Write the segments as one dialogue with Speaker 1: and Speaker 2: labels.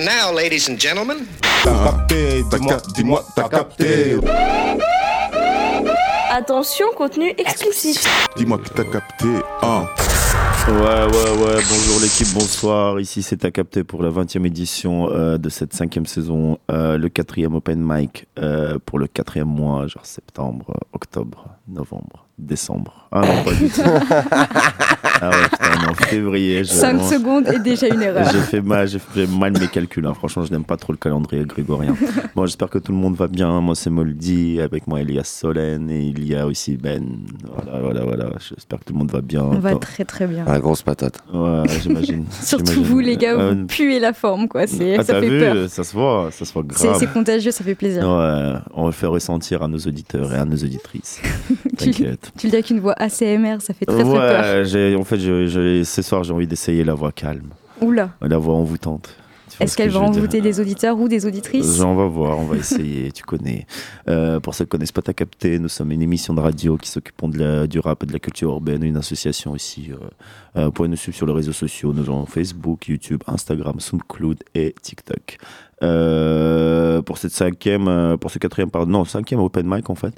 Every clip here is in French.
Speaker 1: now, ladies and gentlemen.
Speaker 2: T'as capté, dis-moi, dis-moi, t'as capté.
Speaker 3: Attention, contenu explicite.
Speaker 2: Dis-moi que t'as capté. Hein.
Speaker 4: Ouais, ouais, ouais, bonjour l'équipe, bonsoir. Ici c'est à capter pour la 20e édition euh, de cette cinquième saison, euh, le quatrième open mic euh, pour le quatrième mois, genre septembre, octobre, novembre, décembre. Ah non, pas du tout. ah ouais, putain, en février. j'ai
Speaker 5: 5
Speaker 4: vraiment-
Speaker 5: secondes et déjà une erreur.
Speaker 4: J'ai fait mal, j'ai fait mal mes calculs. hein. Franchement, je n'aime pas trop le calendrier grégorien. Bon, j'espère que tout le monde va bien. Moi, c'est Moldy. Avec moi, il y a Solène et il y a aussi Ben. Voilà, voilà, voilà. J'espère que tout le monde va bien.
Speaker 5: On va très très bien.
Speaker 6: La grosse patate.
Speaker 4: Ouais, j'imagine.
Speaker 5: Surtout vous les gars, vous puez la forme quoi. C'est,
Speaker 4: ah,
Speaker 5: ça fait
Speaker 4: vu
Speaker 5: peur.
Speaker 4: Ça se voit, ça se voit
Speaker 5: C'est,
Speaker 4: grave.
Speaker 5: c'est contagieux, ça fait plaisir.
Speaker 4: Ouais, on le fait ressentir à nos auditeurs et à nos auditrices.
Speaker 5: Tu-
Speaker 4: T'inquiète.
Speaker 5: Tu le dis avec une voix ACMR, ça fait très très peur.
Speaker 4: ouais, en fait, ce soir, j'ai envie d'essayer la voix calme,
Speaker 5: Oula.
Speaker 4: la voix envoûtante.
Speaker 5: Est-ce
Speaker 4: ce que
Speaker 5: qu'elle va envoûter des auditeurs ou des auditrices
Speaker 4: On va voir, on va essayer, tu connais. Euh, pour ceux qui connaissent pas ta capté, nous sommes une émission de radio qui s'occupe de la- du rap et de la culture urbaine, une association ici. Euh, euh, vous pouvez nous suivre sur les réseaux sociaux, nous avons Facebook, YouTube, Instagram, SoundCloud et TikTok. Euh, pour cette cinquième, pour ce quatrième, pardon, non, cinquième open mic en fait.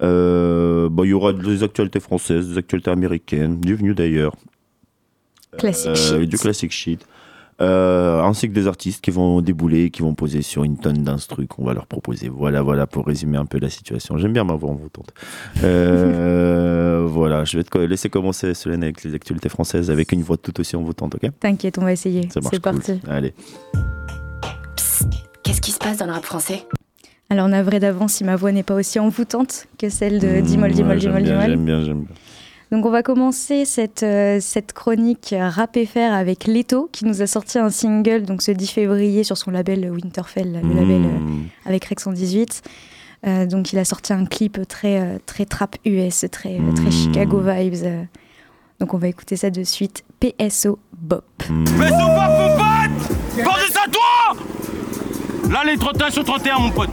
Speaker 4: Bon, il y aura des actualités françaises, des actualités américaines, du venu d'ailleurs.
Speaker 5: Classic shit.
Speaker 4: Du classic shit. Euh, ainsi que des artistes qui vont débouler, qui vont poser sur une tonne d'instrus qu'on va leur proposer. Voilà, voilà, pour résumer un peu la situation. J'aime bien ma voix envoûtante. Euh, voilà, je vais te laisser commencer, Solène, avec les actualités françaises, avec une voix tout aussi envoûtante, ok?
Speaker 5: T'inquiète, on va essayer.
Speaker 4: Ça marche
Speaker 5: C'est
Speaker 4: cool.
Speaker 5: parti.
Speaker 4: Allez.
Speaker 7: Qu'est-ce qui se passe dans le rap français?
Speaker 5: Alors, navré d'avance si ma voix n'est pas aussi envoûtante que celle de
Speaker 4: Mmh,
Speaker 5: Dimol, Dimol, Dimol, Dimol.
Speaker 4: J'aime bien, j'aime bien.
Speaker 5: Donc on va commencer cette, euh, cette chronique rap FR avec Leto qui nous a sorti un single donc ce 10 février sur son label Winterfell, le label euh, avec Rex 118. Euh, donc il a sorti un clip très, euh, très trap US, très, euh, très
Speaker 4: Mm.
Speaker 5: Chicago vibes. euh. Donc on va écouter ça de suite. PSO Bop.
Speaker 8: À toi Là les 31 sur 31 mon pote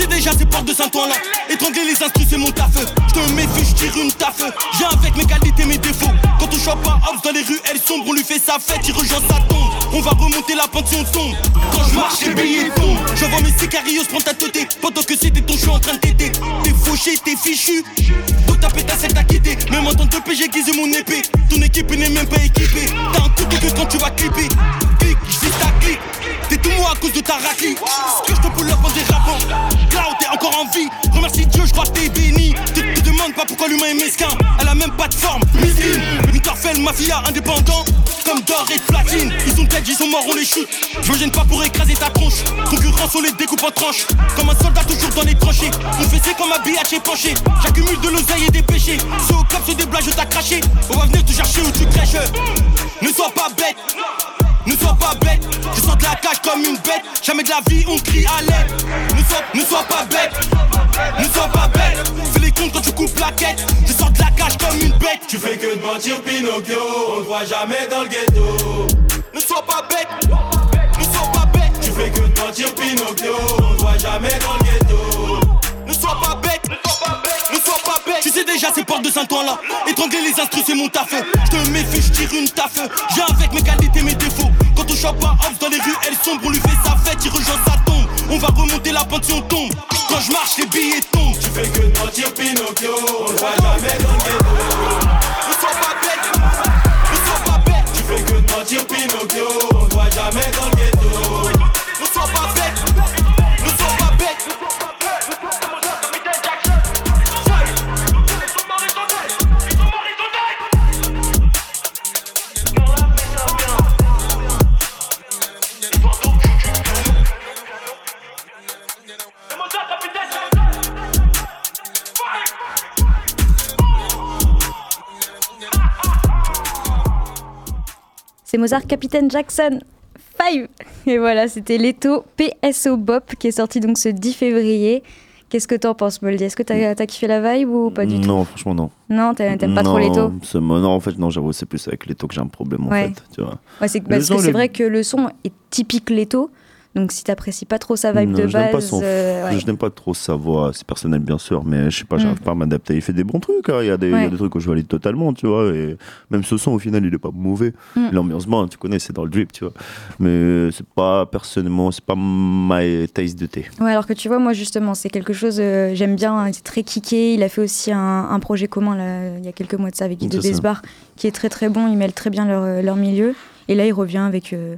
Speaker 8: sais déjà ces portes de Saint-Ouen là Étrangler les instrus c'est mon taf. Je te méfie, je tire une taf. J'ai avec mes qualités, mes défauts. Quand on chope pas house dans les rues elles sombrent On lui fait sa fête, il rejoint sa tombe. On va remonter la pente si on tombe. Quand je marche les billets tombent. Je vois mes sicarios prendre ta teuté Pendant que c'était ton show en train de t'aider. T'es fauché, t'es fichu. Donc ta pétasse elle t'a quitté. Même en tant que PG aiguise mon épée. Ton équipe n'est même pas équipée. T'as un coup de gueule quand tu vas clipper. Clic, je ta clique T'es tout moi à cause de ta raclée. Ce que je te pull up en dérapant Cloud t'es encore en vie. Remercie Dieu je crois que t'es béni. Tu te demandes pas pourquoi l'humain est mesquin. Elle a même pas de forme. Miskine Winterfell mafia indépendant. Comme d'or et de platine. Ils sont dead ils sont morts on les shoot Je me gêne pas pour écraser ta tronche. Concurrence on les découpe en tranches. Comme un soldat toujours dans les tranchées. C'est comme un BH est penché J'accumule de l'oseille et des péchés. Ceux au cap se déblat je t'ai craché. On va venir te chercher où tu crèches. Ne sois pas bête ne sois pas bête, je sors de la cage comme une bête. Jamais de la vie on crie à l'aide. Ne sois, ne sois pas bête, ne sois pas bête. Fais les comptes quand tu coupes la quête. Je sors de la cage comme une bête. Tu fais que de mentir Pinocchio, on te voit jamais dans le ghetto. Ne sois pas bête, ne sois pas bête. Tu fais que de mentir Pinocchio, on te voit jamais dans le ghetto. Ne sois pas bête, ne sois pas bête, ne sois pas bête. Tu sais déjà ces portes de Saint-Ouen là. Étrangler les instrus c'est mon taf. Je te méfie, je tire une taf. J'ai avec mes qualités, mes défauts. House dans les rues, elles sombrent. On lui fait sa fête, il rejoint sa tombe. On va remonter la pente si on tombe. Quand je marche, les billets tombent. Tu fais que de mentir Pinocchio. On va jamais dans le ghetto. Ne sois pas bête, ne sois pas bête. Tu fais que de mentir Pinocchio. On te voit jamais dans le ghetto. Ne
Speaker 5: C'est Mozart Capitaine Jackson 5 Et voilà, c'était Leto PSO Bop qui est sorti donc ce 10 février. Qu'est-ce que t'en penses, Moldy Est-ce que t'as as kiffé la vibe ou pas du tout?
Speaker 4: Non, franchement, non.
Speaker 5: Non, t'a- t'aimes pas
Speaker 4: Non,
Speaker 5: trop Leto
Speaker 4: Non, en fait, non, j'avoue, c'est plus avec Leto que j'ai un problème, en
Speaker 5: Ouais.
Speaker 4: fait. Tu vois.
Speaker 5: Ouais, c'est parce que c'est vrai que le son est typique Leto, Donc si t'apprécies pas trop sa vibe
Speaker 4: Non,
Speaker 5: de
Speaker 4: je pas
Speaker 5: base,
Speaker 4: son-
Speaker 5: euh, ouais.
Speaker 4: Je n'aime pas trop sa voix, c'est personnel bien sûr, mais je sais pas, j'arrive
Speaker 5: Mm.
Speaker 4: pas à m'adapter. Il fait des bons trucs, hein, il y, a des- il y a
Speaker 5: Ouais.
Speaker 4: des trucs que je valide totalement, tu vois, et même ce son au final il est pas mauvais.
Speaker 5: Mm.
Speaker 4: L'ambiance, bon, tu connais, c'est dans le drip, tu vois. Mais c'est pas personnellement, c'est pas my taste de thé.
Speaker 5: Ouais, alors que tu vois, moi justement, c'est quelque chose, euh, j'aime bien, hein, c'est très kické. Il a fait aussi un, un projet commun là, il y a quelques mois de ça avec Guido
Speaker 4: C'est ça.
Speaker 5: Besbar, qui est très très bon. Ils mêlent très bien leur, euh, leur milieu. Et là, il revient avec, euh,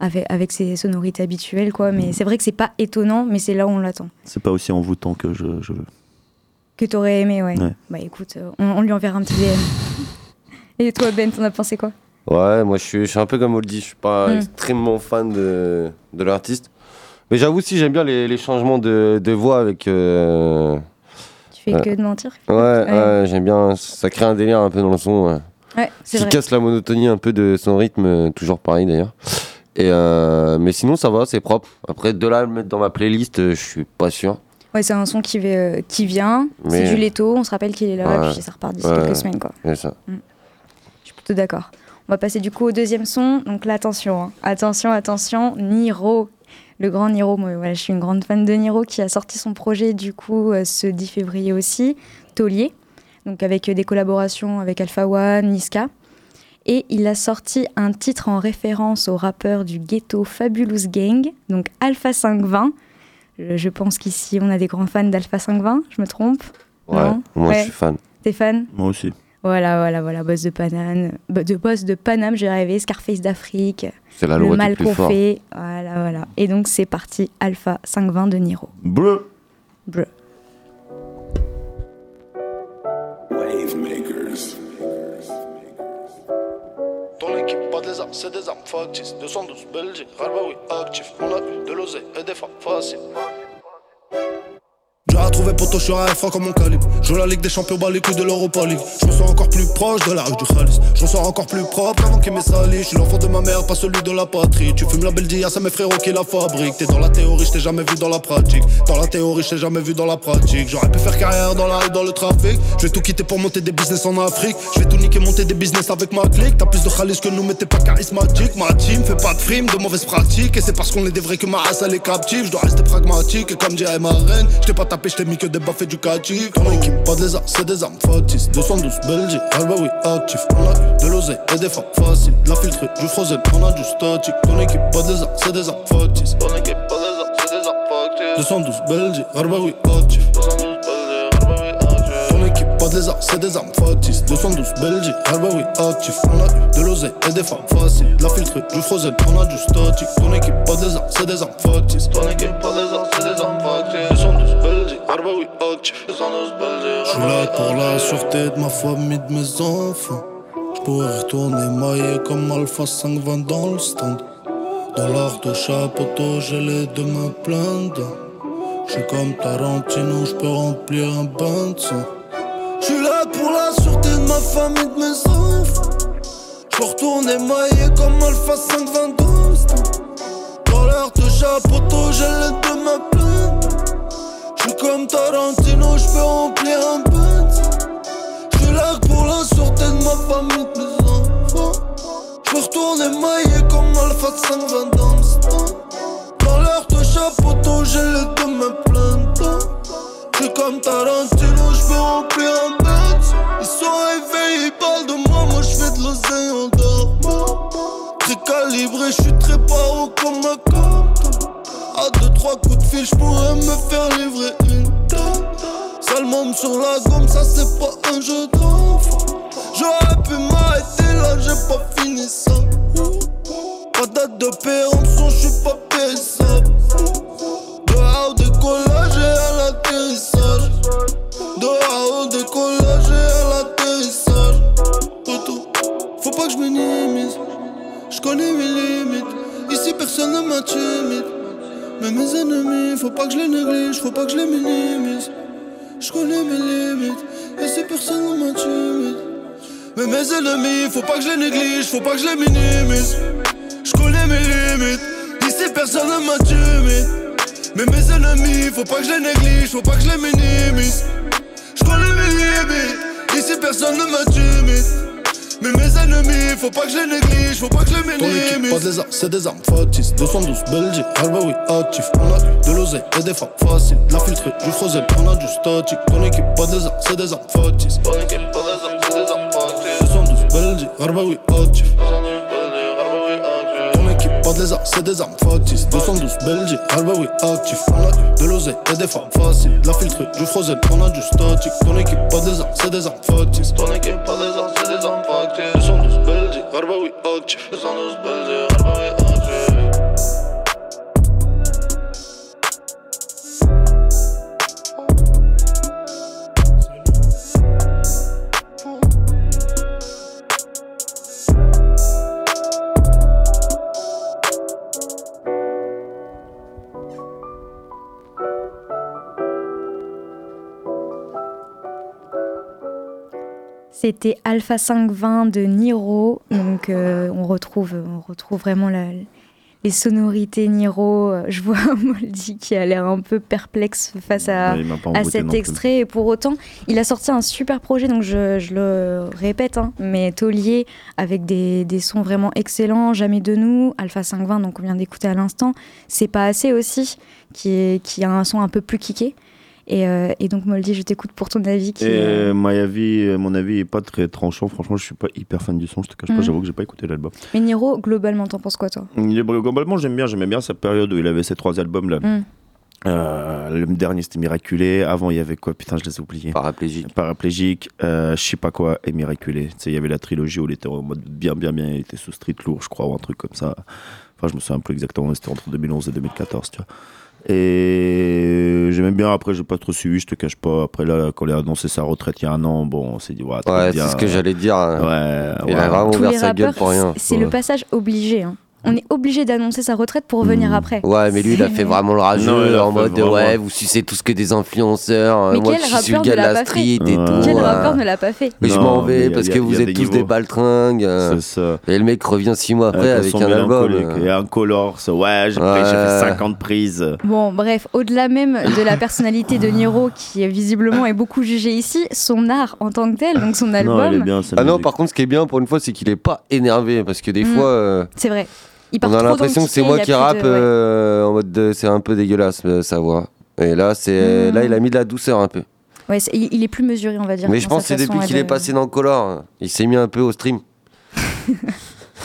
Speaker 5: avec, avec ses sonorités habituelles, quoi. Mais c'est vrai que c'est pas étonnant, mais c'est là où on l'attend.
Speaker 4: C'est pas aussi envoûtant que je, je veux.
Speaker 5: Que t'aurais aimé, ouais.
Speaker 4: Ouais.
Speaker 5: Bah écoute, euh, on, on lui enverra un petit DM. Et toi, Ben, t'en as pensé quoi?
Speaker 1: Ouais, moi je suis, je suis un peu comme Oldie, je suis pas
Speaker 5: Mm.
Speaker 1: extrêmement fan de, de l'artiste. Mais j'avoue si j'aime bien les, les changements de, de voix avec. euh,
Speaker 5: Tu fais que de mentir
Speaker 1: Ouais, ouais, j'aime bien. Ça crée un délire un peu dans le son. ouais.
Speaker 5: Ouais, c'est
Speaker 1: Qui
Speaker 5: vrai.
Speaker 1: casse la monotonie un peu de son rythme, euh, toujours pareil d'ailleurs. Et euh, mais sinon ça va, c'est propre. Après de là à le mettre dans ma playlist, euh, je suis pas sûr.
Speaker 5: Ouais, c'est un son qui, euh, qui vient. C'est du Leto. On se rappelle qu'il est là,
Speaker 1: Ouais.
Speaker 5: puis ça repart d'ici
Speaker 1: Ouais.
Speaker 5: quelques semaines, quoi.
Speaker 1: C'est ça.
Speaker 5: Je suis plutôt d'accord. On va passer du coup au deuxième son. Donc là, attention, hein. attention, attention, Niro. Le grand Niro, moi voilà, je suis une grande fan de Niro qui a sorti son projet du coup euh, ce 10 février aussi, Taulier, donc avec des collaborations avec Alpha One, Niska. Et il a sorti un titre en référence au rappeur du ghetto Fabulous Gang, donc Alpha 520. Je, pense qu'ici on a des grands fans d'Alpha 520, je me trompe?
Speaker 1: Ouais,
Speaker 5: Non?
Speaker 1: moi
Speaker 5: Ouais.
Speaker 1: je suis fan.
Speaker 5: T'es fan
Speaker 4: Moi aussi.
Speaker 5: voilà, voilà, voilà, boss de Paname, de boss de Paname, j'ai rêvé, Scarface d'Afrique,
Speaker 1: C'est la
Speaker 5: le mal qu'on fait, voilà, voilà. Et donc c'est parti, Alpha 520 de Niro.
Speaker 4: Bleu.
Speaker 5: Bleu.
Speaker 6: Ton pas de lézard, c'est des armes factices. 212 Belgique, Ralbaoui actif. On a eu de l'oseille et des femmes faciles. Dur à trouver poteau, je suis un F1 comme mon calibre. Joue la Ligue des Champions, bas les couilles de l'Europa League. Je me sens encore plus proche de la rue du Khalis. Je me sens encore plus propre avant qu'il m'ait sali. Je suis l'enfant de ma mère, pas celui de la patrie. Tu fumes la belle d'hier, c'est mes frérots qui la fabriquent. T'es dans la théorie, je t'ai jamais vu dans la pratique. Dans la théorie, je t'ai jamais vu dans la pratique. J'aurais pu faire carrière dans la rue, dans le trafic. Je vais tout quitter pour monter des business en Afrique. Je vais tout niquer, monter des business avec ma clique. T'as plus de Khalis que nous, mais t'es pas charismatique. Ma team fait pas de frime, de mauvaises pratiques. Et c'est parce qu'on est des vrais que ma race elle est captive. Je dois rester pragmatique. Et comme dirait ma reine, je pas tapé, t'ai mis que des baffes éducatives. Ton équipe, pas de lézard, c'est des armes factices. 212 Belgique, Albaoui actif. On a eu de l'oseille et des femmes faciles. De la filtrée, du frozen, on a du statique. Ton équipe, pas de lézard, c'est des armes factices. Ton équipe, pas de lézard, c'est des armes factices. 212 Belgique. 212 Belgique, Albaoui actif. Ton équipe, pas de lézard, c'est des armes factices. 212 Belgique, Albaoui actif. On a eu de l'oseille et des femmes faciles. De la filtrée, du frozen, on a du statique. Ton équipe, pas de lézard, c'est des armes factices. Ton équipe, pas de lézard, c'est des armes factices. 212 Belgique, Albaoui actif. 212 Belgique, Je suis là pour la sûreté de ma famille, de mes enfants. Je pourrais retourner maillé comme Alpha 520 dans le stand. Dans l'art de chapeau, j'ai les deux mains pleines d'eau. Je suis comme Tarantino, je peux remplir un bain de sang. Je suis là pour la sûreté de ma famille, de mes enfants. Je peux retourner maillé comme Alpha 520 dans le stand. Dans l'art de chapeau, j'ai les deux mains pleines d'eau. Je suis comme Tarantino, je peux remplir un bain de sang. Je suis là pour la sûreté de ma famille, de mes enfants. Je veux retourner maillé comme Alpha 520 dans le. Dans l'heure de chapeau, j'ai les deux mains pleines d'eau. Je suis comme Tarantino, je peux remplir un bête. Ils sont réveillés, ils parlent de moi, moi je fais de l'oseille en dormant. Très calibré, je suis très paro comme ma carte. À deux, trois coups de fil, je pourrais me faire livrer une monde sur la gomme, ça c'est pas un jeu d'enfant. J'aurais pu m'arrêter là, j'ai pas fini ça. Pas date de péremption, je suis pas périssable. Dehors décollage et à l'atterrissage. Dehors décollage et à l'atterrissage. Retour, faut pas que je minimise. Je connais mes limites. Ici personne ne m'intimide. Mais mes ennemis, faut pas que je les néglige, faut pas que je les minimise. Je connais mes limites. Ici personne ne m'intimide. Mais mes ennemis, faut pas que je les néglige, faut pas que je les minimise. Je connais mes limites, ici personne ne m'intimide. Mais mes ennemis, faut pas que je les néglige, faut pas que je les minimise. Je connais mes limites, ici personne ne m'intimide.
Speaker 9: Mais mes ennemis, faut pas que je les néglige, faut pas que je les minimise. Ton équipe, pas des armes, c'est des armes factices. 212 Belgique, ah bah oui, actif. On a eu de l'oseille et des femmes faciles. La filtrée, du frozen, on a du statique. Ton équipe, pas des armes, c'est des armes factices. Ton équipe, pas des armes, c'est des armes factices. 212 Belgique, ah bah oui, actif. Ton équipe, pas des armes, c'est des armes factices. 212 Belgique, ah bah oui, actif. On a eu de l'oseille et des femmes faciles. La filtrée, du frozen, on a du statique. Ton équipe, pas des armes, c'est des armes factices. Ton équipe, pas des armes, Belgique, ah bah oui, actif. 212 Belgique, ah
Speaker 5: C'était Alpha 520 de Niro. Donc euh, on, retrouve, on retrouve vraiment la- les sonorités Niro. Je vois Moldy qui a l'air un peu perplexe face à,
Speaker 4: Ouais,
Speaker 5: à cet extrait. Et pour autant, il a sorti un super projet, donc je, je le répète, hein, mais Taulier avec des, des sons vraiment excellents. Jamais de nous, Alpha 520, donc on vient d'écouter à l'instant. C'est pas assez aussi, qui, est, qui a un son un peu plus kické. Et, euh, et donc, Moldy, je t'écoute pour ton avis. Qui,
Speaker 4: Et
Speaker 5: euh,
Speaker 4: euh, mon avis, mon avis est pas très tranchant. Franchement, je suis pas hyper fan du son. Je te cache
Speaker 5: Mhm.
Speaker 4: pas, j'avoue que j'ai pas écouté l'album.
Speaker 5: Mais Niro, globalement, t'en penses quoi, toi?
Speaker 4: Globalement, j'aime bien. J'aimais bien sa période où il avait ces trois albums là.
Speaker 5: Mhm.
Speaker 4: Euh, le dernier c'était Miraculé. Avant, il y avait quoi? Putain, je les ai oubliés.
Speaker 1: Paraplégique.
Speaker 4: Paraplégique, euh, je sais pas quoi, et Miraculé. Tu sais, il y avait la trilogie où il était en mode bien, bien, bien. Il était sous street lourd, je crois, ou un truc comme ça. Enfin, je me souviens plus exactement, mais c'était entre 2011 et 2014, tu vois. Et j'aimais bien, après, j'ai pas trop suivi, je te cache pas. Après, là, quand il a annoncé sa retraite il y a un an, bon, on s'est dit, ouais, très
Speaker 1: Ouais,
Speaker 4: bien.
Speaker 1: c'est ce que j'allais dire. hein.
Speaker 4: Ouais,
Speaker 1: Il
Speaker 4: ouais.
Speaker 1: a vraiment
Speaker 5: Tous
Speaker 1: ouvert
Speaker 5: les
Speaker 1: sa gueule pour rien.
Speaker 5: c'est
Speaker 1: Ouais.
Speaker 5: le passage obligé. hein. On est obligé d'annoncer sa retraite pour revenir
Speaker 4: Mhm.
Speaker 5: après.
Speaker 1: Ouais, mais lui, il a fait vraiment le rageux
Speaker 4: Non,
Speaker 1: en mode
Speaker 4: vraiment-
Speaker 1: ouais, vous sucez tous que des influenceurs.
Speaker 5: Mais
Speaker 1: Moi,
Speaker 5: quel
Speaker 1: je suis le gars
Speaker 5: ne
Speaker 1: de
Speaker 5: l'a
Speaker 1: la
Speaker 5: pas
Speaker 1: street
Speaker 5: fait
Speaker 1: et
Speaker 4: Ouais.
Speaker 1: tout.
Speaker 5: Quel
Speaker 1: euh,
Speaker 5: rappeur ne l'a pas fait
Speaker 1: Mais je m'en vais
Speaker 4: a-
Speaker 1: parce
Speaker 4: a-
Speaker 1: que vous êtes
Speaker 4: des
Speaker 1: tous
Speaker 4: niveaux.
Speaker 1: des baltringues. euh,
Speaker 4: C'est ça.
Speaker 1: Et le mec revient six mois après avec un album. euh.
Speaker 4: Et un color, ça, ouais, j'ai
Speaker 1: Ouais.
Speaker 4: fait 50 prises.
Speaker 5: Bon, bref, au-delà même de la personnalité de Niro, qui visiblement est beaucoup jugé ici, son art en tant que tel, donc son album,
Speaker 1: Ah non, par contre, ce qui est bien pour une fois, c'est qu'il est pas énervé parce que des
Speaker 5: Mm.
Speaker 1: fois. euh,
Speaker 5: c'est vrai. Il part
Speaker 1: On a l'impression que c'est moi qui rappe
Speaker 5: de- ouais.
Speaker 1: euh, en mode de- c'est un peu dégueulasse euh, sa voix. Et là, c'est
Speaker 5: Mm.
Speaker 1: là il a mis de la douceur un peu.
Speaker 5: Ouais, il est plus mesuré, on va dire.
Speaker 1: Mais je pense que c'est depuis
Speaker 5: ouais,
Speaker 1: qu'il
Speaker 5: de-
Speaker 1: est passé dans Color, il s'est mis un peu au stream.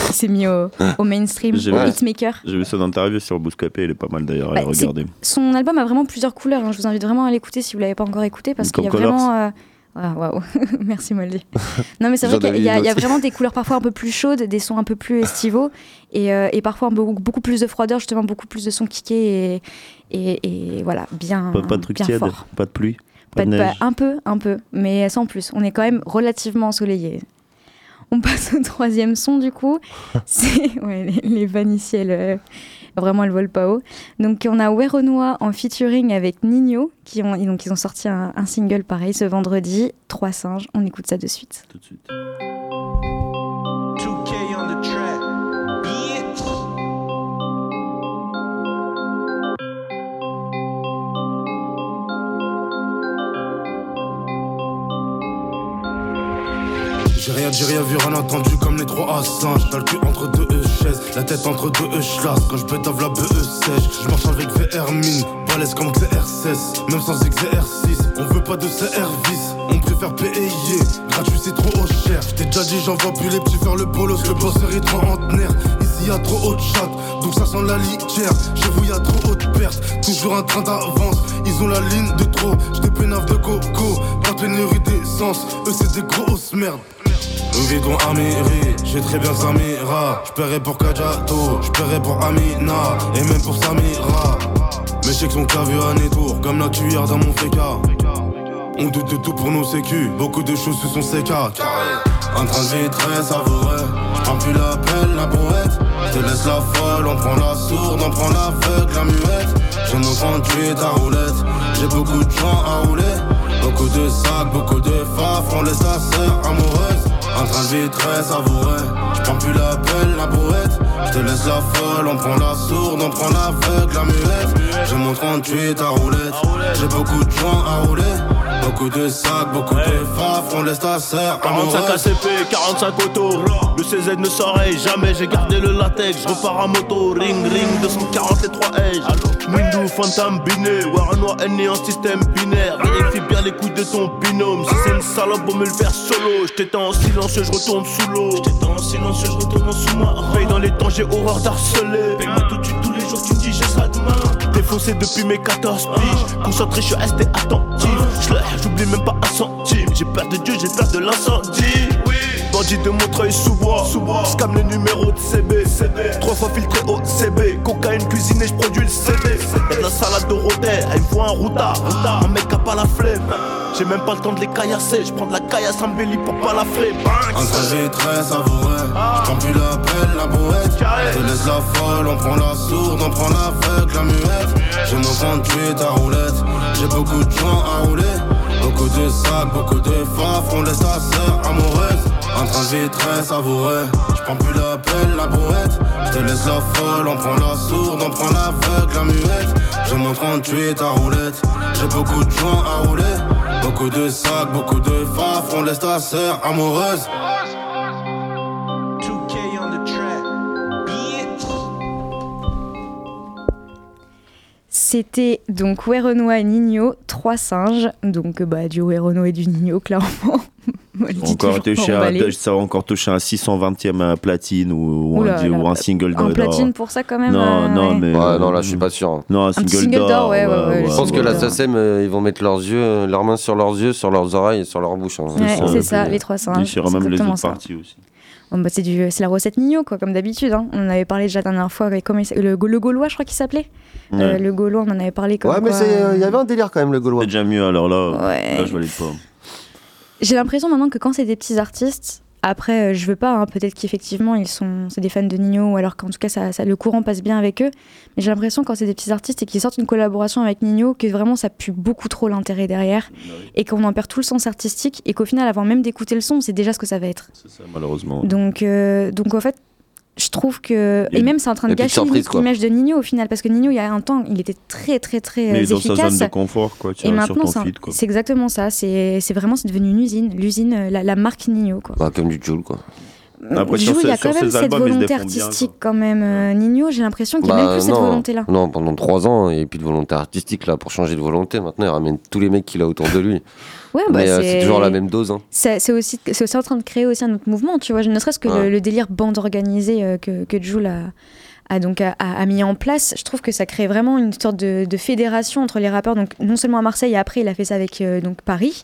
Speaker 5: Il s'est mis au, au mainstream, au
Speaker 1: vu.
Speaker 5: hitmaker.
Speaker 4: J'ai vu son interview sur Bouscapé, il est pas mal d'ailleurs à
Speaker 5: Bah,
Speaker 4: regarder.
Speaker 5: Son album a vraiment plusieurs couleurs. hein. Je vous invite vraiment à l'écouter si vous l'avez pas encore écouté parce qu'il y a
Speaker 4: Colors.
Speaker 5: vraiment. euh, ah, Waouh, merci Moldy. Non mais c'est vrai qu'il y, y a vraiment des couleurs parfois un peu plus chaudes, des sons un peu plus estivaux et, euh, et parfois beaucoup plus de froideur, justement beaucoup plus de sons kickés et, et, et voilà, bien,
Speaker 4: Pas, pas de truc
Speaker 5: bien
Speaker 4: tiède,
Speaker 5: fort.
Speaker 4: pas de pluie,
Speaker 5: Pas
Speaker 4: pas de
Speaker 5: de-
Speaker 4: neige.
Speaker 5: un peu, un peu, mais sans plus. On est quand même relativement ensoleillé. On passe au troisième son du coup. C'est ouais, les, les euh, vraiment elles volent pas haut. Donc on a Werenoi en featuring avec Nino qui ont donc ils ont sorti un, un single pareil ce vendredi. Trois singes. On écoute ça de suite.
Speaker 4: Tout de suite.
Speaker 7: 2K on the track, bitch.
Speaker 9: J'ai rien dit, rien vu, rien entendu comme les trois à singes. T'as le cul entre deux E la tête entre deux E chlasse. Quand je pétave la BE sèche, je marche avec VR mine, balèze comme XR16, même sans exercice. On veut pas de service, on préfère payer. Gratuit c'est trop cher. J't'ai déjà dit, j'envoie plus les petits faire le bolos, le bosseur est trop antenaire. Ici y a trop haut de chat, donc ça sent la litière. Chez vous y a trop haute perte, toujours un train d'avance. Ils ont la ligne de trop, j'te pénave de coco. Pas pénurie d'essence, eux c'est des grosses merdes. Nous vivons à Miri, j'ai très bien Samira. J'paierai pour Kajato, j'paierai pour Amina, et même pour Samira. Mes chèques sont clavés à Nétour, comme la cuillère dans mon féca. On doute de tout pour nos sécu, beaucoup de choses se sont séca. En train de très savoureux, j'prends plus la belle, la brouette. Je te laisse la folle, on prend la sourde, on prend l'aveugle, la muette. J'ai mon 38 à roulette, j'ai beaucoup de gens à rouler. Beaucoup de sacs, beaucoup de faf, on laisse sa sœur amoureuse. En train de très savoureux, j'prends plus la belle, la brouette. Je Je te laisse la folle, on prend la sourde, on prend l'aveugle, la muette. J'ai mon 38 à roulette. J'ai beaucoup de joints à rouler. Beaucoup de sacs, beaucoup de faf, on laisse ta sœur
Speaker 10: 45
Speaker 9: amoureuse.
Speaker 10: ACP, 45 auto. Le CZ ne s'oreille jamais, j'ai gardé le latex. Je repars à moto, ring ring, 240 les 3 H. Windows, Phantom, Binet. Warren N en système binaire. Vérifie bien les couilles de ton binôme. Si c'est une salope, on me le faire solo. J'étais en silencieux, je retourne sous l'eau. J'étais en silencieux, je retourne en sous-marin. Paye dans les temps, j'ai horreur d'harceler. Paye-moi tout de suite, tous Défoncé depuis mes 14 piges. Concentré, je suis resté attentif. J'oublie même pas un centime. J'ai peur de Dieu, j'ai peur de l'incendie. Bandit de Montreuil sous bois. Scam le numéro de CB. Trois fois filtré au CB. Cocaïne cuisinée, je produis le CD. De la salade de rôtel. Elle me faut un routard. Un mec a pas la flemme. J'ai même pas le temps de les caillasser. Je prends de la caillasse en belly pour pas la flemme.
Speaker 9: Un trajet très savoureux. J'prends plus la pelle, la brouette. Je te laisse la folle, on prend la sourde, on prend l'aveugle, la muette. J'ai mon 38 à roulette. J'ai beaucoup de joints à rouler. Beaucoup de sacs, beaucoup de faf, on laisse ta sœur amoureuse. Un train de très savoureux. J'prends plus la pelle, la brouette. Je te laisse la folle, on prend la sourde, on prend l'aveugle, la muette. J'ai mon 38 à roulette. J'ai beaucoup de joints à rouler. Beaucoup de sacs, beaucoup de faf, on laisse ta sœur amoureuse.
Speaker 5: C'était donc Werenoi et Nino, trois singes. Donc, euh, bah, du Werenoi et du Nino, clairement. Moi, je dis
Speaker 4: Encore touché
Speaker 5: emballé.
Speaker 4: ça a encore touché un 620e platine ou, ou
Speaker 5: Oula,
Speaker 4: un,
Speaker 5: là,
Speaker 4: ou un single
Speaker 5: Un
Speaker 4: d'or.
Speaker 5: platine pour ça, quand même.
Speaker 4: Non,
Speaker 5: euh,
Speaker 4: non,
Speaker 5: ouais.
Speaker 4: mais.
Speaker 1: Ouais, non, là, je suis pas sûr. hein.
Speaker 4: Non, un single,
Speaker 5: single d'or, ouais, ouais, ouais, le
Speaker 1: Je pense que la. SACEM, euh, ils vont mettre leurs yeux, euh, leurs mains sur leurs yeux, sur leurs oreilles et sur leur bouche. hein.
Speaker 5: C'est ça, les trois
Speaker 4: Il
Speaker 5: singes.
Speaker 4: y aura
Speaker 5: c'est
Speaker 4: même les
Speaker 5: exactement
Speaker 4: autres
Speaker 5: ça.
Speaker 4: parties aussi.
Speaker 5: Bon, bah, c'est du- c'est la recette Nino, quoi, comme d'habitude. hein. On en avait parlé déjà la dernière fois. avec- Comment il s'appelle le, le Gaulois, je crois qu'il s'appelait. Euh, le Gaulois, on en avait parlé. Comme
Speaker 1: Ouais, mais euh,
Speaker 5: euh,
Speaker 1: il y avait un délire quand même, le Gaulois.
Speaker 4: C'est déjà mieux, alors là,
Speaker 5: Ouais.
Speaker 4: là je valide pas.
Speaker 5: J'ai l'impression maintenant que quand c'est des petits artistes, après, euh, je veux pas, hein, peut-être qu'effectivement, ils sont, c'est des fans de Nino, ou alors qu'en tout cas, ça, ça- le courant passe bien avec eux. Mais j'ai l'impression quand c'est des petits artistes et qu'ils sortent une collaboration avec Nino, que vraiment ça pue beaucoup trop l'intérêt derrière, et qu'on en perd tout le sens artistique, et qu'au final, avant même d'écouter le son, c'est déjà ce que ça va être.
Speaker 4: C'est ça, malheureusement.
Speaker 5: Donc, euh, donc en fait, je trouve que. Et même, c'est en train de gâcher l'image de Nino au final, parce que Nino, il y a un temps, il était très, très, très
Speaker 4: Mais
Speaker 5: euh,
Speaker 4: dans sa
Speaker 5: efficace.
Speaker 4: zone de confort, quoi. Tu
Speaker 5: Et maintenant, c'est exactement ça. C'est c'est vraiment, c'est devenu une usine. L'usine, euh, la, la marque Nino, quoi.
Speaker 1: Bah, comme du Joule, quoi.
Speaker 4: Après,
Speaker 5: il y a quand même cette
Speaker 4: albums,
Speaker 5: volonté
Speaker 4: bien,
Speaker 5: artistique, quand même. euh, Nino, j'ai l'impression qu'il n'y a même
Speaker 1: Bah,
Speaker 5: plus cette
Speaker 1: non.
Speaker 5: volonté-là.
Speaker 1: Non, pendant trois ans, il n'y a plus de volonté artistique là pour changer de volonté. Maintenant, il ramène tous les mecs qu'il a autour de lui.
Speaker 5: Ouais, bah,
Speaker 1: Mais euh, c'est toujours la même dose. hein.
Speaker 5: C'est aussi, c'est aussi en train de créer aussi un autre mouvement, tu vois. Ne serait-ce que le,
Speaker 1: Ouais.
Speaker 5: le délire bande organisée euh, que, que Jul a, a donc a, a- a mis en place, je trouve que ça crée vraiment une sorte de, de fédération entre les rappeurs. Donc non seulement à Marseille, et après il a fait ça avec euh, donc Paris.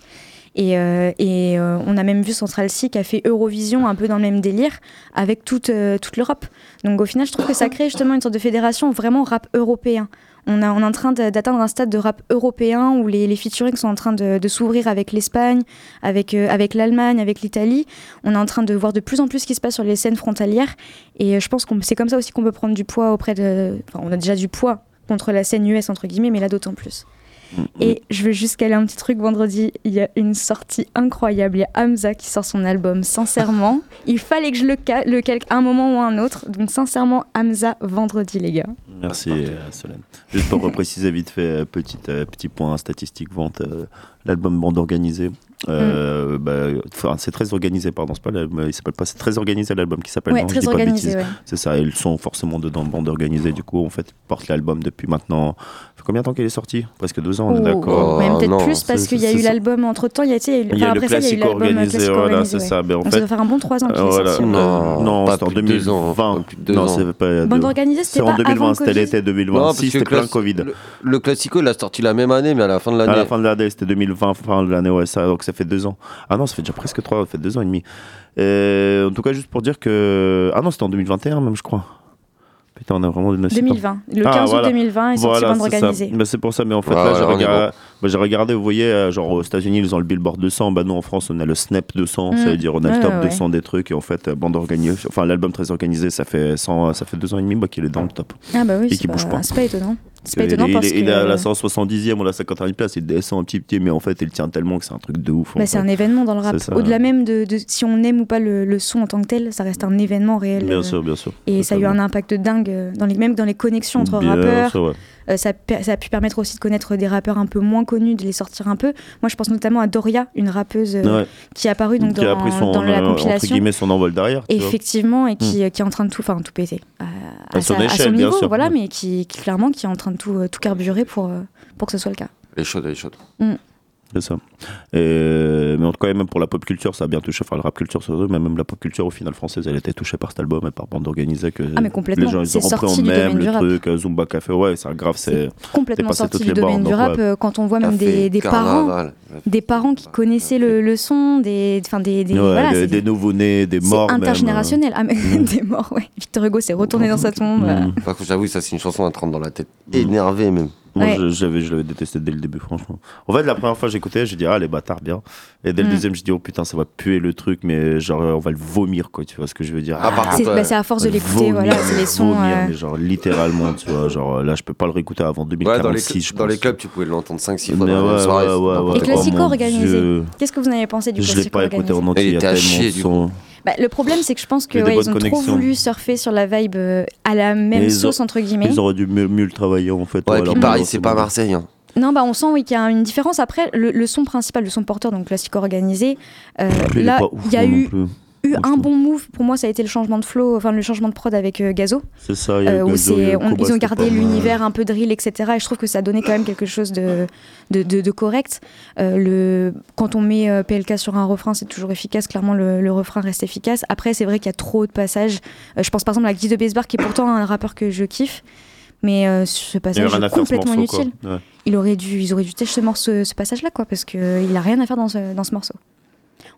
Speaker 5: Et, euh, euh, on a même vu Central C qui a fait Eurovision un peu dans le même délire avec toute, euh, toute l'Europe. Donc au final, je trouve que ça crée justement une sorte de fédération vraiment rap européen. On, est en train d'atteindre un stade de rap européen où les, les featuring sont en train de, s'ouvrir avec l'Espagne, avec, avec l'Allemagne, avec l'Italie. On est en train de voir de plus en plus ce qui se passe sur les scènes frontalières. Et je pense que c'est comme ça aussi qu'on peut prendre du poids auprès de. Enfin, on a déjà du poids contre la scène US, entre guillemets, mais là d'autant plus. Et je veux juste caler un petit truc. Vendredi, il y a une sortie incroyable. Il y a Hamza qui sort son album. Sincèrement, il fallait que je le, ca- le calque à un moment ou à un autre. Donc, sincèrement, Hamza, vendredi, les gars.
Speaker 4: Merci euh, Solène. Juste pour repréciser vite fait, euh, petit, euh, petit point statistique vente, euh, l'album Bande Organisée. euh,
Speaker 5: Mm.
Speaker 4: bah, enfin, c'est très organisé, pardon, c'est pas l'album, il s'appelle pas, c'est très organisé l'album qui s'appelle
Speaker 5: Ouais,
Speaker 4: non, je
Speaker 5: très
Speaker 4: dis pas de
Speaker 5: organisé,
Speaker 4: bêtises.
Speaker 5: ouais.
Speaker 4: C'est ça, ils sont forcément dedans, Bande Organisée, du coup, en fait, ils portent l'album depuis maintenant. Ça fait combien de temps qu'il est sorti Presque deux ans, on est
Speaker 5: Oh,
Speaker 4: d'accord.
Speaker 5: même
Speaker 1: Oh,
Speaker 5: peut-être
Speaker 1: non,
Speaker 5: plus parce qu'il y a eu l'album entre temps. Il y a, tu sais,
Speaker 4: Il y a
Speaker 5: après
Speaker 4: le
Speaker 5: ça, il y a eu
Speaker 4: classique
Speaker 5: euh,
Speaker 4: organisé, voilà, c'est
Speaker 5: ouais.
Speaker 4: ça. Mais en
Speaker 5: Donc, ça doit faire un bon 3 ans qu'il est sorti.
Speaker 1: Non,
Speaker 4: non,
Speaker 1: pas
Speaker 4: c'était en
Speaker 1: plus de deux ans,
Speaker 4: 2020.
Speaker 1: pas plus de deux
Speaker 4: non,
Speaker 1: ans.
Speaker 4: c'est pas.
Speaker 5: Bande organisée, c'était
Speaker 4: en
Speaker 5: pas avant
Speaker 4: 2020,
Speaker 5: le
Speaker 4: c'était
Speaker 5: Covid
Speaker 4: l'été 2020. Si, c'était plein Covid.
Speaker 1: Le, Classico, il a sorti la même année, mais à la fin de l'année.
Speaker 4: À la fin de l'année, c'était 2020, fin de l'année, ouais, ça, donc ça fait deux ans. Ah non, ça fait déjà presque trois, ça fait deux ans et demi. En tout cas, juste pour dire que. Ah non, c'était en 2021 même, je crois. Putain, on a vraiment des
Speaker 5: 2020. Le
Speaker 4: Ah,
Speaker 5: 15 août
Speaker 4: voilà.
Speaker 5: 2020 est sorti
Speaker 4: Voilà,
Speaker 5: bande organisée.
Speaker 4: Bah, c'est pour ça, mais en fait,
Speaker 1: Ouais,
Speaker 4: là, j'ai regardé, bah, j'ai regardé, vous voyez, euh, genre aux États-Unis, ils ont le Billboard 200. Bah, nous, en France, on a le Snap 200. Ça
Speaker 5: Mm.
Speaker 4: veut dire, on a
Speaker 5: Ouais,
Speaker 4: le top
Speaker 5: ouais,
Speaker 4: 200 des trucs. Et en fait, euh, bande organisée, enfin, l'album très organisé, ça fait, 100, ça fait deux ans et demi bah, qu'il est dans le top.
Speaker 5: Ah bah oui,
Speaker 4: Et
Speaker 5: c'est
Speaker 4: qui bouge pas.
Speaker 5: c'est pas étonnant. C'est pas étonnant
Speaker 4: il-
Speaker 5: parce
Speaker 4: il
Speaker 5: que-
Speaker 4: est à la 170e ou la 51e place, il descend un petit petit, mais en fait, il tient tellement que c'est un truc de ouf.
Speaker 5: Bah, c'est un événement dans le rap.
Speaker 4: Ça.
Speaker 5: Au-delà même de, de si on aime ou pas le, le son en tant que tel, ça reste un événement réel.
Speaker 4: Bien
Speaker 5: euh,
Speaker 4: sûr, bien sûr.
Speaker 5: Et ça a eu un impact dingue, dans les, même dans les connexions entre
Speaker 4: Bien
Speaker 5: rappeurs.
Speaker 4: sûr, ouais.
Speaker 5: Euh, ça, ça a pu permettre aussi de connaître des rappeurs un peu moins connus, de les sortir un peu. Moi, je pense notamment à Doria, une rappeuse euh,
Speaker 4: Ouais.
Speaker 5: qui est apparue donc,
Speaker 4: qui a
Speaker 5: dans,
Speaker 4: pris son,
Speaker 5: dans la
Speaker 4: euh, entre
Speaker 5: compilation.
Speaker 4: guillemets, son envol derrière. vois.
Speaker 5: Effectivement, et qui, euh, qui est en train de tout, enfin tout péter. À,
Speaker 4: À son
Speaker 5: sa-
Speaker 4: échelle, bien
Speaker 5: niveau,
Speaker 4: sûr.
Speaker 5: voilà,
Speaker 4: Ouais.
Speaker 5: mais qui, qui, clairement qui est en train de tout, euh, tout carburer pour, euh, pour que ce soit le cas.
Speaker 1: Elle est chaude, elle est chaude.
Speaker 4: C'est ça. Et- mais en tout cas, même pour la pop culture, ça a bien touché. Enfin, le rap culture, c'est vrai, mais même la pop culture, au final, française, elle était touchée par cet album et par bande organisée. Que
Speaker 5: Ah, mais complètement.
Speaker 4: Les gens, ils
Speaker 5: C'est
Speaker 4: ont repris en
Speaker 5: sorti du
Speaker 4: même
Speaker 5: domaine
Speaker 4: le
Speaker 5: du rap.
Speaker 4: truc, euh, Zumba Café. Ouais, c'est grave, c'est.
Speaker 5: Complètement sorti du domaine du
Speaker 4: donc,
Speaker 5: rap,
Speaker 4: ouais.
Speaker 5: euh, quand on voit même des, des parents, des parents qui connaissaient le, le son, des, enfin des, des,
Speaker 4: Ouais,
Speaker 5: voilà,
Speaker 4: des, des nouveaux-nés, des morts. même, euh.
Speaker 5: intergénérationnel. Ah, mais des morts, ouais. Victor Hugo s'est retourné dans sa tombe. euh.
Speaker 4: Mm.
Speaker 1: Par contre, j'avoue, ça, c'est une chanson à te rendre dans la tête. Énervé, même.
Speaker 4: Moi,
Speaker 5: Ouais.
Speaker 4: je, je l'avais, je l'avais détesté dès le début, franchement. En fait, la première fois que j'écoutais, j'ai dit, ah, les bâtards, bien. Et dès le
Speaker 5: Mm.
Speaker 4: deuxième, j'ai dit, oh putain, ça va puer le truc, mais genre, on va le vomir, quoi, tu vois ce que je veux dire.
Speaker 1: Ah,
Speaker 5: C'est
Speaker 1: contre,
Speaker 5: bah, c'est à force de l'écouter, voilà, c'est les sons.
Speaker 4: vomir,
Speaker 5: euh,
Speaker 4: mais genre, littéralement, tu vois, genre, là, je peux pas le réécouter avant
Speaker 1: Ouais, dans les,
Speaker 4: 2046, je
Speaker 1: dans les clubs, tu pouvais l'entendre 5-6 fois
Speaker 4: Mais
Speaker 1: dans la
Speaker 4: ouais,
Speaker 1: soirée.
Speaker 4: ouais, ouais,
Speaker 1: n'importe
Speaker 5: Et
Speaker 4: ouais.
Speaker 5: classico
Speaker 4: Oh
Speaker 5: organisé. Qu'est-ce que vous en avez pensé du
Speaker 4: Je l'ai
Speaker 5: classico
Speaker 4: pas écouté
Speaker 5: organisé
Speaker 4: en entier,
Speaker 1: il
Speaker 4: y a
Speaker 1: était à
Speaker 4: tellement
Speaker 1: chier,
Speaker 4: de
Speaker 1: du
Speaker 4: sons.
Speaker 5: Bah, Le problème, c'est que je pense que
Speaker 4: Il y a des
Speaker 5: ouais,
Speaker 4: bonnes
Speaker 5: ils ont trop voulu surfer sur la vibe euh, à la même
Speaker 4: Mais
Speaker 5: sauce, entre guillemets.
Speaker 4: Ils auraient dû mieux, mieux le travailler, en fait.
Speaker 1: Ouais,
Speaker 4: ouais,
Speaker 1: puis Paris, c'est pas. Marseille. Hein.
Speaker 5: Non, bah on sent oui, qu'il y a une différence. Après, le, le son principal, le son porteur, donc classique organisé, euh,
Speaker 4: est
Speaker 5: là, il y a eu,
Speaker 4: plus.
Speaker 5: Eu un bon move. Pour moi, ça a été le changement de flow, enfin le changement de prod avec euh, Gazo,
Speaker 4: C'est ça, il y a
Speaker 5: euh, où
Speaker 4: Gazo, y a
Speaker 5: on- ils ont gardé l'univers un peu drill, etc. Et je trouve que ça a donné quand même quelque chose de, de, de- de correct. Euh, le, quand on met euh, PLK sur un refrain, c'est toujours efficace. Clairement, le, le refrain reste efficace. Après, c'est vrai qu'il y a trop de passages. Euh, je pense par exemple à Guy de Besbar, qui est pourtant un rappeur que je kiffe. Mais euh, ce passage est complètement
Speaker 4: morceau,
Speaker 5: inutile.
Speaker 4: Ouais.
Speaker 5: il aurait dû, ils auraient dû tâcher ce, morceau- ce passage-là, quoi, parce qu'il a rien à faire dans ce, dans ce morceau.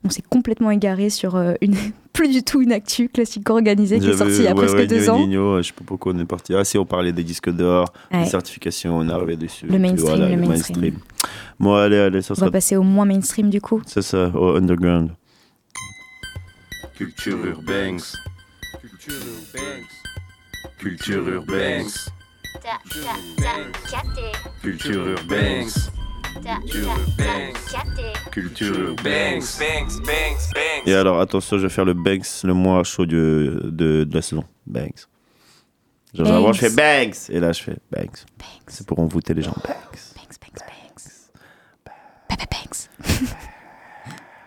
Speaker 5: On s'est complètement égaré sur euh, une, plus du tout une actu classique organisée qui est sortie il y a
Speaker 4: ouais,
Speaker 5: presque
Speaker 4: ouais,
Speaker 5: deux
Speaker 4: Nino,
Speaker 5: ans.
Speaker 4: Nino, je sais pas pourquoi on est parti. Ah, si, on parlait des disques d'or,
Speaker 5: Ouais.
Speaker 4: des certifications, on est arrivé dessus.
Speaker 5: Le mainstream,
Speaker 4: voilà,
Speaker 5: le mainstream.
Speaker 4: Bon, allez, allez, ça
Speaker 5: On va passer au moins mainstream du coup.
Speaker 4: C'est ça, au underground.
Speaker 2: Culture urbaine. Culture urbaine. Culture urbaine. Culture urbaine.
Speaker 4: Et alors, attention, je vais faire le Banks le moins chaud de, de la saison. Banks. Genre,
Speaker 5: Banks.
Speaker 4: avant, je fais Banks. Et là, je fais Banks. C'est pour envoûter les gens. Banks.
Speaker 5: Banks, Banks, Banks. Banks.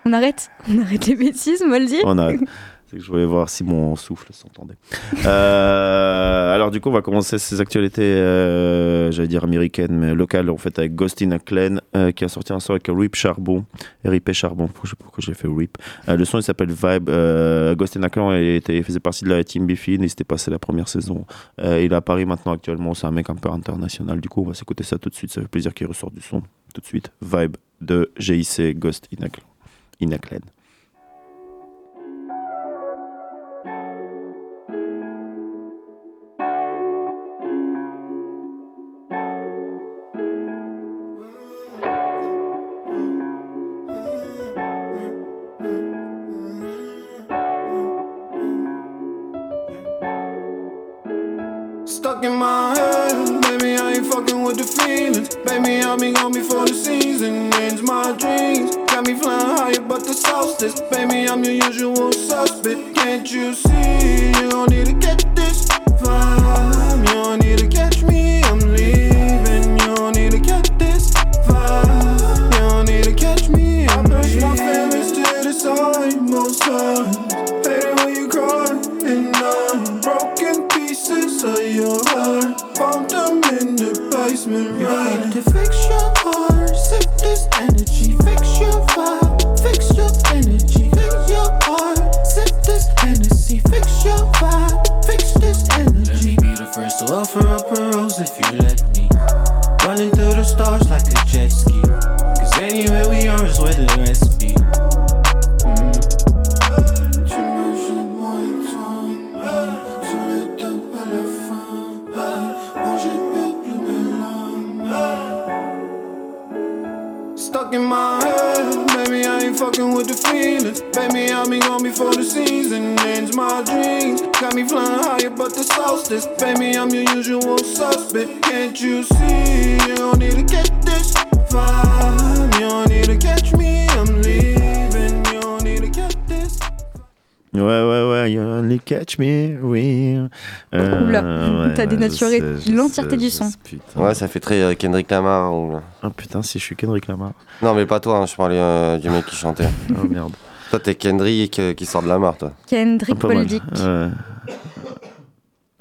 Speaker 5: on arrête On arrête les bêtises, on va le dire
Speaker 4: On arrête. Que je voulais voir si mon souffle s'entendait. Euh, alors du coup, on va commencer ces actualités, euh, j'allais dire américaines, mais locales en fait, avec Ghost in a Clan, euh, qui a sorti un son avec Rip Charbon, RIP Charbon, je sais pas pourquoi j'ai fait Rip. Le son il s'appelle Vibe. Euh, Ghost in a Clan il, faisait partie de la team Biffy, il s'était passé la première saison. Il est à Paris maintenant actuellement, c'est un mec un peu international. Du coup, on va s'écouter ça tout de suite, ça fait plaisir qu'il ressort du son tout de suite. Vibe de GIC Ghost in
Speaker 6: solstice. Baby, I'm your usual suspect. Can't you see? You don't need to get this vibe. You don't need to catch me. I'm leaving. You don't need to get this vibe. You don't need to catch me. I push my feelings to the side most times. Hate it when you cry and I'm broken pieces of your heart. Found them in the basement, right? You need to fix your heart, sip this energy.
Speaker 4: Ouais,
Speaker 5: dénaturé l'entièreté du son.
Speaker 1: Ouais, ça fait très euh, Kendrick Lamar. ou-
Speaker 4: Ah putain, si je suis Kendrick Lamar.
Speaker 1: Non, mais pas toi, hein, je parlais euh, du mec qui chantait.
Speaker 4: Oh merde.
Speaker 1: Toi, t'es Kendrick euh, qui sort de Lamar, toi.
Speaker 5: Kendrick. Boldick.
Speaker 4: Ouais.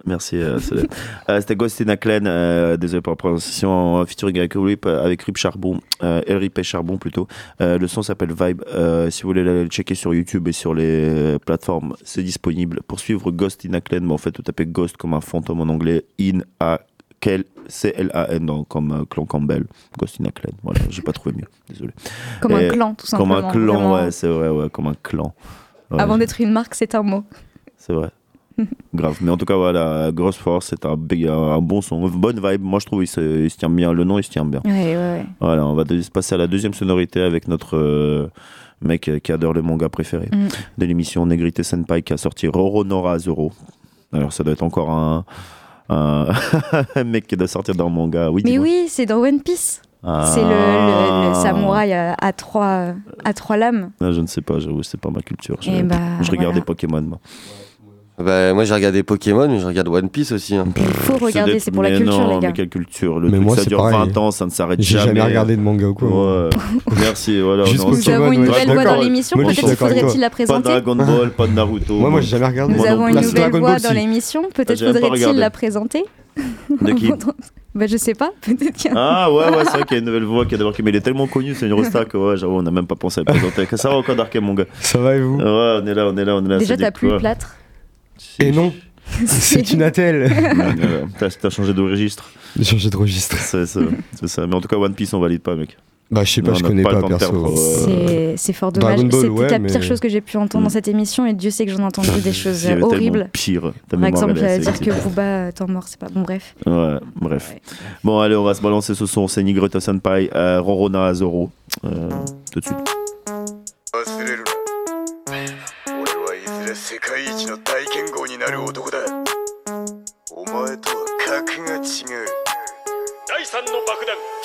Speaker 4: Merci, euh. Euh, C'était Ghost in a Clan, euh, désolé pour la prononciation, en featuring avec Rip, euh, avec Rip Charbon, euh, RIP Charbon plutôt. Euh, le son s'appelle Vibe. Euh, si vous voulez le checker sur YouTube et sur les euh, plateformes, c'est disponible. Pour suivre Ghost in a Clan, mais en fait, vous tapez Ghost comme un fantôme en anglais, in a Kel- C-L-A-N, comme euh, clan Campbell, Ghost in a Clan. Voilà, j'ai pas trouvé mieux, désolé.
Speaker 5: Comme
Speaker 4: Et-
Speaker 5: un clan, tout
Speaker 4: Comme
Speaker 5: simplement.
Speaker 4: un clan,
Speaker 5: vraiment.
Speaker 4: ouais, c'est vrai, ouais, comme un clan. Ouais,
Speaker 5: Avant d'être une marque, c'est un mot.
Speaker 4: c'est vrai. Grave. Mais en tout cas, voilà, Grosse Force, c'est un, bon son. Bonne vibe. Moi, je trouve il se, il se tient bien. Le nom, il se tient bien.
Speaker 5: Ouais, ouais, ouais.
Speaker 4: Voilà, on va de- passer à la deuxième sonorité avec notre euh, mec qui adore le manga préféré
Speaker 5: Mm.
Speaker 4: de l'émission Negrite Senpai qui a sorti Roro Nora Zoro. Alors, ça doit être encore un, un, un mec qui doit sortir dans le manga. Oui,
Speaker 5: Mais oui, c'est dans One Piece.
Speaker 4: Ah.
Speaker 5: C'est le, le- le samouraï à, trois, à trois lames.
Speaker 4: Ah, je ne sais pas, j'avoue, c'est pas ma culture. Je,
Speaker 5: Eh bah,
Speaker 4: je regardais
Speaker 5: voilà.
Speaker 4: Pokémon, moi.
Speaker 1: Bah, moi, j'ai regardé Pokémon, mais je regarde One Piece aussi. hein.
Speaker 5: Il faut regarder, c'est pour la culture,
Speaker 4: non,
Speaker 5: les gars.
Speaker 4: Mais quelle culture Le
Speaker 11: Mais
Speaker 4: truc,
Speaker 11: moi,
Speaker 4: ça dure
Speaker 11: pareil.
Speaker 4: 20 ans, ça ne s'arrête
Speaker 11: J'ai
Speaker 4: jamais.
Speaker 11: jamais regardé de manga ou quoi.
Speaker 4: Ouais. Merci, voilà.
Speaker 11: Juste
Speaker 4: on est
Speaker 5: Nous avons une nouvelle voix dans l'émission, peut-être faudrait-il la
Speaker 4: Pas
Speaker 5: présenter
Speaker 4: Dragon Ball, pas de Naruto.
Speaker 11: Moi, moi, j'ai jamais regardé.
Speaker 5: Nous avons une nouvelle voix dans
Speaker 11: si.
Speaker 5: l'émission, peut-être
Speaker 4: pas
Speaker 5: faudrait-il la présenter?
Speaker 4: De qui
Speaker 5: Bah je sais pas, peut-être qu'il y a...
Speaker 4: Ah ouais, ouais, c'est vrai qu'il y a une nouvelle voix qui a débarqué, mais il est tellement connu, c'est une rosta que ouais, j'avoue, on n'a même pas pensé à le présenter. Ça va encore Darké, mon gars
Speaker 11: Ça va et vous?
Speaker 4: Ouais, on est là, on est là, on est là.
Speaker 5: Déjà t'as plus le plâtre.
Speaker 11: Et non, c'est une attelle.
Speaker 4: T'as changé de registre.
Speaker 11: J'ai changé de registre.
Speaker 4: C'est ça. Mais en tout cas, One Piece, on valide pas, mec.
Speaker 11: Bah, je sais pas,
Speaker 4: Non,
Speaker 11: je connais
Speaker 4: pas
Speaker 11: pas perso.
Speaker 4: euh,
Speaker 5: C'est fort dommage. C'était
Speaker 11: ouais,
Speaker 5: la
Speaker 11: mais-
Speaker 5: pire chose que j'ai pu entendre dans cette émission et Dieu sait que j'en ai entendu des choses horribles.
Speaker 4: Pire.
Speaker 5: Par exemple, euh, dire que. Booba est mort, c'est pas bon, bref.
Speaker 4: Ouais, bref.
Speaker 5: Ouais.
Speaker 4: Bon, allez, on va se balancer ce son. C'est Nigreta Senpai, euh, Rorona Azoro. Euh, tout de suite.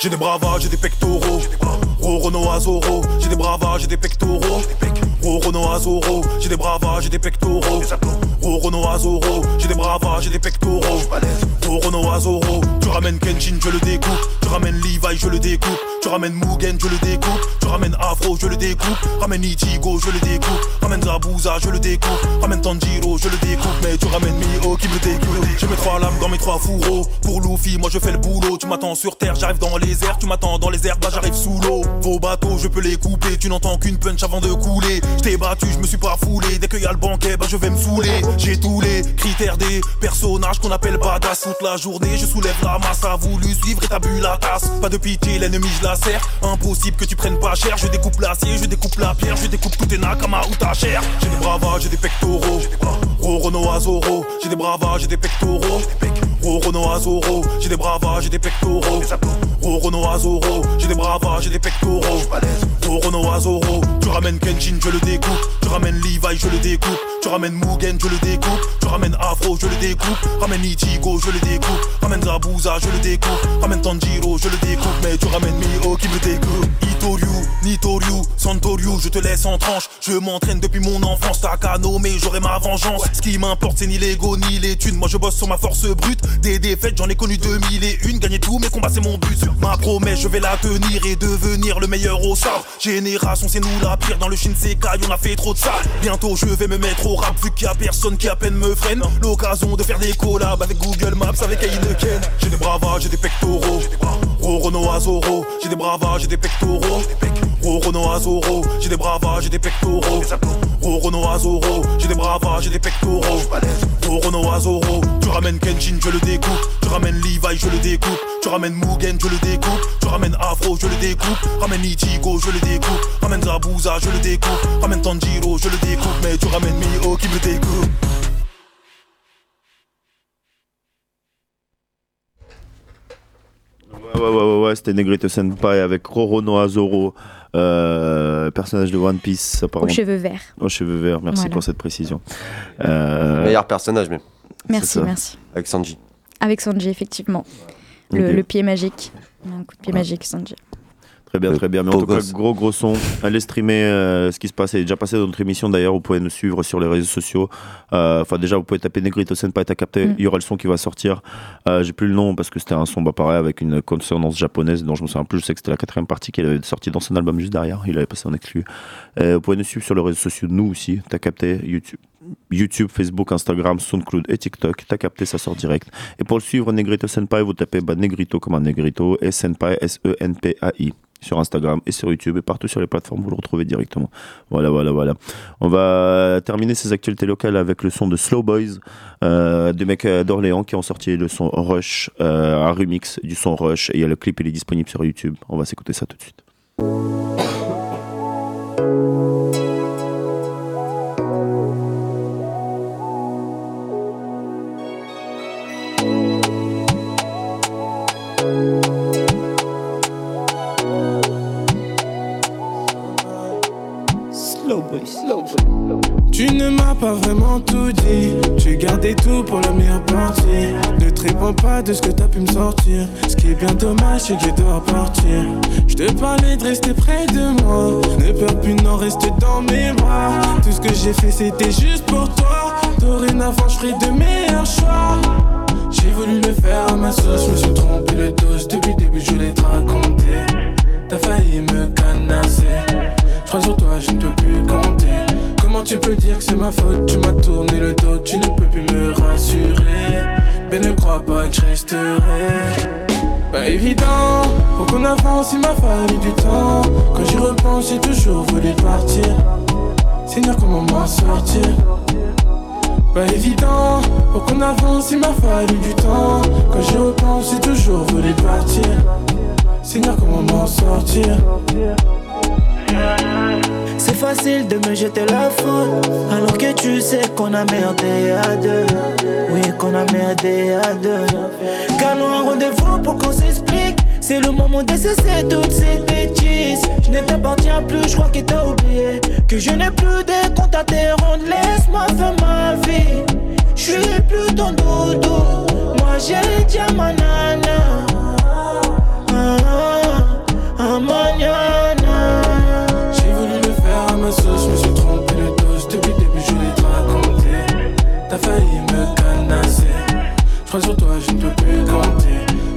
Speaker 10: J'ai des bravages, j'ai des pectoraux. Rorono Azoro, j'ai des bravages, j'ai des pectoraux. Rorono Azoro, j'ai des bravages, j'ai des pectoraux. Rorono Azoro, j'ai des bravages, j'ai des pectoraux. Rorono Azoro, tu ramènes Kenshin, je le découpe. Tu ramènes Levi, je le découpe. Tu ramènes Mugen, je le découpe. Tu ramènes Afro, je le découpe. Ramène Ichigo, je le découpe. Ramène Zabuza, je le découpe. Ramène Tanjiro, je le découpe. Mais tu ramènes Mio qui me découpe. J'ai mes trois lames dans mes trois fourreaux. Pour Luffy, moi je fais le boulot. Tu m'attends sur terre, j'arrive dans les airs. Tu m'attends dans les airs, bah j'arrive sous l'eau. Vos bateaux, je peux les couper. Tu n'entends qu'une punch avant de couler. Je t'ai battu, je me suis pas foulé. Dès qu'il y a le banquet, bah je vais me saouler. J'ai tous les critères des personnages qu'on appelle badass. Toute la journée, je soulève la masse. A voulu suivre et t'as bu la tasse. Pas de pitié, l'ennemi, je la serre. Impossible que tu prennes pas cher. Je découpe l'acier, je découpe la pierre. Je découpe tout tes nakama ou ta chair. J'ai des bravages, j'ai des pectoraux. Rorono Azoro, j'ai des bravages, j'ai des pectoraux. Rorono Azoro, j'ai des bravages, j'ai des pectoraux. Rorono Azoro, j'ai des bravages, j'ai des pectoraux. Rorono Azoro, tu ramènes Kenshin, je le découpe. Tu ramènes Levi, je le découpe. Tu ramènes Mugen, je le découpe. Tu ramènes Afro, je le découpe. Ramène Ichigo, je le découpe. Ramène Zabuza, je le découpe. Ramène Tanjiro, je le découpe. Mais tu ramènes Mio qui me découpe. Itoryu, Nitoryu, Santoryu, je te laisse en tranche. Je m'entraîne depuis mon enfance, qu'à nommer, j'aurai ma vengeance. Ce qui m'importe, c'est ni l'ego ni les thunes. Moi, je bosse sur ma force brute. Des défaites, j'en ai connu 2000 et une. Gagner tous mes combats, c'est mon but. Ma promesse, je vais la tenir et devenir le meilleur au sabre. Génération, c'est nous la pire. Dans le Shinsekai, on a fait trop de ça. Bientôt, je vais me mettre au rap, vu qu'il y a personne qui à peine me freine. L'occasion de faire des collabs avec Google Maps, avec Heineken. J'ai des bravages, j'ai des pectoraux. Rorono Azoro, j'ai des bravages, j'ai des pectoraux. Rorono Azoro, j'ai des bravages, j'ai des pectoraux. Rorono Azoro, j'ai des bravages, j'ai des pectoraux. Rorono Azoro, tu ramènes Kenshin, je le découpe. Tu ramènes Levi, je le découpe. Tu ramènes Mugen, je le découpe. Tu ramènes Afro, je le découpe. Ramène Ichigo, je le découpe. Ramène Zabuza, je le découpe. Ramène Tanjiro, je le découpe. Mais tu ramènes Mio qui me découpe.
Speaker 4: Ouais, ouais, ouais, ouais, c'était Negrete Senpai avec Rorono Azoro, euh, personnage de One Piece.
Speaker 5: Aux
Speaker 4: apparemment.
Speaker 5: cheveux verts.
Speaker 4: Aux cheveux verts, merci
Speaker 5: Voilà.
Speaker 4: pour cette précision. Euh,
Speaker 1: Meilleur personnage, même.
Speaker 5: Merci, merci.
Speaker 1: Avec Sanji.
Speaker 5: Avec Sanji, effectivement. Le, pied magique. Un coup de pied magique, Sanji.
Speaker 4: Très bien,
Speaker 1: Le
Speaker 4: très bien. Mais en tout cas, gros, gros son. Allez streamer euh, ce qui se passe. C'est déjà passé dans notre émission d'ailleurs. Vous pouvez nous suivre sur les réseaux sociaux. Euh, Enfin, déjà, vous pouvez taper Negrito Senpai, t'as capté.
Speaker 5: Mm.
Speaker 4: Il y aura le son qui va sortir. Euh, J'ai plus le nom parce que c'était un son bah, pareil avec une consonance japonaise dont je me souviens plus. Je sais que c'était la quatrième partie qu'il avait sortie dans son album juste derrière. Il avait passé en exclu. Euh, vous pouvez nous suivre sur les réseaux sociaux, nous aussi. T'as capté YouTube. YouTube, Facebook, Instagram, SoundCloud et TikTok. T'as capté, ça sort direct. Et pour le suivre, Negrito Senpai, vous tapez bah, Negrito comme un Negrito et Senpai, S-E-N-P-A-I sur Instagram et sur YouTube et partout sur les plateformes, vous le retrouvez directement. Voilà, voilà, voilà. On va terminer ces actualités locales avec le son de Slow Boys, euh, des mecs euh, d'Orléans qui ont sorti le son Rush, euh, un remix du son Rush. Et il y a le clip, il est disponible sur YouTube. On va s'écouter ça tout de suite.
Speaker 12: Tu ne m'as pas vraiment tout dit. Tu gardé tout pour la meilleure partie. Ne te réponds pas de ce que t'as pu me sortir. Ce qui est bien dommage, c'est que je dois partir. Je te parlais de rester près de moi. Ne peur plus, non, reste dans mes bras. Tout ce que j'ai fait, c'était juste pour toi. Dorénavant, je ferai de meilleurs choix. J'ai voulu le faire à ma sauce, je me suis trompé le dos. Depuis le début, je voulais te raconter. T'as failli me canasser. Je crois sur toi, je ne peux plus compter. Comment tu peux dire que c'est ma faute? Tu m'as tourné le dos, tu ne peux plus me rassurer. Mais ne crois pas que je resterai. Pas évident, faut qu'on avance, il m'a fallu du temps. Quand j'y repense, j'ai toujours voulu partir. Seigneur, comment m'en sortir Pas évident, faut qu'on avance, il m'a fallu du temps. Quand j'y repense, j'ai toujours voulu partir. Seigneur, comment m'en sortir?
Speaker 13: C'est facile de me jeter la faute Alors que tu sais qu'on a merdé à deux. Oui qu'on a merdé à deux. Calons un rendez-vous pour qu'on s'explique. C'est le moment de cesser toutes ces bêtises. Je ne t'appartiens plus, je crois que t'as oublié. Que je n'ai plus de comptes à te rendre Laisse-moi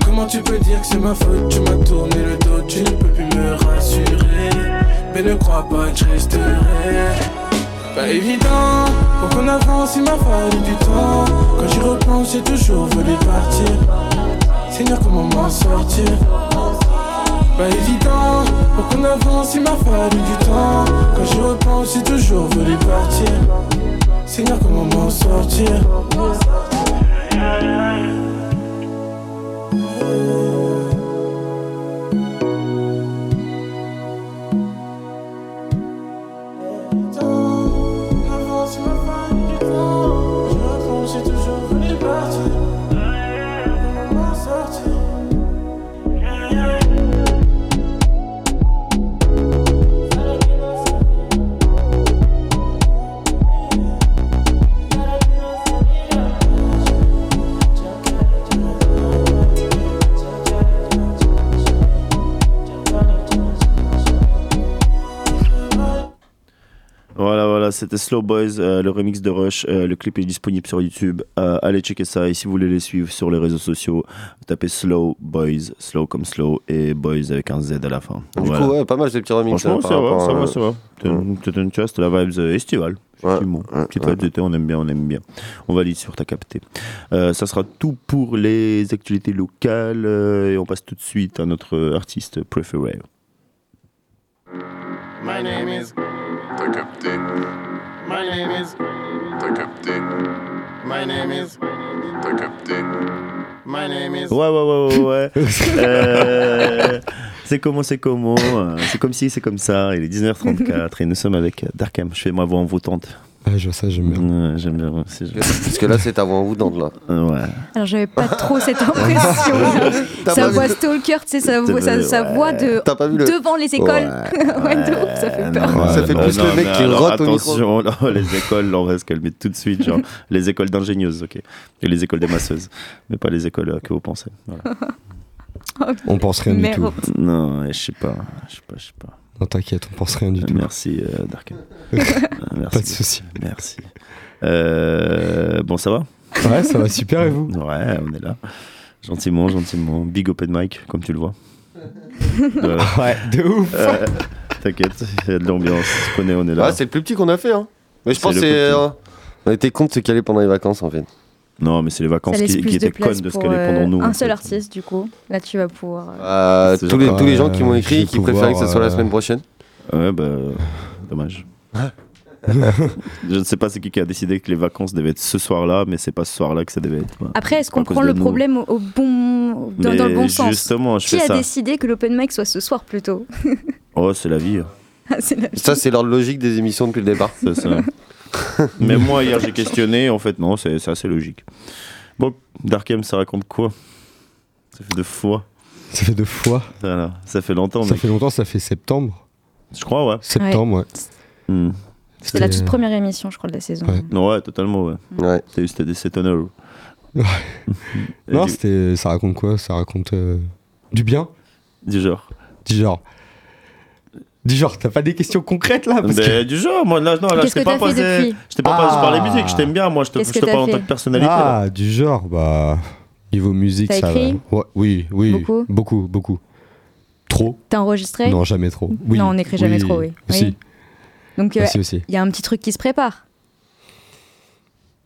Speaker 12: Comment tu peux dire que c'est ma faute? Tu m'as tourné le dos, tu ne peux plus me rassurer. Mais ne crois pas que je resterai. Pas évident, pour qu'on avance, il m'a fallu du temps. Quand j'y repense, j'ai toujours voulu partir. Seigneur, comment m'en sortir? Pas évident, pour qu'on avance, il m'a fallu du temps. Quand j'y repense, j'ai toujours voulu partir. Seigneur, comment m'en sortir?
Speaker 4: C'était Slow Boys, euh, le remix de Rush. Euh, le clip est disponible sur YouTube. Euh, allez checker ça. Et si vous voulez les suivre sur les réseaux sociaux, tapez Slow Boys, Slow comme Slow et Boys avec un Z à la fin.
Speaker 1: Du
Speaker 4: Voilà.
Speaker 1: coup, ouais, pas mal ces petits remix.
Speaker 4: Franchement,
Speaker 1: hein,
Speaker 4: ça va, ça va, ça va. Tu vois, c'était la vibes estivale. effectivement. Petite vibe d'été, on aime bien, on aime bien. On valide sur ta capté. Euh, ça sera tout pour les actualités locales euh, et on passe tout de suite à notre artiste préféré.
Speaker 14: My name is T'as capté My name is T'as capté My name is T'as capté My name is
Speaker 4: Ouais, ouais, ouais, ouais, ouais. Euh, c'est comment, c'est comment. C'est comme si, c'est comme ça. Il est 19h34 et nous sommes avec Darkham. Je fais ma voix envoûtante.
Speaker 15: Ah, je vois ça, j'aime bien.
Speaker 4: Ouais, j'aime bien aussi. j'aime-
Speaker 1: Parce que là, c'est ta voix en woodland, là.
Speaker 4: Euh, ouais.
Speaker 5: Alors j'avais pas trop cette impression. Sa voix stalker, tu sais, sa, voix- sa,
Speaker 4: Ouais.
Speaker 5: sa voix de devant les écoles. Ouais, de ouf, ça fait peur.
Speaker 4: non,
Speaker 1: Ça fait
Speaker 4: non,
Speaker 1: plus
Speaker 4: non,
Speaker 1: le mec qui rote au micro.
Speaker 4: Attention, les écoles, là, on va se calmer tout de suite. Genre, les écoles d'ingénieuses, ok. Et les écoles des masseuses. Mais pas les écoles euh, que vous pensez. Voilà.
Speaker 15: On pense rien du tout.
Speaker 4: Non, je sais pas. Je sais pas, je sais pas.
Speaker 15: Non, t'inquiète, on pense rien du tout.
Speaker 4: Merci, euh, Darken. Euh, merci.
Speaker 15: Pas de soucis.
Speaker 4: Merci. Euh, bon, ça va?
Speaker 15: Ouais, ça va super et vous?
Speaker 4: Ouais, on est là. Gentiment, gentiment. Big open mic, comme tu le vois. Voilà.
Speaker 15: Ouais, de ouf.
Speaker 4: Euh, T'inquiète, il y a de l'ambiance. On est là.
Speaker 1: Ouais, c'est le plus petit qu'on a fait, hein. Mais je pense que c'est. euh, on était con de se caler pendant les vacances, en fait.
Speaker 4: Non, mais c'est les vacances qui, étaient connes de se
Speaker 5: pour
Speaker 4: caler
Speaker 5: euh,
Speaker 4: pendant nous.
Speaker 5: un
Speaker 4: en
Speaker 5: seul
Speaker 4: fait.
Speaker 5: artiste, du coup. Là, tu vas pouvoir. euh,
Speaker 1: Euh,
Speaker 4: C'est
Speaker 1: tous, les, tous les gens qui m'ont
Speaker 15: euh,
Speaker 1: écrit
Speaker 15: je
Speaker 1: qui préféraient que ce soit la semaine
Speaker 15: euh,
Speaker 1: prochaine.
Speaker 4: Ouais, bah, dommage. je ne sais pas c'est qui qui a décidé que les vacances devaient être ce soir-là, mais c'est pas ce soir-là que ça devait être. voilà.
Speaker 5: Après, est-ce qu'on prend le problème au, au bon, dans, dans le bon sens
Speaker 4: Justement, je
Speaker 5: Qui
Speaker 4: fais
Speaker 5: a
Speaker 4: ça.
Speaker 5: décidé que l'open mic soit ce soir plutôt
Speaker 4: Oh, c'est la vie.
Speaker 5: C'est la-
Speaker 1: Ça, c'est l'ordre logique des émissions depuis le départ.
Speaker 4: C'est ça. Mais moi, hier, j'ai questionné. En fait, non, c'est assez logique. Bon, Darkem, ça raconte quoi? Ça fait deux fois.
Speaker 15: Ça fait deux fois.
Speaker 4: Voilà. Ça fait longtemps,
Speaker 15: Ça
Speaker 4: mec.
Speaker 15: fait longtemps, ça fait septembre.
Speaker 4: Je crois, ouais.
Speaker 15: Septembre, ouais.
Speaker 4: Hmm.
Speaker 5: C'était la toute première émission, je crois, de la saison.
Speaker 15: Ouais.
Speaker 4: Non, ouais, totalement, ouais.
Speaker 1: Ouais.
Speaker 4: C'était c'était des honneur.
Speaker 15: Ouais. Non,
Speaker 4: du-
Speaker 15: c'était. Ça raconte quoi? Ça raconte euh, du bien?
Speaker 4: Du genre.
Speaker 15: Du genre. Du genre, t'as pas des questions concrètes là? Parce que-
Speaker 4: du genre, moi, là, non, là, je t'ai pas posé. Je t'ai pas posé
Speaker 15: Ah.
Speaker 4: par les musiques, je t'aime bien, moi, je te, je parle en tant que personnalité. là.
Speaker 15: Ah, du genre, bah. Niveau musique, ça
Speaker 5: écrit?
Speaker 15: va. Ouais, oui, oui.
Speaker 5: Beaucoup?
Speaker 15: Beaucoup, beaucoup. Trop
Speaker 5: T'as enregistré?
Speaker 15: Non, jamais trop. Oui.
Speaker 5: Non, on n'écrit jamais trop, oui. Oui. Donc, euh, il y a un petit truc qui se prépare.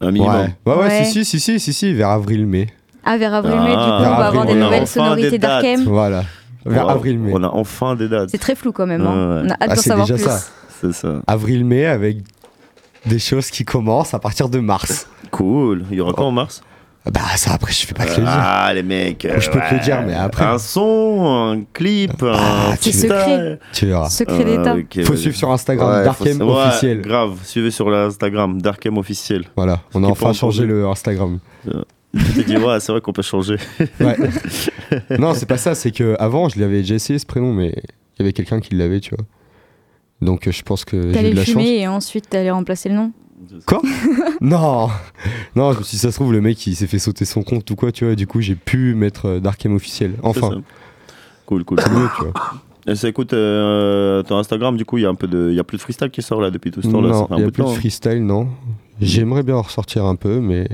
Speaker 4: Un minimum.
Speaker 15: Ouais. Ouais, ouais,
Speaker 5: Ouais.
Speaker 15: si, si, si, si, si, si, vers avril-mai.
Speaker 5: Ah, vers avril-mai,
Speaker 4: Ah.
Speaker 5: du coup, on va avoir des nouvelles
Speaker 4: enfin
Speaker 5: sonorités d'Arkem.
Speaker 15: Voilà. Vers
Speaker 4: Wow.
Speaker 15: avril-mai.
Speaker 4: On a enfin des dates.
Speaker 5: C'est très flou quand même. hein. On a hâte
Speaker 15: Ah,
Speaker 5: d'en
Speaker 15: c'est
Speaker 5: savoir
Speaker 15: déjà
Speaker 5: plus.
Speaker 15: ça.
Speaker 4: C'est ça.
Speaker 15: Avril-mai avec des choses qui commencent à partir de mars.
Speaker 4: Cool. Il y aura quoi en mars?
Speaker 15: Bah, ça après, je vais pas te le dire.
Speaker 4: Ah, les mecs.
Speaker 15: Je peux te le dire, mais après-
Speaker 4: Un son, un clip, un.
Speaker 15: Ah,
Speaker 5: C'est
Speaker 15: tu-
Speaker 5: secret.
Speaker 15: Tu verras.
Speaker 5: Secret d'État.
Speaker 4: Ah, ok,
Speaker 15: Faut suivre sur Instagram,
Speaker 1: Ouais,
Speaker 15: Darkem officiel.
Speaker 4: grave. Suivez sur l'Instagram, Darkem officiel.
Speaker 15: Voilà, on a enfin changé le Instagram.
Speaker 4: Tu t'es dit, ouais, c'est vrai qu'on peut changer.
Speaker 15: Ouais. non, c'est pas ça, c'est que avant je l'avais déjà essayé ce prénom, mais il y avait quelqu'un qui l'avait, tu vois. Donc euh, je pense que j'ai eu de la chance.
Speaker 5: fumer et ensuite t'allais remplacer le nom.
Speaker 15: Quoi Non Non, dit, ça se trouve, le mec il s'est fait sauter son compte ou quoi, tu vois, et du coup j'ai pu mettre euh, Darkem officiel. Enfin.
Speaker 4: Cool, cool.
Speaker 15: c'est mieux, tu vois.
Speaker 4: Et ça, écoute, euh, ton Instagram, du coup, il y a un peu de, il y a plus de freestyle qui sort là depuis tout ce temps-là.
Speaker 15: Non, il y a plus de
Speaker 4: hein.
Speaker 15: freestyle, non. J'aimerais bien en ressortir un peu, mais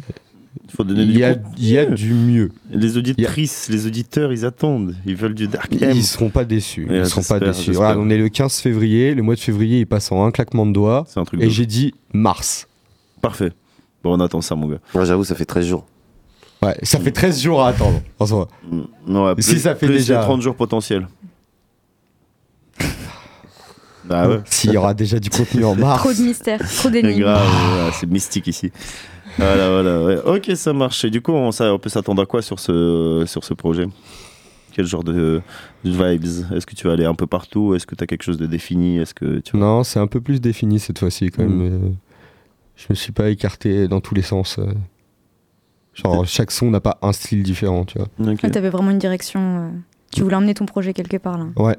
Speaker 4: Il faut donner
Speaker 15: il y, a,
Speaker 4: contenu.
Speaker 15: il y a du mieux.
Speaker 4: Les auditrices, les auditeurs, ils attendent. Ils veulent du Dark M.
Speaker 15: Ils seront pas déçus.
Speaker 4: Ouais,
Speaker 15: Ils seront pas déçus. Voilà, on est le 15 février. Le mois de février, il passe en un claquement de doigts.
Speaker 4: C'est un truc de
Speaker 15: Et j'ai dit mars.
Speaker 4: Parfait. Bon, on attend ça, mon gars.
Speaker 1: Ouais, J'avoue, ça fait 13 jours.
Speaker 15: Ouais, ça fait 13 jours à attendre. En soi.
Speaker 4: Mm. Ouais, plus,
Speaker 15: Si ça fait
Speaker 4: plus
Speaker 15: déjà-
Speaker 4: les 30 jours potentiels. bah ouais.
Speaker 15: S'il y aura déjà du contenu en mars.
Speaker 5: Trop de mystère, trop d'énigmes.
Speaker 4: c'est mystique ici. Voilà, voilà, ouais. Ok, ça marche. Et du coup, on, ça, on peut s'attendre à quoi sur ce, sur ce projet? Quel genre de, de vibes? Est-ce que tu vas aller un peu partout? Est-ce que tu as quelque chose de défini? Est-ce que tu
Speaker 15: Non, c'est un peu plus défini cette fois-ci quand
Speaker 4: Mm.
Speaker 15: même. euh, Je me suis pas écarté dans tous les sens. euh. Genre, chaque son n'a pas un style différent, tu vois.
Speaker 5: Ah, T'avais vraiment une direction. euh, Tu voulais emmener ton projet quelque part là.
Speaker 15: Ouais.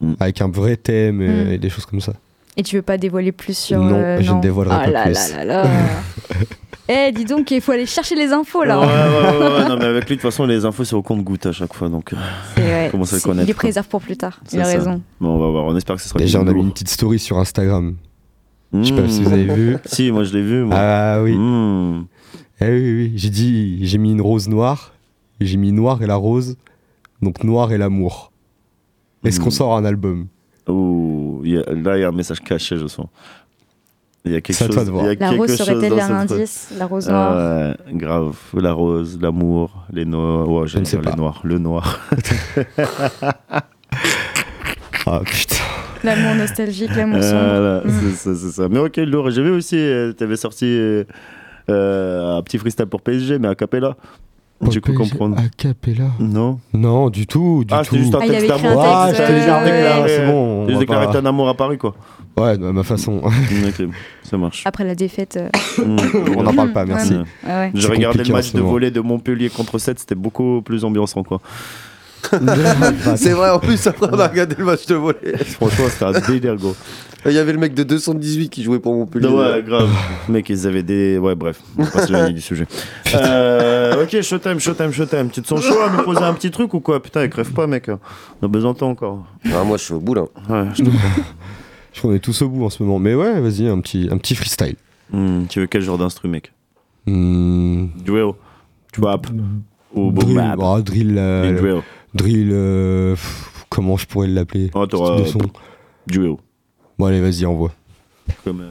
Speaker 4: Mm.
Speaker 15: Avec un vrai thème
Speaker 5: Mm.
Speaker 15: et des choses comme ça.
Speaker 5: Et tu veux pas dévoiler plus sur.
Speaker 15: Non,
Speaker 5: euh,
Speaker 15: je ne dévoilerai
Speaker 5: Ah
Speaker 15: pas
Speaker 5: là
Speaker 15: plus.
Speaker 5: là là là. Eh, dis donc, il faut aller chercher les infos là.
Speaker 4: Ouais, ouais, ouais, ouais, non, mais avec lui, de toute façon, les infos, c'est au compte-goutte à chaque fois. Donc, euh,
Speaker 5: C'est- ouais,
Speaker 4: Comment ça le connaître,
Speaker 5: Il les préserve pour plus tard.
Speaker 4: C'est
Speaker 5: Il a
Speaker 4: ça.
Speaker 5: raison.
Speaker 4: bon, on va voir. On espère que ce sera
Speaker 15: Déjà, on a mis une petite story sur Instagram. Je sais pas si vous avez vu.
Speaker 4: Si, moi, je l'ai vu. Moi.
Speaker 15: Ah oui.
Speaker 4: Mm.
Speaker 15: Eh oui, oui. J'ai dit, j'ai mis une rose noire. J'ai mis noir et la rose. Donc noir et l'amour. Est-ce qu'on
Speaker 4: Mm.
Speaker 15: sort un album?
Speaker 4: Ouh, il y a- là, il y a un message caché, je sens. Il y a quelque chose.
Speaker 15: toi de voir.
Speaker 4: il y a
Speaker 5: La
Speaker 4: quelque
Speaker 5: rose
Speaker 4: chose
Speaker 5: serait-elle
Speaker 4: dans
Speaker 5: un indice La rose noire.
Speaker 4: Ouais, grave. La rose, l'amour, les noirs. Ouais,
Speaker 15: Je ne sais
Speaker 4: dire les
Speaker 15: pas.
Speaker 4: noirs. Le noir.
Speaker 15: Ah putain.
Speaker 5: L'amour nostalgique, l'amour sombre.
Speaker 4: Voilà,
Speaker 5: Mm.
Speaker 4: c'est ça, c'est ça. Mais ok, lourd. J'ai vu aussi, euh, t'avais sorti euh, euh, un petit freestyle pour PSG, mais à Capella. J'ai cru comprendre.
Speaker 11: A cappella
Speaker 4: Non.
Speaker 11: Non, du tout. Du
Speaker 4: Ah,
Speaker 11: tout.
Speaker 4: c'était juste un
Speaker 5: Ah,
Speaker 4: texte
Speaker 5: un
Speaker 4: d'amour.
Speaker 11: Ah, je
Speaker 5: euh,
Speaker 11: déjà déclaré,
Speaker 5: ouais.
Speaker 11: c'est bon. on
Speaker 4: J'ai déclaré ton amour à Paris, quoi.
Speaker 11: Ouais, de ma façon.
Speaker 4: ok, ça marche.
Speaker 5: Après la défaite. euh,
Speaker 4: Mm.
Speaker 11: On n'en parle pas, merci.
Speaker 5: Ouais, ouais.
Speaker 4: J'ai
Speaker 11: C'est
Speaker 4: regardé le match de volley de Montpellier contre 7, c'était beaucoup plus ambiançant, quoi.
Speaker 1: C'est vrai, en plus, après, on a regardé le match de volley.
Speaker 4: Franchement, c'était un délire, gros.
Speaker 1: Il y avait le mec de 218 qui jouait pour Montpellier.
Speaker 4: Ouais, grave. Mec, ils avaient des. Ouais, bref, on va pas s'éloigner du sujet. Euh, ok, Showtime, Showtime, Showtime. Tu te sens chaud à me poser un petit truc ou quoi? Putain, crève pas, mec. On a besoin de temps encore.
Speaker 1: Ah, moi, je suis au bout là.
Speaker 4: Ouais, je.
Speaker 11: Je crois qu'on est tous au bout en ce moment. Mais ouais, vas-y, un petit, un petit freestyle.
Speaker 4: Hmm, tu veux quel genre d'instru, mec?
Speaker 11: Hmm,
Speaker 4: Drill, trap ou boom
Speaker 11: drill,
Speaker 4: bap
Speaker 11: ah, drill, euh,
Speaker 4: drill.
Speaker 11: Drill, euh, pff, comment je pourrais l'appeler
Speaker 4: Oh, t'auras-
Speaker 11: de son.
Speaker 4: Drill.
Speaker 11: Bon, allez, vas-y, envoie.
Speaker 4: Comme, euh,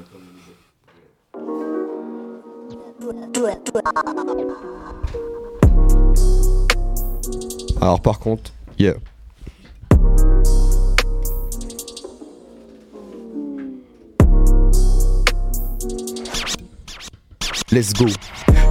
Speaker 11: Alors, par contre, yeah. Let's go.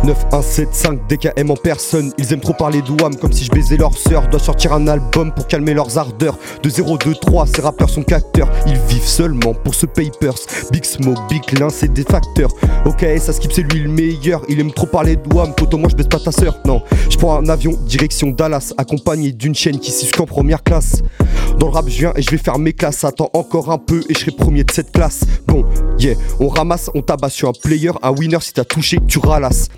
Speaker 11: 9175 DKM en personne. Ils aiment trop parler d'Ouam comme si je baisais leur sœur. Dois sortir un album pour calmer leurs ardeurs. De 023, ces rappeurs sont qu'acteurs. Ils vivent seulement pour ce papers. Big Smo, Big Lin, c'est des facteurs. Ok, ça skip, c'est lui le meilleur. Il aime trop parler d'Ouam. Poto, moi je baisse pas ta sœur. Non, je prends un avion direction Dallas, accompagné d'une chaîne qui s'y en première classe. Dans le rap, je viens et je vais faire mes classes. Attends encore un peu et je serai premier de cette classe. Bon, yeah, on ramasse, on tabasse sur un player, un winner. Si t'as touché, tu ralasses.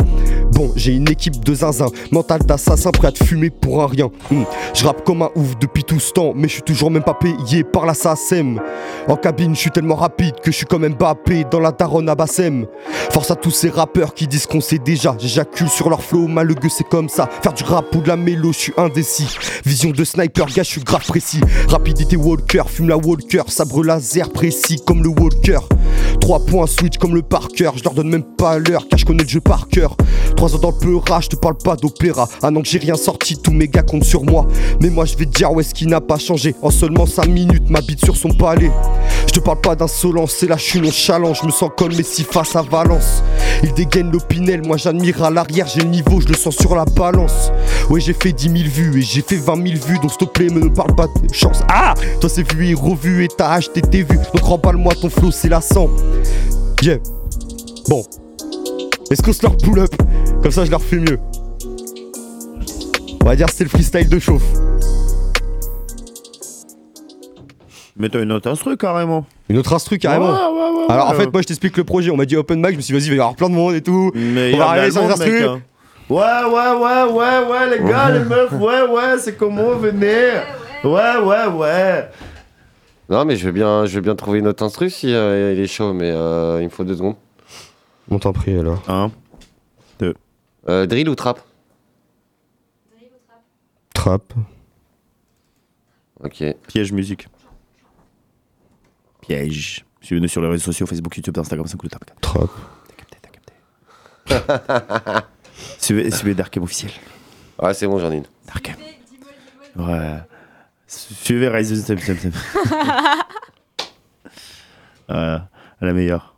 Speaker 11: Bon, j'ai une équipe de zinzin, mental d'assassin prêt à te fumer pour un rien. Hmm, Je rappe comme un ouf depuis tout ce temps, mais je suis toujours même pas payé par la SACEM. En cabine, je suis tellement rapide que je suis quand même Mbappé dans la daronne à Bassem. Force à tous ces rappeurs qui disent qu'on sait déjà. J'éjacule sur leur flow, malheureux c'est comme ça. Faire du rap ou de la mélo, je suis indécis. Vision de sniper, gars, je suis grave précis. Rapidité Walker, fume la Walker, sabre laser précis comme le Walker. 3 points switch comme le Parker, je leur donne même pas l'heure car je connais le jeu par cœur. 3 ans dans le pleura, je te parle pas d'opéra. Un an que j'ai rien sorti, tous mes gars comptent sur moi. Mais moi je vais te dire où est-ce qui n'a pas changé. En seulement 5 minutes, ma bite sur son palais. Je te parle pas d'insolence, c'est là je suis nonchalant. Je me sens comme Messi face à Valence. Il dégaine l'opinel, moi j'admire à l'arrière, j'ai le niveau, je le sens sur la balance. Ouais, j'ai fait 10 000 vues et j'ai fait 20 000 vues, donc s'il te plaît, me ne parle pas de chance. Ah Toi c'est vu et revu et t'as acheté tes vues, donc remballe-moi ton flow, c'est la sang. Yeah. Bon. Est-ce qu'on se leur pull up Comme ça je leur fais mieux. On va dire c'est le freestyle de chauffe.
Speaker 4: Mais t'as une autre instru carrément.
Speaker 11: Une autre instru carrément.
Speaker 4: Ouais, ouais, ouais,
Speaker 11: Alors en fait moi je t'explique le projet, on m'a dit open mic, je me suis dit vas-y il va y avoir plein de monde et tout.
Speaker 4: Mais
Speaker 11: on
Speaker 4: y
Speaker 11: va arriver sur les
Speaker 4: mec, hein. Ouais, ouais, ouais, ouais, ouais, les gars, les meufs, ouais, ouais, c'est comment, venez. Ouais, ouais, ouais.
Speaker 1: Non, mais je vais bien, je vais bien trouver une autre instru si euh, il est chaud, mais euh, il me faut deux secondes.
Speaker 11: On t'en prie alors.
Speaker 4: Un, deux.
Speaker 1: Euh, drill ou trap
Speaker 11: Trap.
Speaker 1: Ok.
Speaker 4: Piège musique. Piège. Suivez-nous sur les réseaux sociaux, Facebook, YouTube, Instagram, c'est cool, tape.
Speaker 11: Trap.
Speaker 4: Suivez, suivez Darkem officiel.
Speaker 1: Ouais, c'est bon, j'en ai une.
Speaker 4: Darkem. Ouais. Suivez Rise Step Step Step. Ouais, la meilleure.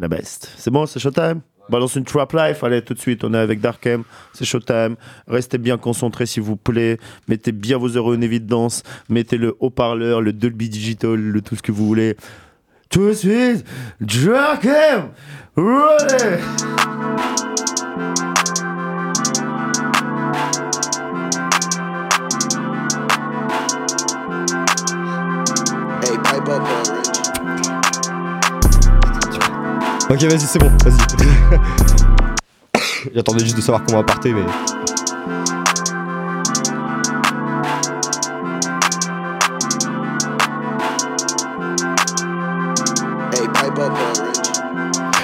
Speaker 4: La best. C'est bon, c'est showtime? Balance une trap life, allez tout de suite, on est avec Darkem, c'est showtime. Restez bien concentrés s'il vous plaît, mettez bien vos heureux en évidence, mettez le haut-parleur, le Dolby Digital, le tout ce que vous voulez. Tout de suite, Darkem Rollez
Speaker 15: Hey, pipe up,
Speaker 11: Ok vas-y c'est bon, vas-y. J'attendais juste de savoir comment partir mais.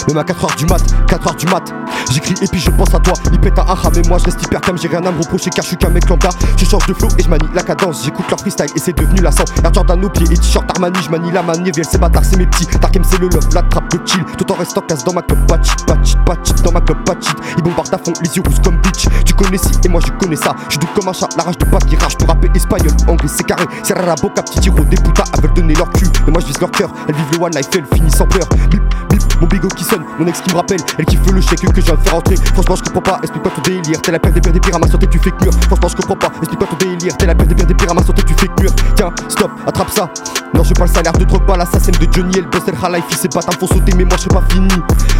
Speaker 11: Même à 4h du mat, 4h du mat J'écris et puis je pense à toi Il pète un aha mais moi je reste hyper calme J'ai rien à me reprocher car je suis qu'un mec lambda Je change de flow et je manie la cadence J'écoute leur freestyle et c'est devenu la sang Air Jordan aux pieds et t-shirt Armani Je manie la manivelle c'est bâtard c'est mes petits Darkem c'est le love, la trappe, le chill Tout en restant casse dans ma club Patchit, patchit, patchit Dans ma club patchit Ils bombardent à fond les yeux rouges comme bitch Tu connais ci et moi je connais ça. Je suis comme un chat, la rage de pas qui rage. Pour rapper espagnol, anglais, c'est carré. C'est la boca, petit tiro, des putas, elles veulent donner leur cul. Mais moi je vise leur cœur. Elles vivent le one life, elles finissent en pleurs. Bip, bip, mon bigot qui sonne, mon ex qui me rappelle. Elle kiffe le chèque que Franchement, je comprends pas, explique-moi ton délire. T'es la pire des pires des pires à ma santé, tu fais que mûr. Franchement, je comprends pas, explique-moi ton délire. T'es la pire des pires des pires à ma santé, tu fais que mûr. Tiens, stop, attrape ça. Non, je pas le salaire de Drogba, l'assassin de Johnny, elle bosse, elle life, il sait pas, t'as sauter, mais moi je pas fini.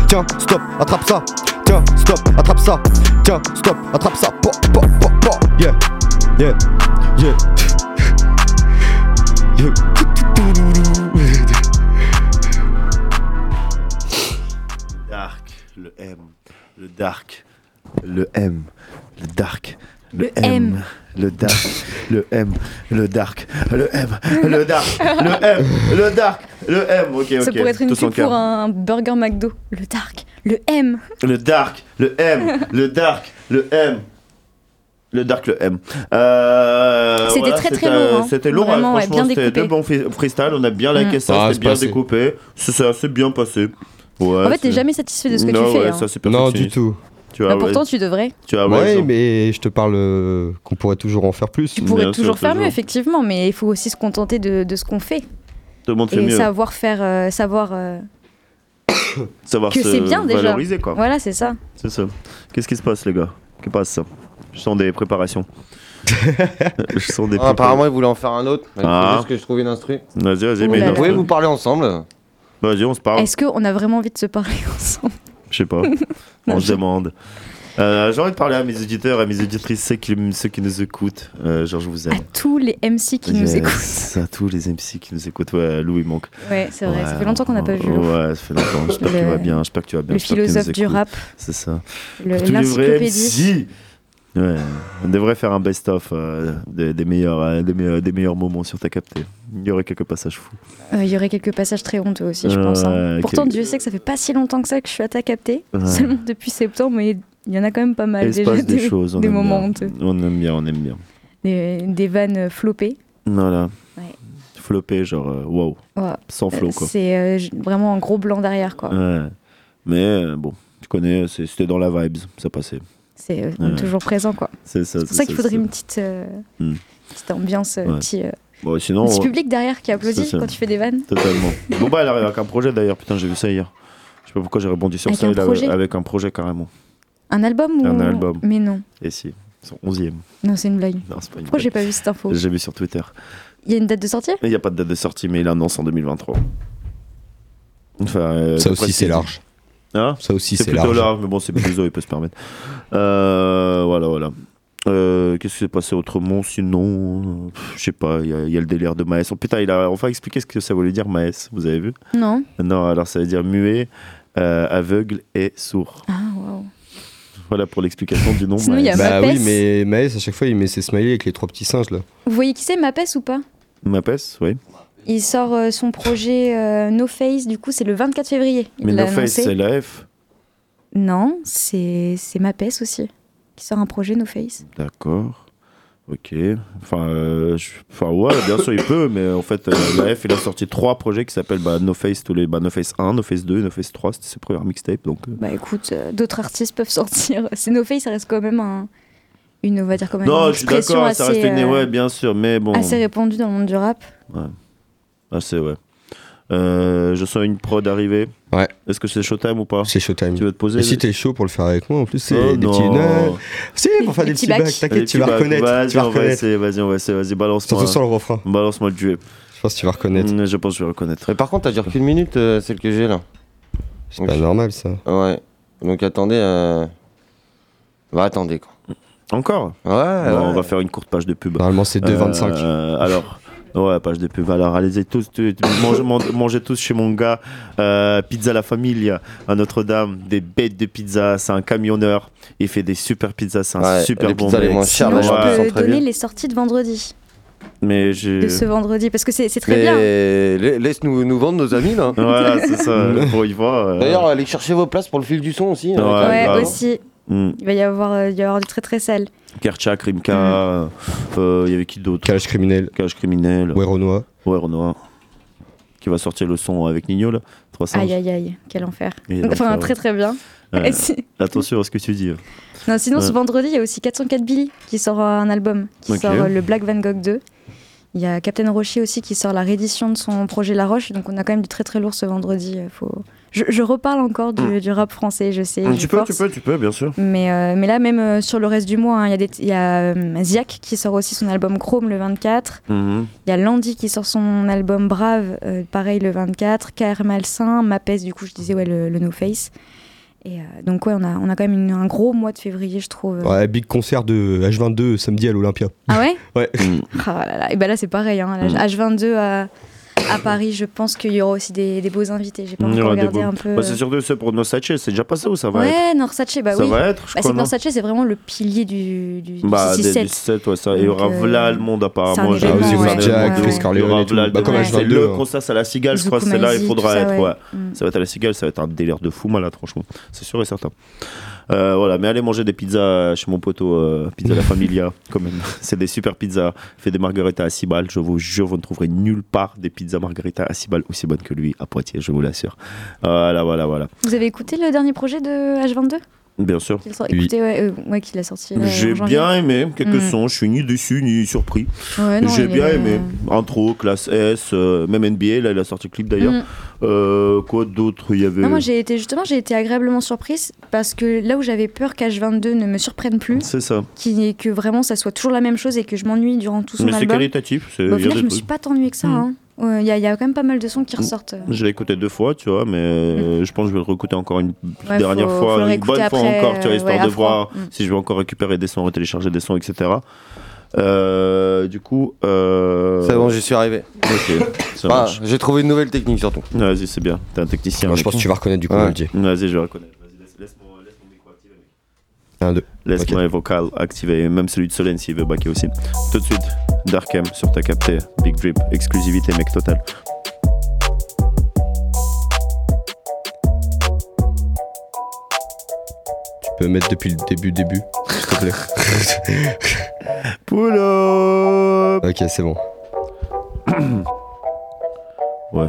Speaker 11: Tiens, stop, attrape ça. Tiens, stop, attrape ça. Tiens, stop, attrape ça. Yeah, yeah, yeah. yeah.
Speaker 4: Dark, le M, le dark, le, Le M,
Speaker 5: M.
Speaker 4: le dark, le M, le dark, le M, le dark, le M, le dark, le M. Ok, ok.
Speaker 5: Ça pourrait être une pub pour un burger McDo. Le dark, le M.
Speaker 4: Le dark, le M, le dark, le M. Le dark, le M. Euh,
Speaker 5: C'était
Speaker 4: voilà,
Speaker 5: très, très lourd, hein.
Speaker 4: C'était lourd,
Speaker 5: Vraiment,
Speaker 4: hein,
Speaker 5: ouais,
Speaker 4: franchement,
Speaker 5: bien
Speaker 4: c'était
Speaker 5: découpé.
Speaker 4: deux bons free- freestyle. On a bien
Speaker 5: Mm.
Speaker 4: liké ça,
Speaker 11: Ah,
Speaker 4: c'était
Speaker 11: c'est
Speaker 4: bien
Speaker 11: passé.
Speaker 4: découpé. Ça s'est assez bien passé. Ouais,
Speaker 5: en fait, t'es jamais satisfait de ce que
Speaker 4: Non,
Speaker 5: tu fais.
Speaker 4: ouais,
Speaker 5: hein.
Speaker 4: ça, c'est
Speaker 11: Non, du tout.
Speaker 4: Tu as
Speaker 5: Bah, pourtant, tu devrais.
Speaker 4: Tu as
Speaker 11: Ouais, mais je te parle euh, qu'on pourrait toujours en faire plus.
Speaker 5: Tu pourrais
Speaker 4: Bien sûr,
Speaker 5: toujours faire mieux, effectivement, mais il faut aussi se contenter de, de ce qu'on fait.
Speaker 4: Tout le monde fait
Speaker 5: Et
Speaker 4: mieux.
Speaker 5: savoir faire, euh, savoir euh,
Speaker 4: Savoir
Speaker 5: que
Speaker 4: se
Speaker 5: c'est bien déjà.
Speaker 4: valoriser, quoi.
Speaker 5: Voilà, c'est ça.
Speaker 4: C'est ça. Qu'est-ce qui se passe, les gars? Qu'est-ce qui passe? Je sens des préparations. je sens des
Speaker 1: Ah, apparemment, il voulait en faire un autre. Il
Speaker 4: Ah.
Speaker 1: juste que je trouve une instru.
Speaker 4: Vas-y, vas-y, mais.
Speaker 1: Vous pouvez vous parler ensemble
Speaker 4: Vas-y, on se parle.
Speaker 5: Est-ce qu'on a vraiment envie de se parler ensemble?
Speaker 4: Je sais pas. on se demande. Euh, J'ai envie de parler à mes auditeurs, à mes auditrices, ceux qui, ceux qui nous écoutent. Euh, genre, je vous aime.
Speaker 5: À tous les MC qui nous écoutent.
Speaker 4: À tous les MC qui nous écoutent. Ouais, Lou, il manque.
Speaker 5: Ouais, c'est vrai, ça fait longtemps qu'on n'a pas vu. Lou.
Speaker 4: Ouais, ça fait longtemps. J'espère que tu
Speaker 5: Le-
Speaker 4: vas bien. J'espère que tu vas bien.
Speaker 5: Le philosophe du rap,
Speaker 4: C'est ça.
Speaker 5: le-
Speaker 4: Pour tous les vrais
Speaker 5: l'encyclopédie.
Speaker 4: MC. Ouais, on devrait faire un best-of euh, des, des meilleurs, euh, des, meilleurs, des meilleurs moments sur ta capté. Il y aurait quelques passages fous.
Speaker 5: Euh, Il y aurait quelques passages très honteux aussi, je pense. hein. Pourtant, Dieu sait que ça fait pas si longtemps que ça que je suis à ta capté.
Speaker 4: Ouais.
Speaker 5: Seulement depuis septembre, mais il y en a quand même pas mal
Speaker 4: Il
Speaker 5: déjà.
Speaker 4: passe des, choses.
Speaker 5: Des moments
Speaker 4: bien.
Speaker 5: honteux.
Speaker 4: On aime bien, on aime bien.
Speaker 5: Des, des vannes floppées.
Speaker 4: Voilà.
Speaker 5: Ouais.
Speaker 4: Floppé, genre, wow. Sans flow,
Speaker 5: Euh,
Speaker 4: quoi.
Speaker 5: C'est vraiment un gros blanc derrière, quoi.
Speaker 4: Mais bon, tu connais, c'était dans la vibes, ça passait.
Speaker 5: C'est euh,
Speaker 4: Ouais.
Speaker 5: toujours présent, quoi.
Speaker 4: C'est ça.
Speaker 5: C'est pour ça qu'il faudrait une petite, euh,
Speaker 4: Hmm.
Speaker 5: petite ambiance, euh,
Speaker 4: Ouais.
Speaker 5: petit, euh,
Speaker 4: Bon, sinon.
Speaker 5: petit public derrière qui applaudit quand tu fais des vannes.
Speaker 4: Totalement. bon, bah, elle arrive avec un projet d'ailleurs, putain, j'ai vu ça hier. Je sais pas pourquoi j'ai rebondi sur
Speaker 5: Avec
Speaker 4: ça.
Speaker 5: un
Speaker 4: il avec un projet carrément.
Speaker 5: Un album ou
Speaker 4: Un album.
Speaker 5: Mais non,
Speaker 4: Et si, son 11ème.
Speaker 5: non, c'est une blague.
Speaker 4: Non, c'est pas une
Speaker 5: Pourquoi j'ai pas vu cette info
Speaker 4: J'ai vu sur Twitter.
Speaker 5: Il y a une date de sortie
Speaker 4: Il n'y a pas de date de sortie, mais il annonce en 2023. Enfin, euh,
Speaker 11: Ça aussi,
Speaker 4: ce
Speaker 11: c'est large.
Speaker 4: Hein
Speaker 11: Ça aussi,
Speaker 4: c'est
Speaker 11: c'est
Speaker 4: plutôt
Speaker 11: large.
Speaker 4: large, mais bon, c'est Bezo, il peut se permettre. Euh, voilà, voilà. Euh, Qu'est-ce qui s'est passé autrement Sinon, euh, je sais pas, il y, a- il y a le délire de Maes. Oh, putain, il a enfin expliqué ce que ça voulait dire Maes, vous avez vu?
Speaker 5: Non.
Speaker 4: Non, alors ça veut dire muet, euh, aveugle et sourd.
Speaker 5: Ah, waouh.
Speaker 4: Voilà pour l'explication du nom.
Speaker 5: Sinon, il y a
Speaker 4: Maes.
Speaker 11: Bah
Speaker 5: Mapes.
Speaker 11: oui, mais Maës, à chaque fois, il met ses smileys avec les trois petits singes là.
Speaker 5: Vous voyez qui c'est, Mapes ou pas?
Speaker 4: Mapes, oui.
Speaker 5: Il sort euh, son projet euh, No Face, du coup, c'est le 24 février. Il
Speaker 4: Mais No Face, c'est la F.
Speaker 5: Non, c'est c'est Mapes aussi, qui sort un projet No Face.
Speaker 4: D'accord. Ok. Enfin, euh, je- enfin, ouais, bien sûr, il peut, mais en fait, euh, la F, il a sorti trois projets qui s'appellent bah, No Face, tous les, bah, No Face 1, No Face 2, No Face 3, c'était ses premières mixtapes. Donc, euh,
Speaker 5: Bah écoute, d'autres artistes peuvent sortir. C'est No Face, ça reste quand même un, une, on va dire quand même
Speaker 4: non,
Speaker 5: une
Speaker 4: je suis
Speaker 5: expression
Speaker 4: d'accord, ça
Speaker 5: assez,
Speaker 4: reste une. Ouais, bien sûr, mais bon.
Speaker 5: assez répandue dans le monde du rap.
Speaker 4: Ouais. Ah, c'est ouais. Euh, je sens une prod arriver.
Speaker 11: Ouais.
Speaker 4: Est-ce que c'est Showtime ou pas?
Speaker 11: C'est Showtime.
Speaker 4: Tu veux te poser
Speaker 11: Et si t'es chaud pour le faire avec moi, en plus, c'est
Speaker 4: Oh,
Speaker 11: des
Speaker 4: non.
Speaker 11: petits. Non. Si, pour faire
Speaker 5: Des
Speaker 11: des
Speaker 5: petits bacs.
Speaker 11: bacs, t'inquiète, tu vas reconnaître.
Speaker 4: bac.
Speaker 11: Tu vas
Speaker 4: Vas-y, on va
Speaker 11: reconnaître.
Speaker 4: essayer, vas-y, on va essayer, vas-y, balance-moi.
Speaker 11: Surtout sur le refrain.
Speaker 4: Balance-moi le duet.
Speaker 11: Je pense que tu vas reconnaître.
Speaker 4: Mm, Je pense que je vais reconnaître.
Speaker 1: Mais par contre, t'as duré qu'une minute, euh, celle que j'ai là.
Speaker 11: C'est pas normal ça.
Speaker 1: Ouais. Donc attendez. Euh... Bah attendez quoi.
Speaker 4: Encore?
Speaker 1: Ouais,
Speaker 4: Bon,
Speaker 1: ouais.
Speaker 4: On va faire une courte page de pub.
Speaker 11: Normalement, c'est 2,25.
Speaker 4: Euh, alors, ouais, page de pub. Alors, allez-y tous, tous- mangez, mangez- mangez tous chez mon gars. euh, pizza La Familia à Notre-Dame. Des bêtes de pizza. C'est un camionneur. Il fait des super pizzas. C'est un
Speaker 1: Ouais,
Speaker 4: super
Speaker 1: les
Speaker 4: bon
Speaker 1: pizzas les
Speaker 4: mec.
Speaker 1: moins chères,
Speaker 5: Sinon,
Speaker 1: Ouais,
Speaker 5: je peux donner
Speaker 1: bien.
Speaker 5: les sorties de vendredi,
Speaker 4: Mais
Speaker 5: de ce vendredi, parce que c'est c'est très bien.
Speaker 1: Mais la- laisse-nous nous vendre nos amis là.
Speaker 4: Voilà, c'est ça. Pour y voir. euh,
Speaker 1: D'ailleurs, allez chercher vos places pour le fil du son aussi. hein,
Speaker 4: Ouais,
Speaker 5: aussi.
Speaker 4: Hmm.
Speaker 5: Il va y avoir, euh, il va y avoir du très très sale.
Speaker 4: Kerchak, Rimka. euh, Il y avait qui d'autre?
Speaker 11: Calage criminel.
Speaker 4: Cage criminel.
Speaker 11: Ouais, Renoir.
Speaker 4: Ouais, Renoir. qui va sortir le son avec Nino là. 300.
Speaker 5: Aïe aïe aïe, quel enfer. Enfin,
Speaker 4: ouais.
Speaker 5: très très bien.
Speaker 4: Attention à ce que tu dis.
Speaker 5: Non, sinon, ce vendredi, il y a aussi 404 Billy qui sort un album, qui sort euh, le Black Van Gogh 2. Il y a Captain Rocher aussi qui sort la réédition de son projet La Roche, donc on a quand même du très très lourd ce vendredi. euh, Faut... Je, je reparle encore du, du rap français, je sais. je
Speaker 4: tu peux, tu peux, tu peux, bien sûr.
Speaker 5: Mais, euh, mais là, même euh, sur le reste du mois, hein, il y a, des- il y a Ziak qui sort aussi son album Chrome le 24.
Speaker 4: Mhm.
Speaker 5: Il y a Landy qui sort son album Brave, pareil le 24. KR Malsain, Mapes, du coup, je disais, ouais, le, le No Face. Et euh, donc, ouais, on a, on a quand même une- un gros mois de février, je trouve.
Speaker 11: Ouais, big concert de H22 samedi à l'Olympia.
Speaker 5: Ah ouais
Speaker 11: Ouais.
Speaker 5: Ah là là. Et ben là, c'est pareil. Hein.
Speaker 4: Mm.
Speaker 5: Là, H22 à, à Paris, je pense qu'il y aura aussi des, des beaux invités. J'ai pas encore regardé
Speaker 4: beaux-
Speaker 5: un peu.
Speaker 4: Bah, c'est surtout ça pour Nosache, c'est déjà passé ou ça va être
Speaker 5: Ouais, Norsace, bah
Speaker 4: Ça
Speaker 5: oui.
Speaker 4: va être, je
Speaker 5: Bah,
Speaker 4: crois,
Speaker 5: c'est Norsace, vraiment le pilier du, du, du
Speaker 4: Bah, des,
Speaker 5: 6-7.
Speaker 4: des 7, ouais, ça. Et il y
Speaker 5: Donc,
Speaker 4: aura
Speaker 5: euh,
Speaker 4: Vla le monde, apparemment.
Speaker 5: c'est un
Speaker 11: Jack. Chris Corleone
Speaker 4: le
Speaker 11: comme
Speaker 4: monde.
Speaker 11: à
Speaker 4: C'est
Speaker 11: H22,
Speaker 4: le concert, c'est à la Cigale, je crois. C'est là, il faudra
Speaker 5: ça,
Speaker 4: être.
Speaker 5: Mm.
Speaker 4: Ça va être à la Cigale, ça va être un délire de fou malade, franchement. C'est sûr et certain. Euh, voilà, mais allez manger des pizzas chez mon poteau, euh, Pizza La Familia, quand même. C'est des super pizzas. Fait des margaritas à 6 balles. Je vous jure, vous ne trouverez nulle part des pizzas margaritas à 6 balles aussi bonnes que lui à Poitiers, je vous l'assure. Voilà, voilà, voilà.
Speaker 5: Vous avez écouté le dernier projet de H22
Speaker 4: Bien sûr.
Speaker 5: Qu'il sort- Écoutez, ouais, euh, ouais, qu'il a sorti. là,
Speaker 4: J'ai
Speaker 5: en janvier.
Speaker 4: bien aimé quelques
Speaker 5: Mm.
Speaker 4: sons, je suis ni déçu ni surpris.
Speaker 5: Ouais, non,
Speaker 4: J'ai
Speaker 5: il
Speaker 4: bien
Speaker 5: est-
Speaker 4: aimé. Intro, classe S, euh, même NBA, là il a sorti le clip d'ailleurs.
Speaker 5: Mm.
Speaker 4: Euh, quoi d'autre Il y avait.
Speaker 5: Non, moi j'ai été justement j'ai été agréablement surprise parce que là où j'avais peur qu'H22 ne me surprenne plus,
Speaker 4: C'est ça.
Speaker 5: que vraiment ça soit toujours la même chose et que je m'ennuie durant tout son
Speaker 4: Mais c'est
Speaker 5: album.
Speaker 4: qualitatif. c'est-
Speaker 5: Bah, au
Speaker 4: il y a
Speaker 5: final,
Speaker 4: des
Speaker 5: je me
Speaker 4: trucs.
Speaker 5: suis pas tant ennuyée que ça.
Speaker 4: Mm.
Speaker 5: hein. Ouais, Il y, a- il y a quand même pas mal de sons qui ressortent.
Speaker 4: Je l'ai écouté deux fois, tu vois, mais euh, je pense que je vais le réécouter encore une
Speaker 5: Ouais,
Speaker 4: dernière
Speaker 5: faut- faut
Speaker 4: fois,
Speaker 5: le
Speaker 4: une bonne fois encore, tu vois,
Speaker 5: euh,
Speaker 4: histoire
Speaker 5: ouais,
Speaker 4: de voir
Speaker 5: Mm.
Speaker 4: si je vais encore récupérer des sons, retélécharger des sons, etc. Euh, du coup. Euh...
Speaker 1: C'est bon, j'y suis arrivé.
Speaker 4: Ok, ça
Speaker 1: Ah,
Speaker 4: marche.
Speaker 1: J'ai trouvé une nouvelle technique surtout.
Speaker 4: Vas-y, c'est bien. T'es un technicien.
Speaker 11: Ouais, je pense que tu vas reconnaître du coup.
Speaker 4: Vas-y, je vais reconnaître. Laisse-moi okay. vocal activé, même celui de Solène s'il veut baquer aussi. Tout de suite, Darkem sur ta captée, Big Drip, exclusivité mec total.
Speaker 11: Tu peux mettre depuis le début, début, s'il.
Speaker 4: Pull up
Speaker 11: Ok, c'est bon.
Speaker 4: ouais.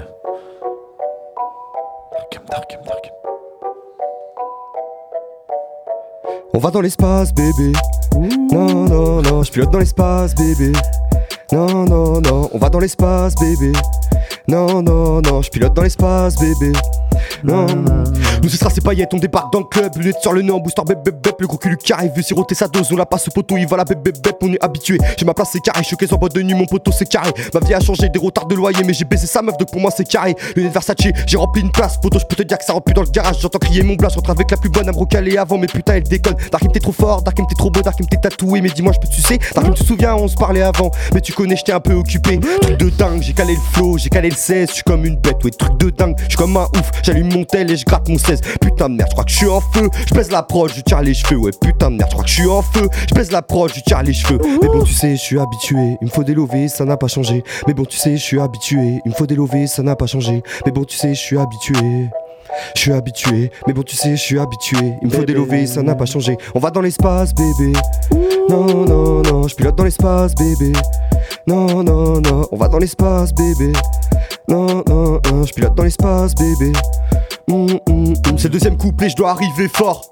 Speaker 11: Va dans l'espace, bébé. Non, non, non, je pilote dans l'espace, bébé. Non, non, non, on va dans l'espace, bébé. Non, non, non, je pilote dans l'espace, bébé. Non, nous ce sera ses paillettes, on débarque dans le club, lunettes sur le nez en booster, bép bép bép, le gros cul qui arrive, veut siroter sa dose, on la passe au poteau, il va la bép bép bép, on est habitué. J'ai ma place, c'est carré, choqué en boîte de nuit, mon poteau c'est carré. Ma vie a changé, des retards de loyer, mais j'ai baisé sa meuf, donc pour moi c'est carré. Lunettes Versace, j'ai rempli une place, poteau, je peux te dire que ça remplit dans le garage, j'entends crier mon blast, rentre avec la plus bonne à me recaler avant, mais putain elle déconne. Darkim t'es trop fort, Darkim t'es trop beau, Darkim t'es tatoué, mais dis-moi je peux te sucer? Darkim tu te souviens, on se parlait avant, mais tu connais, j'étais un peu occupé. Truc de dingue, j'ai calé le flow, j'ai calé le 16, je suis comme une bête, ouais, truc de dingue, je suis comme un ouf, j'allume mon tel et je gratte mon 16. Putain de merde, je crois que je suis en feu, je baisse l'approche, je tire les cheveux, ouais, putain de merde, je crois que je suis en feu, je baisse l'approche, je tire les cheveux. Mais bon, tu sais, je suis habitué, il me faut des ça n'a pas changé. Mais bon, tu sais, je suis habitué, il me faut des ça n'a pas changé. Mais bon, tu sais, je suis habitué. Je suis habitué, mais bon tu sais, je suis habitué. Il me faut des lovés, ça n'a pas changé. On va dans l'espace, bébé. Non, non, non, je pilote dans l'espace, bébé. Non, non, non, on va dans l'espace, bébé. Non, non, non, je pilote dans l'espace, bébé. Hum, hum, hum. C'est le deuxième couplet, je dois arriver fort.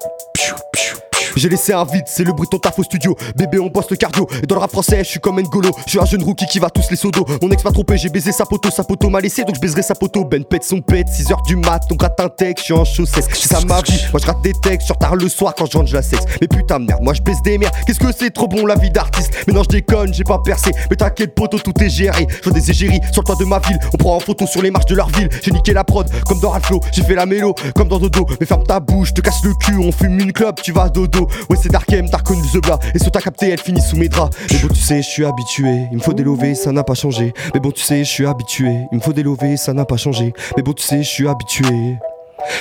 Speaker 11: J'ai laissé un vide, c'est le bruit de ton taf au studio. Bébé, on bosse le cardio. Et dans le rap français, je suis comme N'Golo. Je suis un jeune rookie qui va tous les sodos. Mon ex m'a trompé, j'ai baisé sa poteau. Sa poteau m'a laissé, donc je baiserai sa poteau. Ben pète son pète, 6h du mat. On gratte un texte, je suis en chaussettes. C'est ça ma vie. Moi, je rate des textes sur tard le soir quand je rentre, je la sexe. Mais putain de merde, moi je baisse des merdes. Qu'est-ce que c'est trop bon la vie d'artiste? Mais non, je déconne, j'ai pas percé. Mais t'inquiète, poteau, tout est géré. Je vois des égéries sur le toit de ma ville. On prend en photo sur les marches de leur ville. J'ai niqué la prod, comme dans Ralflo. J'ai fait la mélo, comme dans Dodo. Mais ferme ta bouche, te casse le cul. On fume une clope, tu vas dodo. Ouais, c'est Dark M, t'as reconnu le The Bla. Et sur ta capté, elle finit sous mes draps. Mais bon, tu sais, je suis habitué. Il me faut des lovés, ça n'a pas changé. Mais bon, tu sais, je suis habitué. Il me faut des lovés, ça n'a pas changé. Mais bon, tu sais, je suis habitué.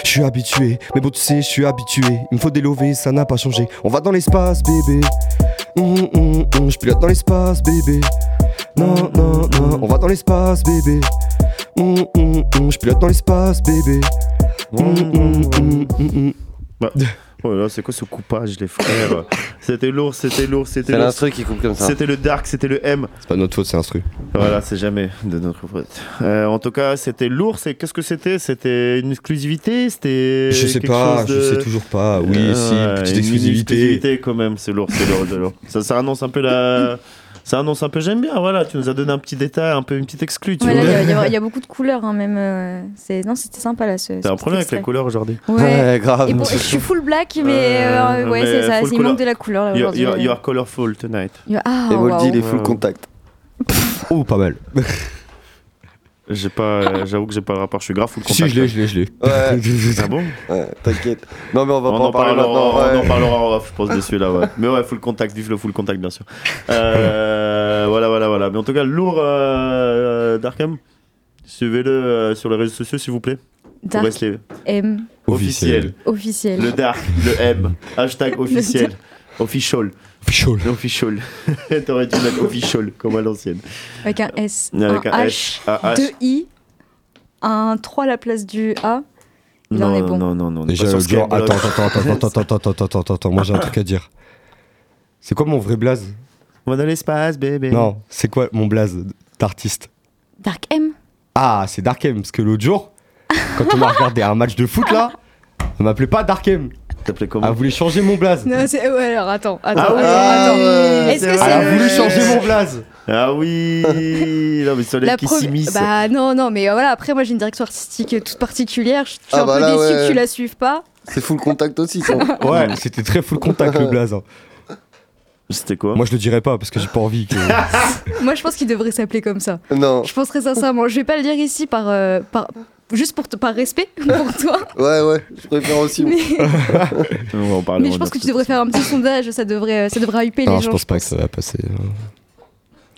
Speaker 11: Je suis habitué, mais bon tu sais, je suis habitué. Il me faut des lovés, ça n'a pas changé. On va dans l'espace, bébé. Hum, hum, hum, Je pilote dans l'espace, bébé. Non, non, non, on va dans l'espace, bébé. Hum, hum, hum, Je pilote dans l'espace, bébé.
Speaker 4: Bah, Oh là, c'est quoi ce coupage, les frères C'était lourd, c'était lourd, c'était
Speaker 1: C'est
Speaker 4: lourd.
Speaker 1: l'instru qui coupe comme ça.
Speaker 4: C'était le dark, c'était le M.
Speaker 15: C'est pas notre faute, c'est instru.
Speaker 4: Voilà, c'est jamais de notre faute. Euh, en tout cas, c'était lourd. C'est qu'est-ce que c'était? C'était une exclusivité? C'était
Speaker 15: Je sais
Speaker 4: quelque
Speaker 15: pas,
Speaker 4: chose
Speaker 15: je sais toujours pas. Oui,
Speaker 4: Euh,
Speaker 15: si,
Speaker 4: ouais,
Speaker 15: petite
Speaker 4: une
Speaker 15: exclusivité.
Speaker 4: exclusivité quand même. C'est lourd, c'est lourd, c'est lourd. Ça, ça annonce un peu la. Ça annonce un peu, j'aime bien, voilà, tu nous as donné un petit détail, un peu une petite exclue, tu
Speaker 5: Ouais, là,
Speaker 4: vois.
Speaker 5: il y a- y, y beaucoup de couleurs, hein, même. euh, c'est non, c'était sympa là. Ce,
Speaker 4: T'as un problème avec les couleurs aujourd'hui
Speaker 5: Ouais.
Speaker 1: grave.
Speaker 5: Et bon, je suis full black, mais euh, ouais,
Speaker 4: mais
Speaker 5: c'est ça. Il
Speaker 4: couleur.
Speaker 5: manque de la couleur là,
Speaker 4: You-
Speaker 5: aujourd'hui.
Speaker 4: you- you are colorful tonight.
Speaker 5: Ah,
Speaker 1: Et Moldy,
Speaker 5: waouh.
Speaker 1: il est full contact.
Speaker 15: Oh, pas mal.
Speaker 4: J'ai pas, euh, j'avoue que j'ai pas le rapport, je suis grave full
Speaker 15: Si,
Speaker 4: contact.
Speaker 15: je l'ai, je l'ai, je l'ai.
Speaker 1: Ouais.
Speaker 4: Ah bon?
Speaker 1: Ouais, t'inquiète. Non, mais on va
Speaker 4: on
Speaker 1: pas en
Speaker 4: en
Speaker 1: parler maintenant.
Speaker 4: on en
Speaker 1: ouais.
Speaker 4: parlera en off, je pense, dessus là, ouais. Mais ouais, full contact, vive le full contact, bien sûr. Euh, voilà, voilà, voilà. Mais en tout cas, lourd euh, Darkham. Suivez-le euh, sur les réseaux sociaux, s'il vous plaît.
Speaker 5: Dark M
Speaker 4: officiel.
Speaker 5: officiel.
Speaker 4: Le dark, le M. Hashtag officiel. Official.
Speaker 15: Official.
Speaker 4: Official. T'aurais dû mettre official, comme à l'ancienne.
Speaker 5: Avec un S,
Speaker 4: Avec
Speaker 5: un,
Speaker 4: un
Speaker 5: H,
Speaker 4: H.
Speaker 5: deux I, un 3 à la place du A. Il
Speaker 4: non,
Speaker 5: en est bon.
Speaker 4: non, non, non.
Speaker 15: Déjà,
Speaker 4: Skyblock.
Speaker 15: attends, attends, attends, attends, attends, attends, attends, attends, attends, moi j'ai un truc à dire. C'est quoi mon vrai blaze?
Speaker 4: On va dans l'espace, bébé.
Speaker 15: Non, c'est quoi mon blaze d'artiste?
Speaker 5: Dark M
Speaker 15: Ah, c'est Darkem, parce que l'autre jour, quand on a regardé un match de foot là, on m'appelait pas Darkem.
Speaker 4: T'appelais comment
Speaker 15: Elle voulait changer mon blaze.
Speaker 5: Non, c'est. Ouais, alors attends, attends,
Speaker 4: Ah
Speaker 5: attends.
Speaker 4: oui,
Speaker 5: attends. Est-ce que
Speaker 4: c'est
Speaker 5: c'est.
Speaker 15: Elle a
Speaker 5: le-
Speaker 15: voulu changer mon blaze.
Speaker 4: Ah oui Non, mais soleil
Speaker 5: La
Speaker 4: qui
Speaker 5: pro-
Speaker 4: s'immisce.
Speaker 5: Bah non, non, mais euh, voilà, après moi j'ai une direction artistique euh, toute particulière. Je suis
Speaker 1: Ah
Speaker 5: un
Speaker 1: bah
Speaker 5: peu
Speaker 1: là,
Speaker 5: déçue
Speaker 1: ouais.
Speaker 5: que tu la suives pas.
Speaker 1: C'est full contact aussi, ça.
Speaker 15: Ouais, c'était très full contact le blaze. hein.
Speaker 4: C'était quoi
Speaker 15: Moi je le dirais pas parce que j'ai pas envie que.
Speaker 5: Moi je pense qu'il devrait s'appeler comme ça.
Speaker 1: Non.
Speaker 5: Je penserais sincèrement. Je vais pas le dire ici par. euh, par... Juste pour te, par respect pour toi.
Speaker 1: Ouais, ouais, je préfère aussi. moi.
Speaker 5: Mais,
Speaker 4: On va en parler.
Speaker 5: mais
Speaker 4: on
Speaker 5: je pense que tu devrais faire un petit sondage. Ça devrait, ça devrait hyper
Speaker 15: Non,
Speaker 5: les
Speaker 15: je
Speaker 5: gens.
Speaker 15: pense pas que ça va passer. hein.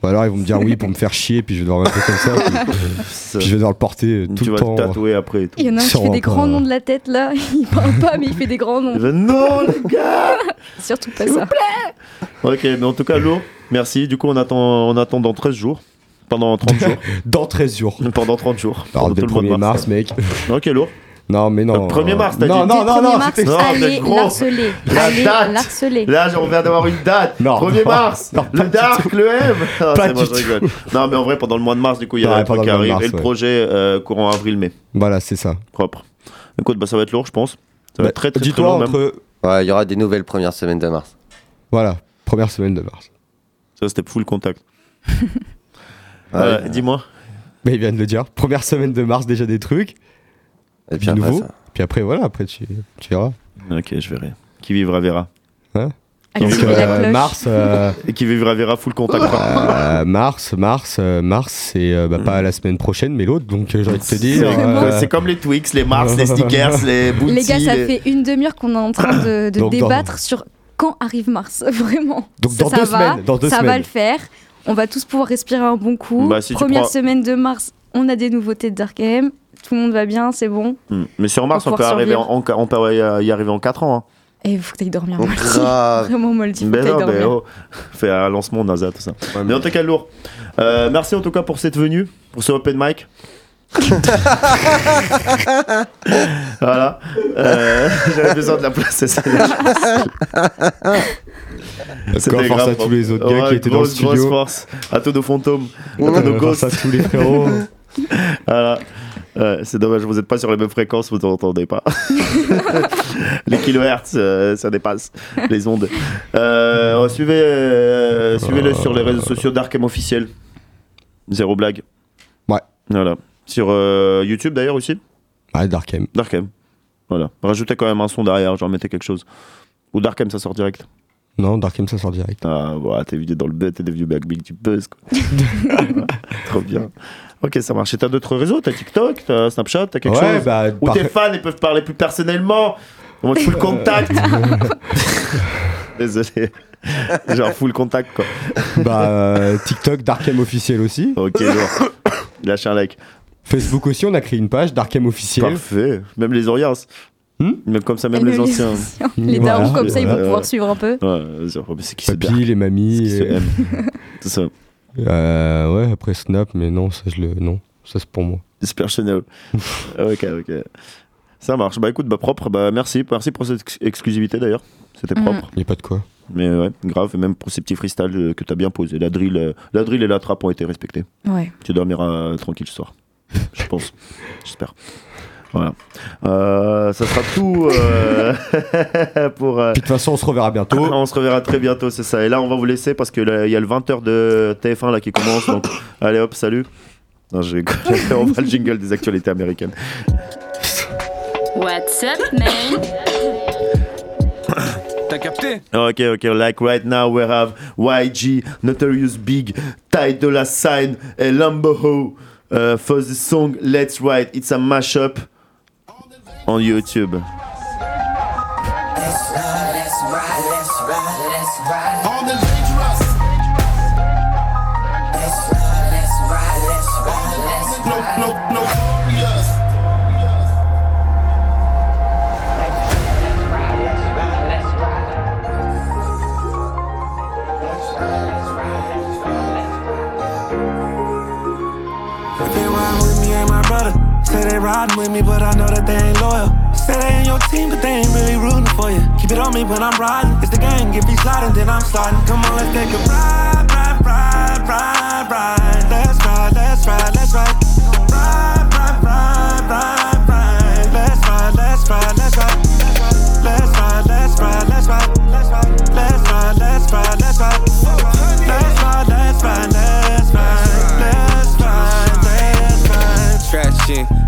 Speaker 15: Ou alors ils vont me dire oui pour me faire chier, puis je vais devoir rester comme ça. Puis,
Speaker 4: Ça.
Speaker 15: puis je vais devoir le porter tout
Speaker 4: Tu
Speaker 15: le
Speaker 4: vas
Speaker 15: temps.
Speaker 4: te tatouer après et tout.
Speaker 5: Il y en a un qui fait des grands noms de la tête là. Il parle pas, mais il fait des grands noms.
Speaker 4: Non, les gars
Speaker 5: Surtout pas ça.
Speaker 4: Ok, mais en tout cas, Lo, merci. Du coup, on attend, on attend dans 13 jours. Pendant 30 jours.
Speaker 15: Dans 13 jours.
Speaker 4: Pendant 30 jours.
Speaker 15: Alors dès le
Speaker 4: tout le
Speaker 15: 1er
Speaker 4: mois de
Speaker 15: mars, mec.
Speaker 4: Ok, Lo.
Speaker 15: Non, mais non.
Speaker 4: Le 1er mars, t'as
Speaker 15: non,
Speaker 4: dit.
Speaker 15: Non, non, non,
Speaker 5: 1er mars,
Speaker 15: c'était-
Speaker 4: Non,
Speaker 5: allez l'harceler.
Speaker 4: La
Speaker 5: Allez
Speaker 4: date.
Speaker 5: l'harceler.
Speaker 4: Là, on vient d'avoir une date.
Speaker 15: Non,
Speaker 4: 1er
Speaker 15: non,
Speaker 4: mars.
Speaker 15: non,
Speaker 4: le dark, le M.
Speaker 15: Pas du
Speaker 4: rigole. Non, mais en vrai, pendant le mois de mars, du coup, il y a
Speaker 15: Ouais,
Speaker 4: un truc qui arrive.
Speaker 15: mars,
Speaker 4: et le projet euh, courant avril-mai.
Speaker 15: Voilà, c'est ça.
Speaker 4: Propre. Écoute, bah, ça va être lourd, je pense. Ça va
Speaker 15: Bah,
Speaker 4: être très, très, très
Speaker 15: Dis-toi entre.
Speaker 1: Ouais, il y aura des nouvelles premières semaines de mars.
Speaker 15: Voilà, première semaine de mars.
Speaker 4: Ça, c'était full contact.
Speaker 1: Ouais.
Speaker 4: Euh, Dis-moi.
Speaker 15: Mais il vient de le dire. Première semaine de mars, déjà des trucs.
Speaker 1: Et puis après,
Speaker 15: nouveau.
Speaker 1: ça.
Speaker 15: Puis après, voilà, après tu, tu verras.
Speaker 4: Ok, je verrai. Qui vivra verra.
Speaker 5: Allez,
Speaker 15: Donc,
Speaker 5: c'est la
Speaker 15: euh, mars, euh,
Speaker 4: Et qui vivra verra full contact.
Speaker 15: euh, mars, mars, euh, mars, c'est euh, bah, pas la semaine prochaine, mais l'autre. Donc j'ai envie de te dire.
Speaker 4: C'est
Speaker 15: euh,
Speaker 4: comme les Twix, les Mars, les Snickers, les Bounty.
Speaker 5: Les gars, ça
Speaker 4: les-
Speaker 5: fait une demi-heure qu'on est en train de, de
Speaker 15: Donc, dans-
Speaker 5: débattre sur quand arrive mars, vraiment.
Speaker 15: Donc,
Speaker 5: ça,
Speaker 15: dans
Speaker 5: ça
Speaker 15: deux
Speaker 5: va,
Speaker 15: semaines, dans deux
Speaker 5: ça va le faire. On va tous pouvoir respirer un bon coup.
Speaker 4: Bah, si
Speaker 5: Première
Speaker 4: prends-
Speaker 5: semaine de mars, on a des nouveautés de Dark AM. Tout le monde va bien, c'est bon.
Speaker 4: Hmm. Mais sur Mars, on peut, arriver en, en- on peut y arriver en 4 ans. hein.
Speaker 5: Et il faut que t'ailles dormir,
Speaker 1: Oh, grave.
Speaker 5: Vraiment, Moldy,
Speaker 4: Mais non, mais oh, fait un lancement NASA, tout ça. mais en tout cas, lourd. Euh, merci en tout cas pour cette venue, pour ce open mic. voilà. Euh, J'avais besoin de la place. c'est ça.
Speaker 15: Encore force à tous les autres gars
Speaker 4: Ouais,
Speaker 15: qui étaient dans le
Speaker 4: grosse, grosse
Speaker 15: studio.
Speaker 4: force à tous nos fantômes, à tous nos
Speaker 15: Euh, force
Speaker 4: ghosts.
Speaker 15: à tous les frérots.
Speaker 4: Voilà. Ouais, c'est dommage, vous n'êtes pas sur les mêmes fréquences, vous n'entendez pas. les kilohertz, euh, ça dépasse les ondes. Euh, suivez, euh, suivez-le sur les réseaux sociaux d'Arkham officiel. Zéro blague.
Speaker 15: Ouais.
Speaker 4: Voilà. Sur euh, YouTube d'ailleurs aussi.
Speaker 15: Ouais, Darkem.
Speaker 4: Darkham. Voilà. Rajoutez quand même un son derrière, genre mettez quelque chose. Ou Darkham, ça sort direct.
Speaker 15: Non, Darkem ça sort direct.
Speaker 4: Ah, voilà, t'es vidéo dans le bête, t'es devenu Big Big, tu buzz, quoi. Trop bien. Ok, ça marche. Et t'as d'autres réseaux? T'as TikTok T'as Snapchat T'as quelque
Speaker 15: Ouais,
Speaker 4: chose?
Speaker 15: bah,
Speaker 4: Où
Speaker 15: par-
Speaker 4: tes fans ils peuvent parler plus personnellement? En mode full contact Désolé. Genre full contact, quoi.
Speaker 15: bah, euh, TikTok, Darkem officiel aussi.
Speaker 4: Ok, lourd. Lâche un like.
Speaker 15: Facebook aussi, on a créé une page, Darkem officiel.
Speaker 4: Parfait. Même les Oriens.
Speaker 15: Hmm
Speaker 4: même comme ça, même les anciens.
Speaker 5: Les
Speaker 15: Voilà.
Speaker 5: darons, comme ça, ils vont
Speaker 4: Ouais,
Speaker 5: pouvoir
Speaker 4: ouais.
Speaker 5: suivre un peu.
Speaker 4: Ouais, c'est qui
Speaker 15: Papy, les mamies.
Speaker 4: Qui se
Speaker 15: euh,
Speaker 4: ça.
Speaker 15: euh, ouais, après Snap, mais non, ça je le. Non, ça c'est pour moi.
Speaker 4: C'est personnel. ok, ok. Ça marche. Bah écoute, bah propre. Bah merci, merci pour cette ex- exclusivité d'ailleurs. C'était
Speaker 5: Mhm.
Speaker 4: propre.
Speaker 15: Il a pas de quoi.
Speaker 4: Mais ouais, grave. Et même pour ces petits freestyles euh, que t'as bien posés. La drill, la drill et la trappe ont été respectés.
Speaker 5: Ouais.
Speaker 4: Tu dormiras tranquille ce soir. Je pense. J'espère. Voilà. Euh, ça sera tout euh, pour. euh,
Speaker 15: Puis de toute façon, on se reverra bientôt.
Speaker 4: on se reverra très bientôt, c'est ça. Et là, on va vous laisser parce que il y a le 20h de TF1 là qui commence. Donc, allez hop, salut. Non, j'ai on va le jingle des actualités américaines.
Speaker 3: What's up, man?
Speaker 16: T'as capté?
Speaker 4: Ok, ok, like right now we have YG, Notorious Big, Ty Dolla Sign et Lambo uh, for the song Let's Ride. It's a mashup on YouTube.
Speaker 17: Let's ride, let's ride,
Speaker 18: Say they riding with me, but I know that they ain't loyal. Say they in your team, but they ain't really rooting for you. Keep it on me when I'm riding. It's the gang, if he's sliding, then I'm sliding. Come on, let's take a ride, ride, ride, ride, ride. Let's ride, let's ride, let's ride. Ride, ride, ride, ride, ride. Let's ride, let's ride, let's ride.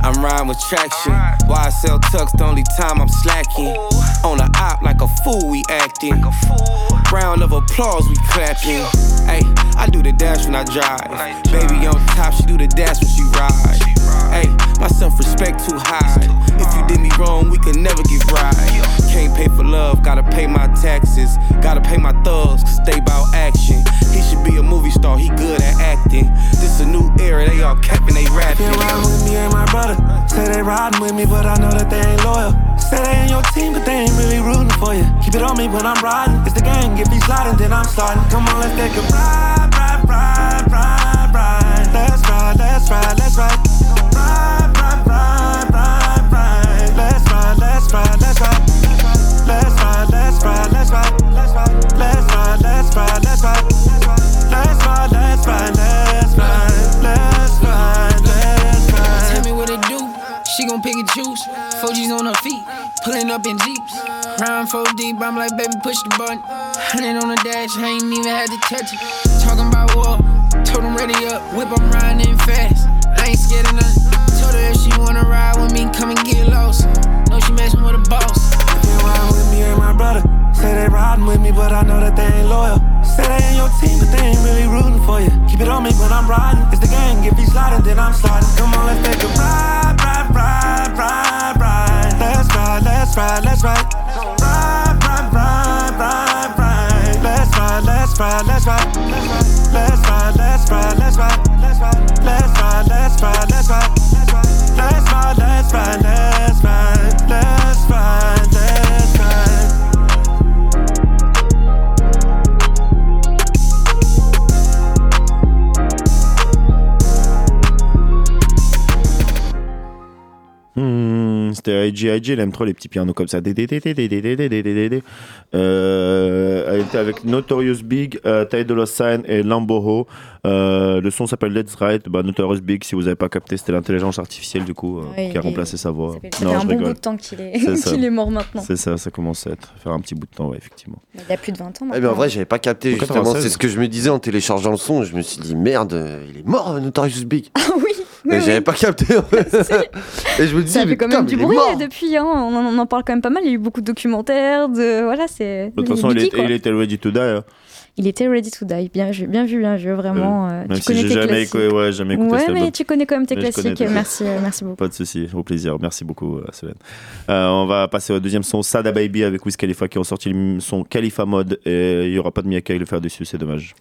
Speaker 19: I'm riding with traction. Why I sell tucks the only time I'm slacking. On the op like a fool, we acting. Round of applause, we clapping. Hey, I do the dash when I drive. Baby on top, she do the dash when she ride. Hey, my self respect too high. If you did me wrong, we could never get right. Can't pay for love, gotta pay my taxes. Gotta pay my thugs, cause they bout action. He should be a movie star, he good at acting. This a new era, they all capping, they rapping.
Speaker 18: They ride with me, ain't my brother. Say they riding with me, but I know that they ain't loyal. Say they in your team, but they ain't really rooting for you. Keep it on me when I'm riding. It's the gang, if he's sliding, then I'm sliding. Come on, let's take a. Ride, ride, ride, ride, ride. Let's ride, let's ride, let's ride. Let's ride, let's ride, let's ride. Let's ride, let's ride, let's ride, let's ride. Let's ride, let's ride, let's ride. Let's ride.
Speaker 20: Tell me what it do. She gon' pick and choose. 4G's on her feet, pulling up in Jeeps. Round four deep, I'm like, baby, push the button. Hundred on the dash, I ain't even had to touch it. Talking about war, told him ready up. Whip, I'm riding fast. I ain't scared of nothing. Told her if she wanna ride with me, come and get lost. Know she messing with a boss.
Speaker 18: They ride with me, ain't my brother. Say they riding with me, but I know that they ain't loyal. Say they in your team, but they ain't really rooting for you. Keep it on me when I'm riding. It's the gang, if he's sliding, then I'm sliding. Come on, let's take a ride, ride, ride, ride, ride. Let's ride, let's ride, let's ride. Ride, ride, ride, ride, ride. Ride, let's ride, let's ride. Let's ride, let's ride, let's ride. Let's ride,
Speaker 4: IG, IG, elle aime trop les petits pianos comme ça. Elle était avec Notorious Big, euh, Ty Dolla Sign et Lamboho. Euh, le son s'appelle Let's Ride. Bah, Notorious Big, si vous n'avez pas capté, c'était l'intelligence artificielle du coup euh, qui a remplacé sa voix.
Speaker 5: Ça fait un bon bout de temps qu'il est... Mort maintenant.
Speaker 4: C'est ça, ça commence à être, faire un petit bout de temps, effectivement.
Speaker 5: Il y a plus de 20 ans.
Speaker 1: En vrai, j'avais pas capté. C'est ce que je me disais en téléchargeant le son. Je me suis dit merde, il est mort Notorious Big.
Speaker 5: Ah oui.
Speaker 1: Mais j'avais pas capté. Et je me disais,
Speaker 5: Ça fait quand même du bruit
Speaker 1: mort.
Speaker 5: depuis, hein. on, en, on en parle quand même pas mal. Il y a eu beaucoup de documentaires, de voilà, c'est.
Speaker 4: De toute façon, il, il était ready to die. hein.
Speaker 5: Il était ready to die, bien vu, bien vu, bien vu, vraiment. euh,
Speaker 4: Même
Speaker 5: tu
Speaker 4: si
Speaker 5: connais
Speaker 4: j'ai
Speaker 5: tes
Speaker 4: jamais
Speaker 5: classiques.
Speaker 4: écouté, ouais, jamais écouté
Speaker 5: Ouais, mais
Speaker 4: album.
Speaker 5: tu connais quand même tes
Speaker 4: Mais
Speaker 5: classiques. Merci, euh, merci beaucoup.
Speaker 4: Pas de souci, au plaisir. Merci beaucoup, euh, Solène. Euh, on va passer au deuxième son, Sada Baby avec Wiz Khalifa qui ont sorti le son Khalifa Mode et il y aura pas de Mia Khalifa le faire dessus, c'est dommage.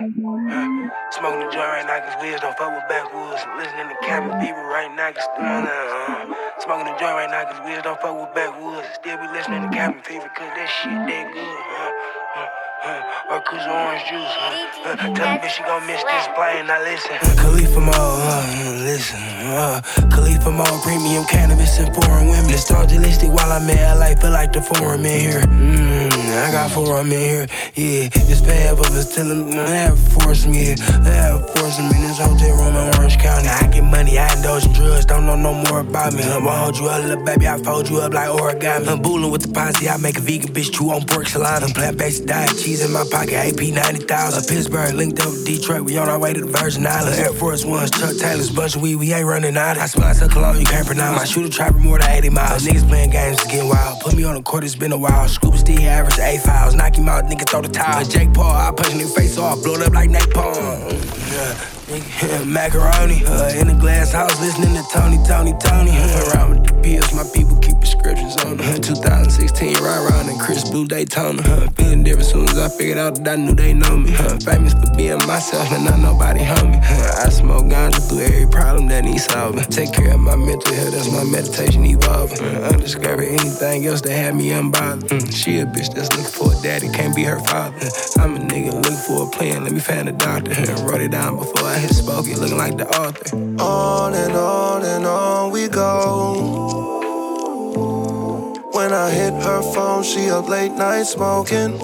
Speaker 12: Smoking the joint right now, cause Wiz don't fuck with backwoods. Listening to cabin fever right now, cause still uh, Smoking the joint right now, cause Wiz don't fuck with backwoods. Still be listening to cabin fever, cause that shit that good. Uh, uh.
Speaker 21: huh, or orange juice. Huh, uh, tell bitch she gon' miss this plane, now listen.
Speaker 12: Khalifa Mo, uh, listen. Uh, Khalifa Mo, premium cannabis and foreign women. It's Nostalgic while I'm in LA, feel like the forum in here. Mm, I got forum in here. Yeah, it's bad, but it's still they have forced me. They have forced me in this hotel room in Orange County. I get money, I indulge in drugs, don't know no more about me. I'ma hold you up, little baby, I fold you up like origami. I'm booling with the posse, I make a vegan bitch chew on pork salami. Plant based diet, cheese in my pocket, AP 90,000. Pittsburgh linked up with Detroit, we on our way to the Virgin Islands. Air Force Ones, Chuck Taylor's, bunch of weed, we ain't running out. I smell like cologne, you can't pronounce. My shooter trapper more than 80 miles. Niggas playing games, it's getting wild. Put me on the court, it's been a while. Scuba still average A files, knock him out, nigga throw the towel. Jake Paul, I punch nigga face off, blow it up like napalm. Yeah. Macaroni uh, in the glass house, listening to Tony, Tony, Tony. Uh, around with the pills, my people keep prescriptions on them. Uh, 2016, right around in Chris Blue Daytona. Uh, feeling different soon as I figured out that I knew they know me. Uh, famous for being myself and not nobody homie. Uh, I smoke ganja through every problem that needs solving. Take care of my mental health, that's my meditation evolving. Uh, undiscovered anything else that had me unbothered. Mm, she a bitch that's looking for a daddy, can't be her father. Uh, I'm a nigga looking for a plan, let me find a doctor. Uh, wrote it down before I hit spoke it, looking like the author.
Speaker 22: On and on and on we go. When I hit her phone, she up late night smoking.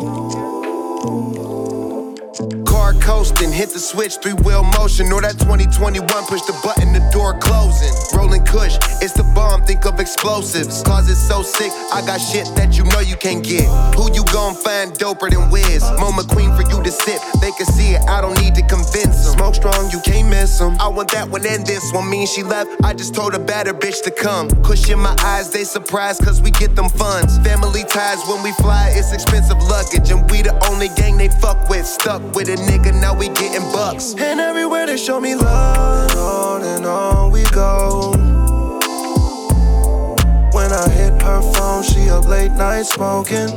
Speaker 23: Coasting, hit the switch, three wheel motion. Or that 2021, push the button, the door closing. Rolling kush, it's the bomb, think of explosives. Cause it's so sick, I got shit that you know you can't get. Who you gon' find doper than Wiz? Moment queen for you to sip, they can see it, I don't need to convince them. Smoke strong, you can't miss them. I want that one and this one, mean she left, I just told a better bitch to come. Kush in my eyes, they surprised cause we get them funds. Family ties when we fly, it's expensive luggage. And we the only gang they fuck with. Stuck with a nigga, now we getting bucks.
Speaker 22: And everywhere they show me love, and on and on we go. When I hit her phone, she up late night smoking.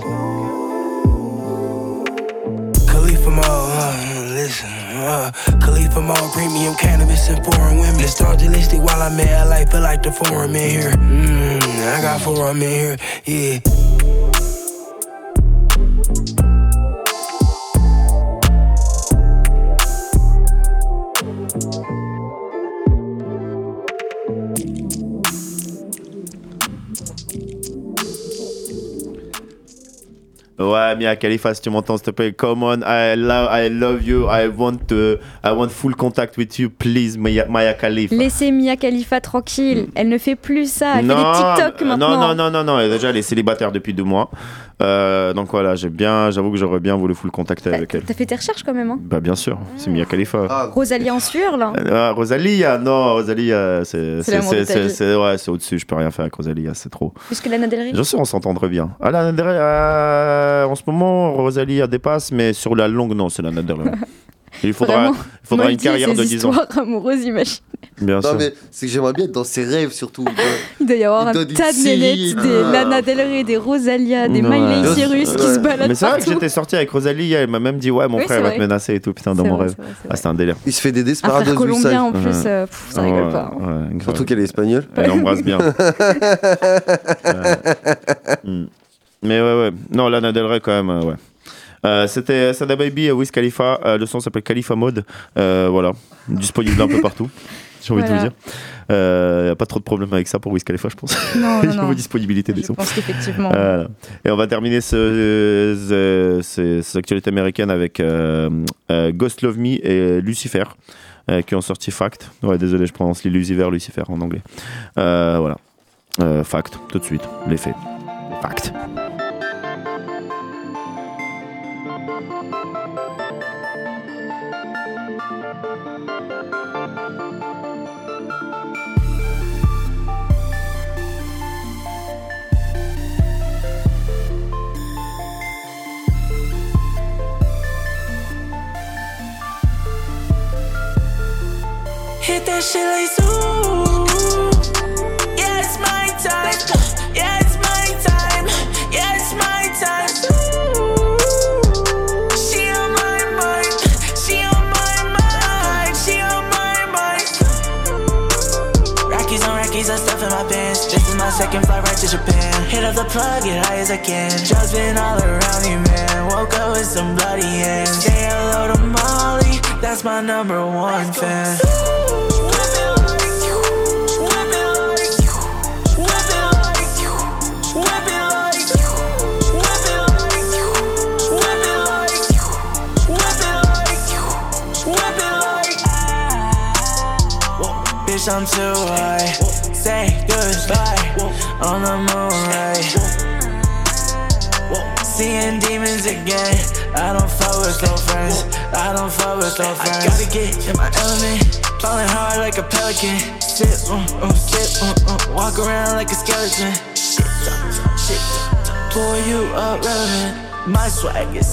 Speaker 12: Khalifa Mo, uh, listen. Uh, Khalifa Mo, premium cannabis and foreign women. Nostalgic while I'm in LA, feel like the forum in here. Mm, I got forum in here, yeah.
Speaker 4: Ouais, Mia Khalifa, si tu m'entends, s'il te plaît, come on, I love, I love you, I want, to, I want full contact with you, please, Mia, Mia Khalifa.
Speaker 5: Laissez Mia Khalifa tranquille. Elle ne fait plus ça. Elle fait des TikTok maintenant.
Speaker 4: non, non, non, non, non, déjà elle est célibataire depuis deux mois. Euh, donc voilà, j'ai bien, j'avoue que j'aurais bien voulu full contacter avec elle.
Speaker 5: T'as fait tes recherches quand même, hein
Speaker 4: Bah bien sûr, c'est Mia Khalifa.
Speaker 5: Rosalie en sueur, là.
Speaker 4: Ah, Rosalia, non, Rosalia, c'est ouais, c'est au-dessus, je peux rien faire avec Rosalia, c'est trop.
Speaker 5: Plus que Lana Del Rey.
Speaker 4: Bien sûr, on s'entendrait bien. Ah, Lana Del Rey, euh, en ce moment, Rosalie dépasse, mais sur la longue, non, c'est Lana Del Rey. Il faudra,
Speaker 5: Vraiment,
Speaker 4: il faudra une carrière de
Speaker 5: ces
Speaker 4: 10 ans.
Speaker 5: histoires amoureuses, imagine.
Speaker 4: Bien
Speaker 1: Non,
Speaker 4: sûr.
Speaker 1: mais c'est que j'aimerais bien être dans ses rêves surtout.
Speaker 5: Il doit y avoir un tas de nénettes, des
Speaker 1: ah.
Speaker 5: Lana Del Rey, des Rosalia, des
Speaker 4: Ouais.
Speaker 5: Miley Cyrus qui
Speaker 4: Ouais.
Speaker 5: se baladent
Speaker 4: Mais c'est vrai que j'étais sorti avec Rosalie, elle m'a même dit Ouais, mon
Speaker 5: Oui,
Speaker 4: frère
Speaker 5: c'est
Speaker 4: va te menacer et tout, putain, dans
Speaker 5: C'est
Speaker 4: mon
Speaker 5: vrai,
Speaker 4: rêve.
Speaker 5: c'est vrai, c'est
Speaker 4: Ah, c'était un délire.
Speaker 1: Il se fait des
Speaker 5: Un
Speaker 1: desperados
Speaker 5: frère colombien en plus,
Speaker 4: Ouais.
Speaker 5: euh, pff, ça rigole
Speaker 4: Ouais,
Speaker 5: pas.
Speaker 4: ouais, grave.
Speaker 1: Surtout qu'elle est espagnole.
Speaker 4: Elle embrasse bien. Mm. Mais ouais, ouais. Non, Lana Del Rey, quand même, euh, ouais. Euh, C'était Sada Baby et Wiz Khalifa. Euh, le son s'appelle Khalifa Mode. Euh, voilà. Disponible un peu partout. J'ai envie de
Speaker 5: Voilà.
Speaker 4: vous dire. Il n'y a pas trop de problème avec ça pour Wiz Khalifa, je pense.
Speaker 5: Non, non, non.
Speaker 4: disponibilité des
Speaker 5: Je
Speaker 4: sons.
Speaker 5: pense qu'effectivement.
Speaker 4: Et on va terminer ce, ce- ce- ces actualités américaines avec euh, Ghost Love Me et Lucifer. qui ont sorti Fact. Ouais, désolé, je prononce Lucifer, Lucifer en anglais. Voilà. Fact, tout de suite, les faits. Fact.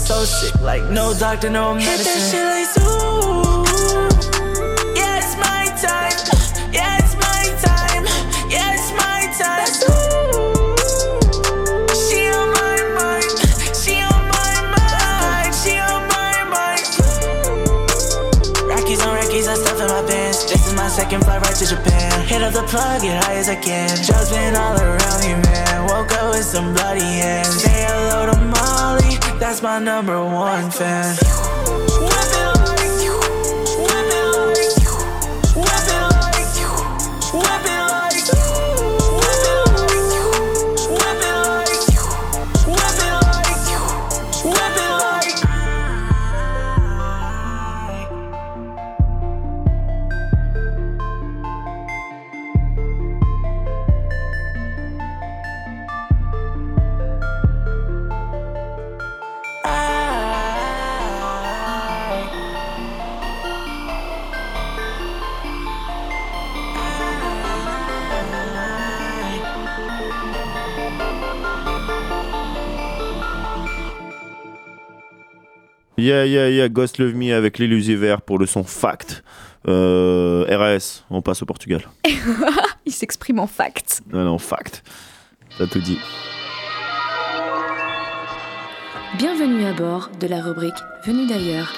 Speaker 13: So sick, like no doctor, no medicine. Hit that shit like zoo. Yeah, it's my time. Yeah, it's my time. Yeah, it's my time. She on my mind. She on my mind. She on my mind. Rockies on Rockies, I stuff in my pants. This is my second flight right to Japan. Hit up the plug, get high as I can. Drugs been all around me, man. Woke up with some bloody hands. Say hello to Molly, that's my number one fan.
Speaker 4: Yeah, yeah, yeah, Ghost Love Me avec l'illusiver pour le son Fact. Euh, RAS, on passe au Portugal.
Speaker 5: Il s'exprime en fact.
Speaker 4: Non, non, Fact. T'as tout dit.
Speaker 24: Bienvenue à bord de la rubrique Venu d'ailleurs.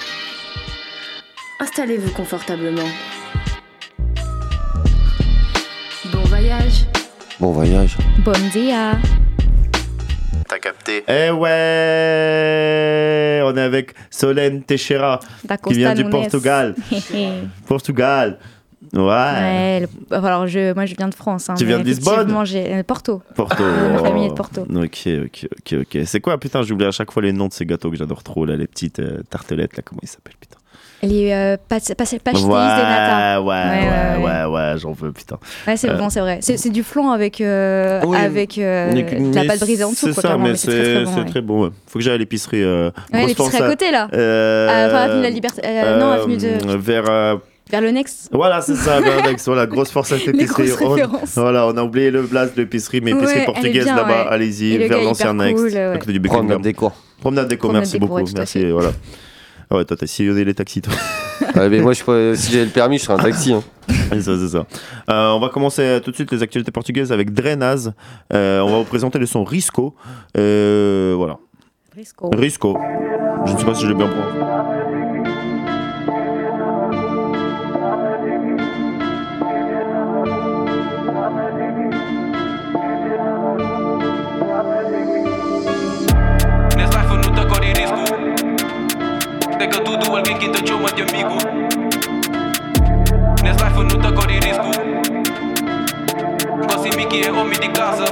Speaker 24: Installez-vous confortablement. Bon voyage.
Speaker 1: Bon voyage.
Speaker 5: Bon dia.
Speaker 4: T'as capté Eh ouais On est avec Solène Teixeira, qui vient du. Portugal. Portugal. Ouais.
Speaker 5: Ouais, le- alors je, moi je viens de France. hein,
Speaker 4: Tu viens de Lisbonne
Speaker 5: euh, Porto.
Speaker 4: Porto.
Speaker 5: Ma famille est de Porto.
Speaker 4: Ok, ok, ok, ok. C'est quoi, putain, j'oublie à chaque fois les noms de ces gâteaux que j'adore trop, là, les petites euh, tartelettes, là, comment ils s'appellent, putain.
Speaker 5: Les euh, pastéis
Speaker 4: ouais,
Speaker 5: des nata.
Speaker 4: ouais, ouais, ouais, ouais, j'en veux, putain.
Speaker 5: Ouais, c'est
Speaker 4: Euh,
Speaker 5: bon, c'est vrai. C'est c'est du flan avec, euh,
Speaker 4: Oui,
Speaker 5: avec euh,
Speaker 4: mais-
Speaker 5: de la pâte brisée en dessous.
Speaker 4: C'est
Speaker 5: quoi,
Speaker 4: ça, mais
Speaker 5: c'est très, bon, ouais.
Speaker 4: très bon. ouais. Faut que j'aille à l'épicerie. Euh,
Speaker 5: Ouais, l'épicerie à côté, là.
Speaker 4: Euh,
Speaker 5: enfin, avenue de la Liberté- euh, non, avenue de-
Speaker 4: Vers. euh,
Speaker 5: Vers le Next.
Speaker 4: Voilà, c'est ça, vers Nex, voilà, grosse force à cette épicerie. On- voilà, on a oublié le blast de l'épicerie, mais épicerie
Speaker 5: Ouais,
Speaker 4: portugaise là-bas,
Speaker 5: ouais.
Speaker 4: allez-y,
Speaker 5: le
Speaker 4: vers l'ancien Next,
Speaker 5: cool, ouais.
Speaker 4: à côté du
Speaker 1: Promenade des cours.
Speaker 4: Promenade des cours, merci beaucoup,
Speaker 5: ouais,
Speaker 4: merci,
Speaker 5: fait.
Speaker 4: voilà. Ah ouais, toi, t'as sillonné les taxis, toi.
Speaker 1: Ouais, mais moi, je pourrais- si j'avais le permis, je serais un taxi. hein.
Speaker 4: C'est ça, c'est ça. Euh, on va commencer euh, tout de suite les actualités portugaises avec Drenaz. Euh, on va vous présenter le son Risco. Euh, voilà.
Speaker 5: Risco.
Speaker 4: Risco. Je ne sais pas si je l'ai bien prononcé.
Speaker 25: de că tu dual gang intră ce mă migu. Nes life nu te cori riscu. Cosi mici e omi din casă.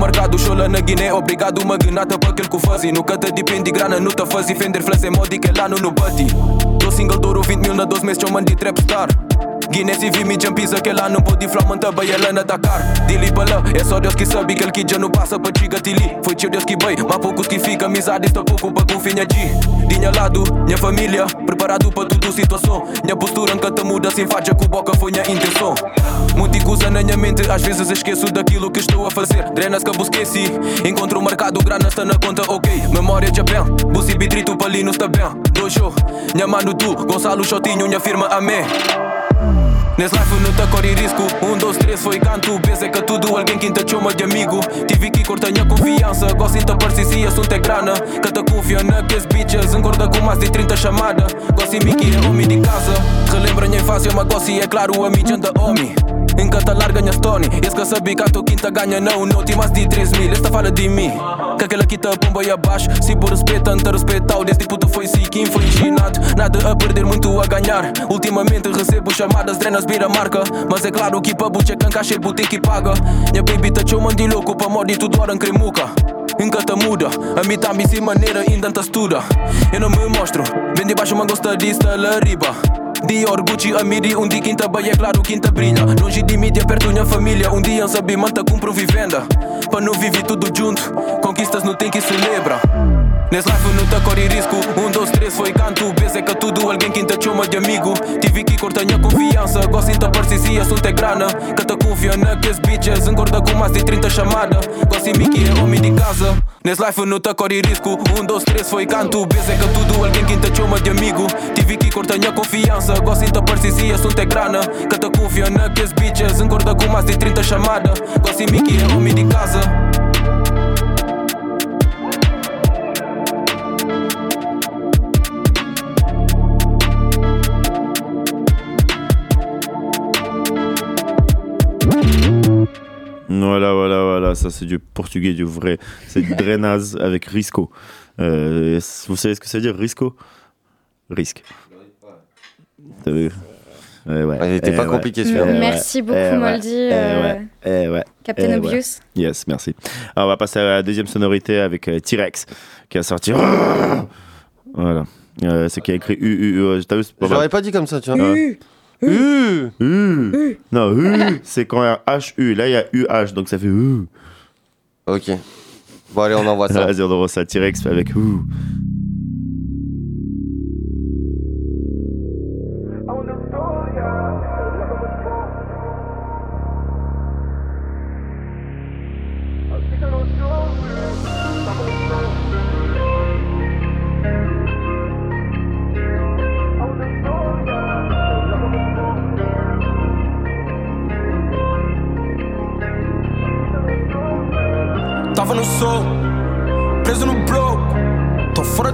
Speaker 25: Marcado, chola na Guiné Obrigado, magnata, para aquele que fazem Nunca te depende, grana não te fazem Fender, flash é mod e que lá no bati Do single, douro 20 mil na 12 meses, chama de trap star. Guiné se vi mi jumpiza que lá não pode flamanta Baiela na Dakar Dili pala, é só Deus que sabe Que ele que já não passa pra chiga tili Foi tio Deus que vai, mas poucos que fica Amizade está pouco pra confinha de Dinha lado, minha família Preparado pra tudo situação Minha postura nunca te muda Sem faca com boca foi minha intenção Muita coisa na minha mente Às vezes esqueço daquilo que estou a fazer Drenas que eu esqueci Encontro marcado, grana está na conta, ok Memória de bem, bussi bitrito palino está bem Dojo, minha mano tu Gonçalo Chotinho, minha firma amém Nesse life não te corre risco. Um, dois, três foi canto. Pensa que tudo alguém que te chama de amigo. Tive que cortar minha confiança. Gosto de parecer assunto é grana. Que te confia naqueles bitches Encorda com mais de 30 chamadas. Gosto de mim que é homem de casa. Relembra minha infância Mas gosto é claro a mídia da homem. Enca te larga minha stone Esse que sabia que a tua quinta ganha não. Não tem mais de 3 mil. Esta fala de mim. Que aquela quita pomba e abaixo. Se por respeito, ante respeitado Desde puto foi quem foi ensinado Nada a perder, muito a ganhar. Ultimamente recebo chamadas, drenas mas é claro que clar u chipă bucecan é ca și butichi pagă baby tá që mandi louco pra për mori të em cremuca. Inka të muda E me ta misi mënirë indën të studa E në më moshtru Vendi bashkë më ngostë të De lë riba Dior, Gucci, Amiri, um dia quinta baia, é claro, quinta brilha. Longe de mídia, perto minha família Um dia sabimanta, cumpro vivenda. Para não viver tudo junto Conquistas não tem que celebrar Nes life nu të kori risku Unë do stres foj kanë tu. Beze că tu duel gen kintë që më gjëmigu Ti viki kur të një konfiansë Gosin të përsizia sun të granë Këtë kufjo në kës bitches Në kur të kumas ti trin të shamanë Gosin miki e omi di kazë Nes life nu të kori risku Unë do stres foj kanë tu. Beze că tu duel gen kintë që më gjëmigu Ti viki kur të një konfiansë Gosin të përsizia sun të granë Këtë kufjo në kës bitches Në kur të kumas ti trin të shamanë Gosin miki e omi di kazë
Speaker 4: Voilà, voilà, voilà, ça c'est du portugais, du vrai. C'est Drenaz avec Risco. Euh, vous savez ce que ça veut dire, Risco? Risque. T'as vu? Ouais, ouais.
Speaker 1: Elle était
Speaker 4: Eh
Speaker 1: pas
Speaker 4: ouais.
Speaker 1: compliquée,
Speaker 4: Eh
Speaker 1: celui-là.
Speaker 5: Merci beaucoup,
Speaker 4: Eh.
Speaker 5: Moldy,
Speaker 4: Eh
Speaker 5: euh,
Speaker 4: ouais. Eh ouais.
Speaker 5: Captain
Speaker 4: Eh ouais.
Speaker 5: Obvious.
Speaker 4: Yes, merci. Alors, on va passer à la deuxième sonorité avec euh, T-Rex qui a sorti. Voilà. Euh, c'est qui a écrit U, U, U.
Speaker 1: J'aurais pas dit comme ça, tu vois.
Speaker 4: Ouais. U. U. Non, U, c'est quand il y a H-U. Là, il y a U-H, donc ça fait U.
Speaker 1: Ok. Bon, allez, on envoie ça.
Speaker 4: Vas-y, on envoie ça. T-Rex avec U.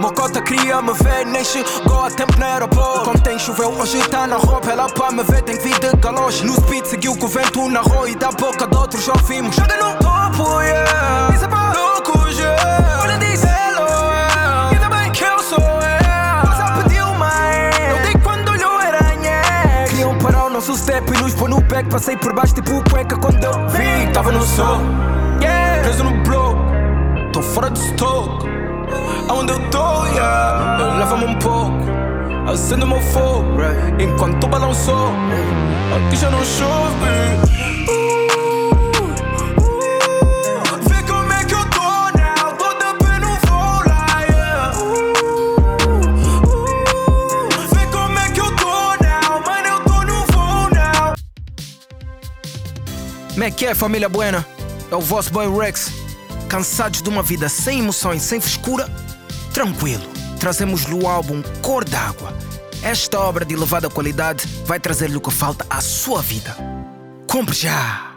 Speaker 8: Mocota queria me ver, nem chegou a tempo no aeroporto. Como tem choveu, hoje tá na roupa, ela pra me ver tem que vir de galoche. No speed seguiu com o vento na rua e da boca de outros já ouvimos. Chega no topo, yeah. Isso é pra loucos, yeah. Olha, diz hello, yeah. Ainda bem que eu sou, yeah. Mas ela pediu mais. Não dei quando olhou era nhé. Queriam parar o nosso step e nos pôr no back. Passei por baixo tipo cueca quando eu vi. Tava no sol, yeah. Preso no bloco, tô fora de stock. Aonde eu tô, yeah Leva-me um pouco acendo o meu fogo Enquanto balançou Aqui já não chove Como é que é, família Buena? É o vosso boy Rex. Cansados de uma vida sem emoções, sem frescura, Tranquilo, trazemos-lhe o álbum Cor d'Água. Esta obra de elevada qualidade vai trazer-lhe o que falta à sua vida. Compre já!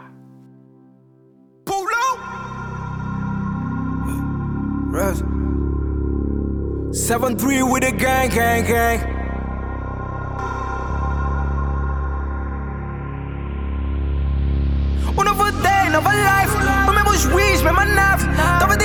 Speaker 8: Res. 7-3 with a gang, gang, gang. Um novo day, nova life. Os mesmos juiz, mesma nave. Tava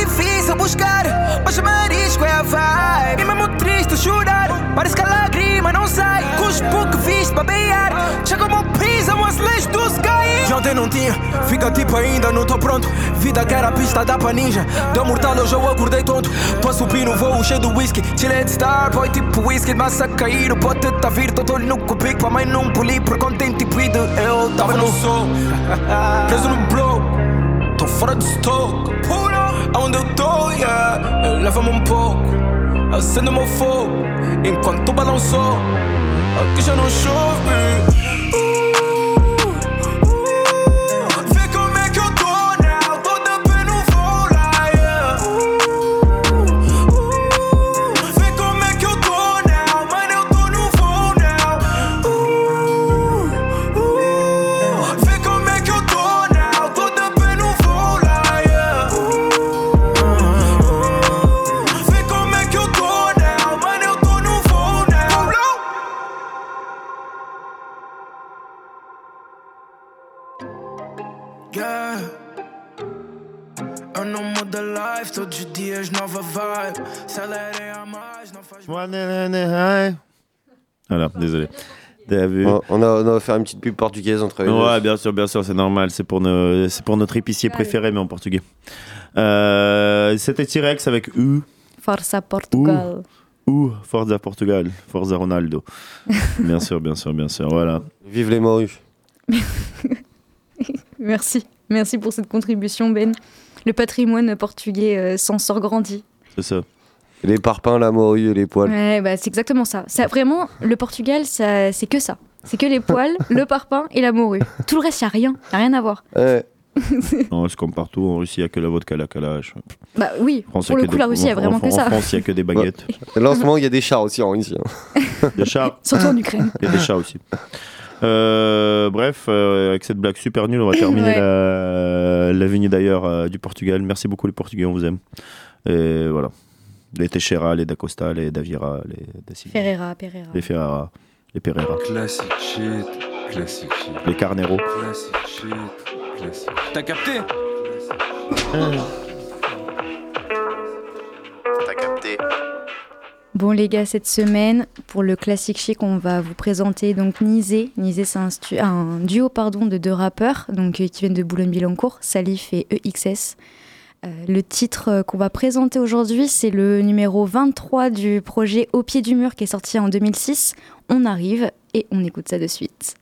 Speaker 8: difícil buscar, hoje marisco é a vibe. E mesmo triste chorar, parece que a lágrima não sai. Cuspo que viste babear. Chega como pisa, as leis do sky. De ontem não tinha, fica tipo ainda não tô pronto. Vida que era pista da pra ninja. Deu mortal, hoje eu acordei tonto. Tô a subir no voo cheio de whisky. Chile star, boy tipo whisky. Massa a cair, o pote tá vir. Tô no cubico, pra mãe não polir. Por contente tipo ido, eu tava no sol. Preso no bloco, tô fora de stock. Aonde eu tô, yeah. Leva-me um pouco, acende o meu fogo. Enquanto balançou, aqui já não chove.
Speaker 4: Voilà, désolé. Vu
Speaker 1: On, on a, on a faire une petite pub portugaise entre les
Speaker 4: Ouais, bien sûr, bien sûr, c'est normal. C'est pour, nos- c'est pour notre épicier préféré, mais en portugais. Euh, C'était T-Rex avec U.
Speaker 5: Força Portugal.
Speaker 4: U, Forza Portugal, Forza Ronaldo. bien sûr, bien sûr, bien sûr. Voilà.
Speaker 1: Vive les morues.
Speaker 5: Merci. Merci pour cette contribution, Ben. Le patrimoine portugais euh, s'en sort grandi.
Speaker 4: C'est ça.
Speaker 1: Les parpaings, la morue et les poils.
Speaker 5: Ouais, bah, c'est exactement ça. ça. Vraiment, le Portugal, ça, c'est que ça. C'est que les poils, le parpaing et la morue. Tout le reste, il n'y a rien. Il a rien à voir.
Speaker 1: Ouais.
Speaker 4: Non, c'est comme partout. En Russie, il n'y a que la vodka, la calage.
Speaker 5: Bah oui,
Speaker 4: En France,
Speaker 5: pour le coup,
Speaker 4: des-
Speaker 5: la Russie, il y a
Speaker 4: en-
Speaker 5: vraiment
Speaker 4: en-
Speaker 5: que ça.
Speaker 4: En France, il n'y a que des baguettes.
Speaker 1: Là, en ce moment, il y a des chars aussi en Russie. hein.
Speaker 4: Des chats.
Speaker 5: Surtout en Ukraine.
Speaker 4: Il y a des chats aussi. Euh, bref, euh, avec cette blague super nulle, on va terminer
Speaker 5: Ouais.
Speaker 4: la, la vigne d'ailleurs euh, du Portugal. Merci beaucoup les Portugais, on vous aime. Et voilà. Les Teixeira, les Dacosta, les Davira, les Da Silva,
Speaker 5: Ferreira, Pereira.
Speaker 4: les Ferrara, les Pereira,
Speaker 2: Classic shit, classic shit.
Speaker 4: les Carnero.
Speaker 2: Classic shit, classic
Speaker 16: T'as capté?
Speaker 15: T'as capté
Speaker 5: Bon les gars, cette semaine, pour le classique chic, on va vous présenter donc Nizé. Nizé, c'est un duo pardon, de deux rappeurs donc, euh, qui viennent de Boulogne-Billancourt, Salif et EXS. Euh, le titre euh, qu'on va présenter aujourd'hui, c'est le numéro 23 du projet Au pied du mur qui est sorti en 2006. On arrive et on écoute ça de suite.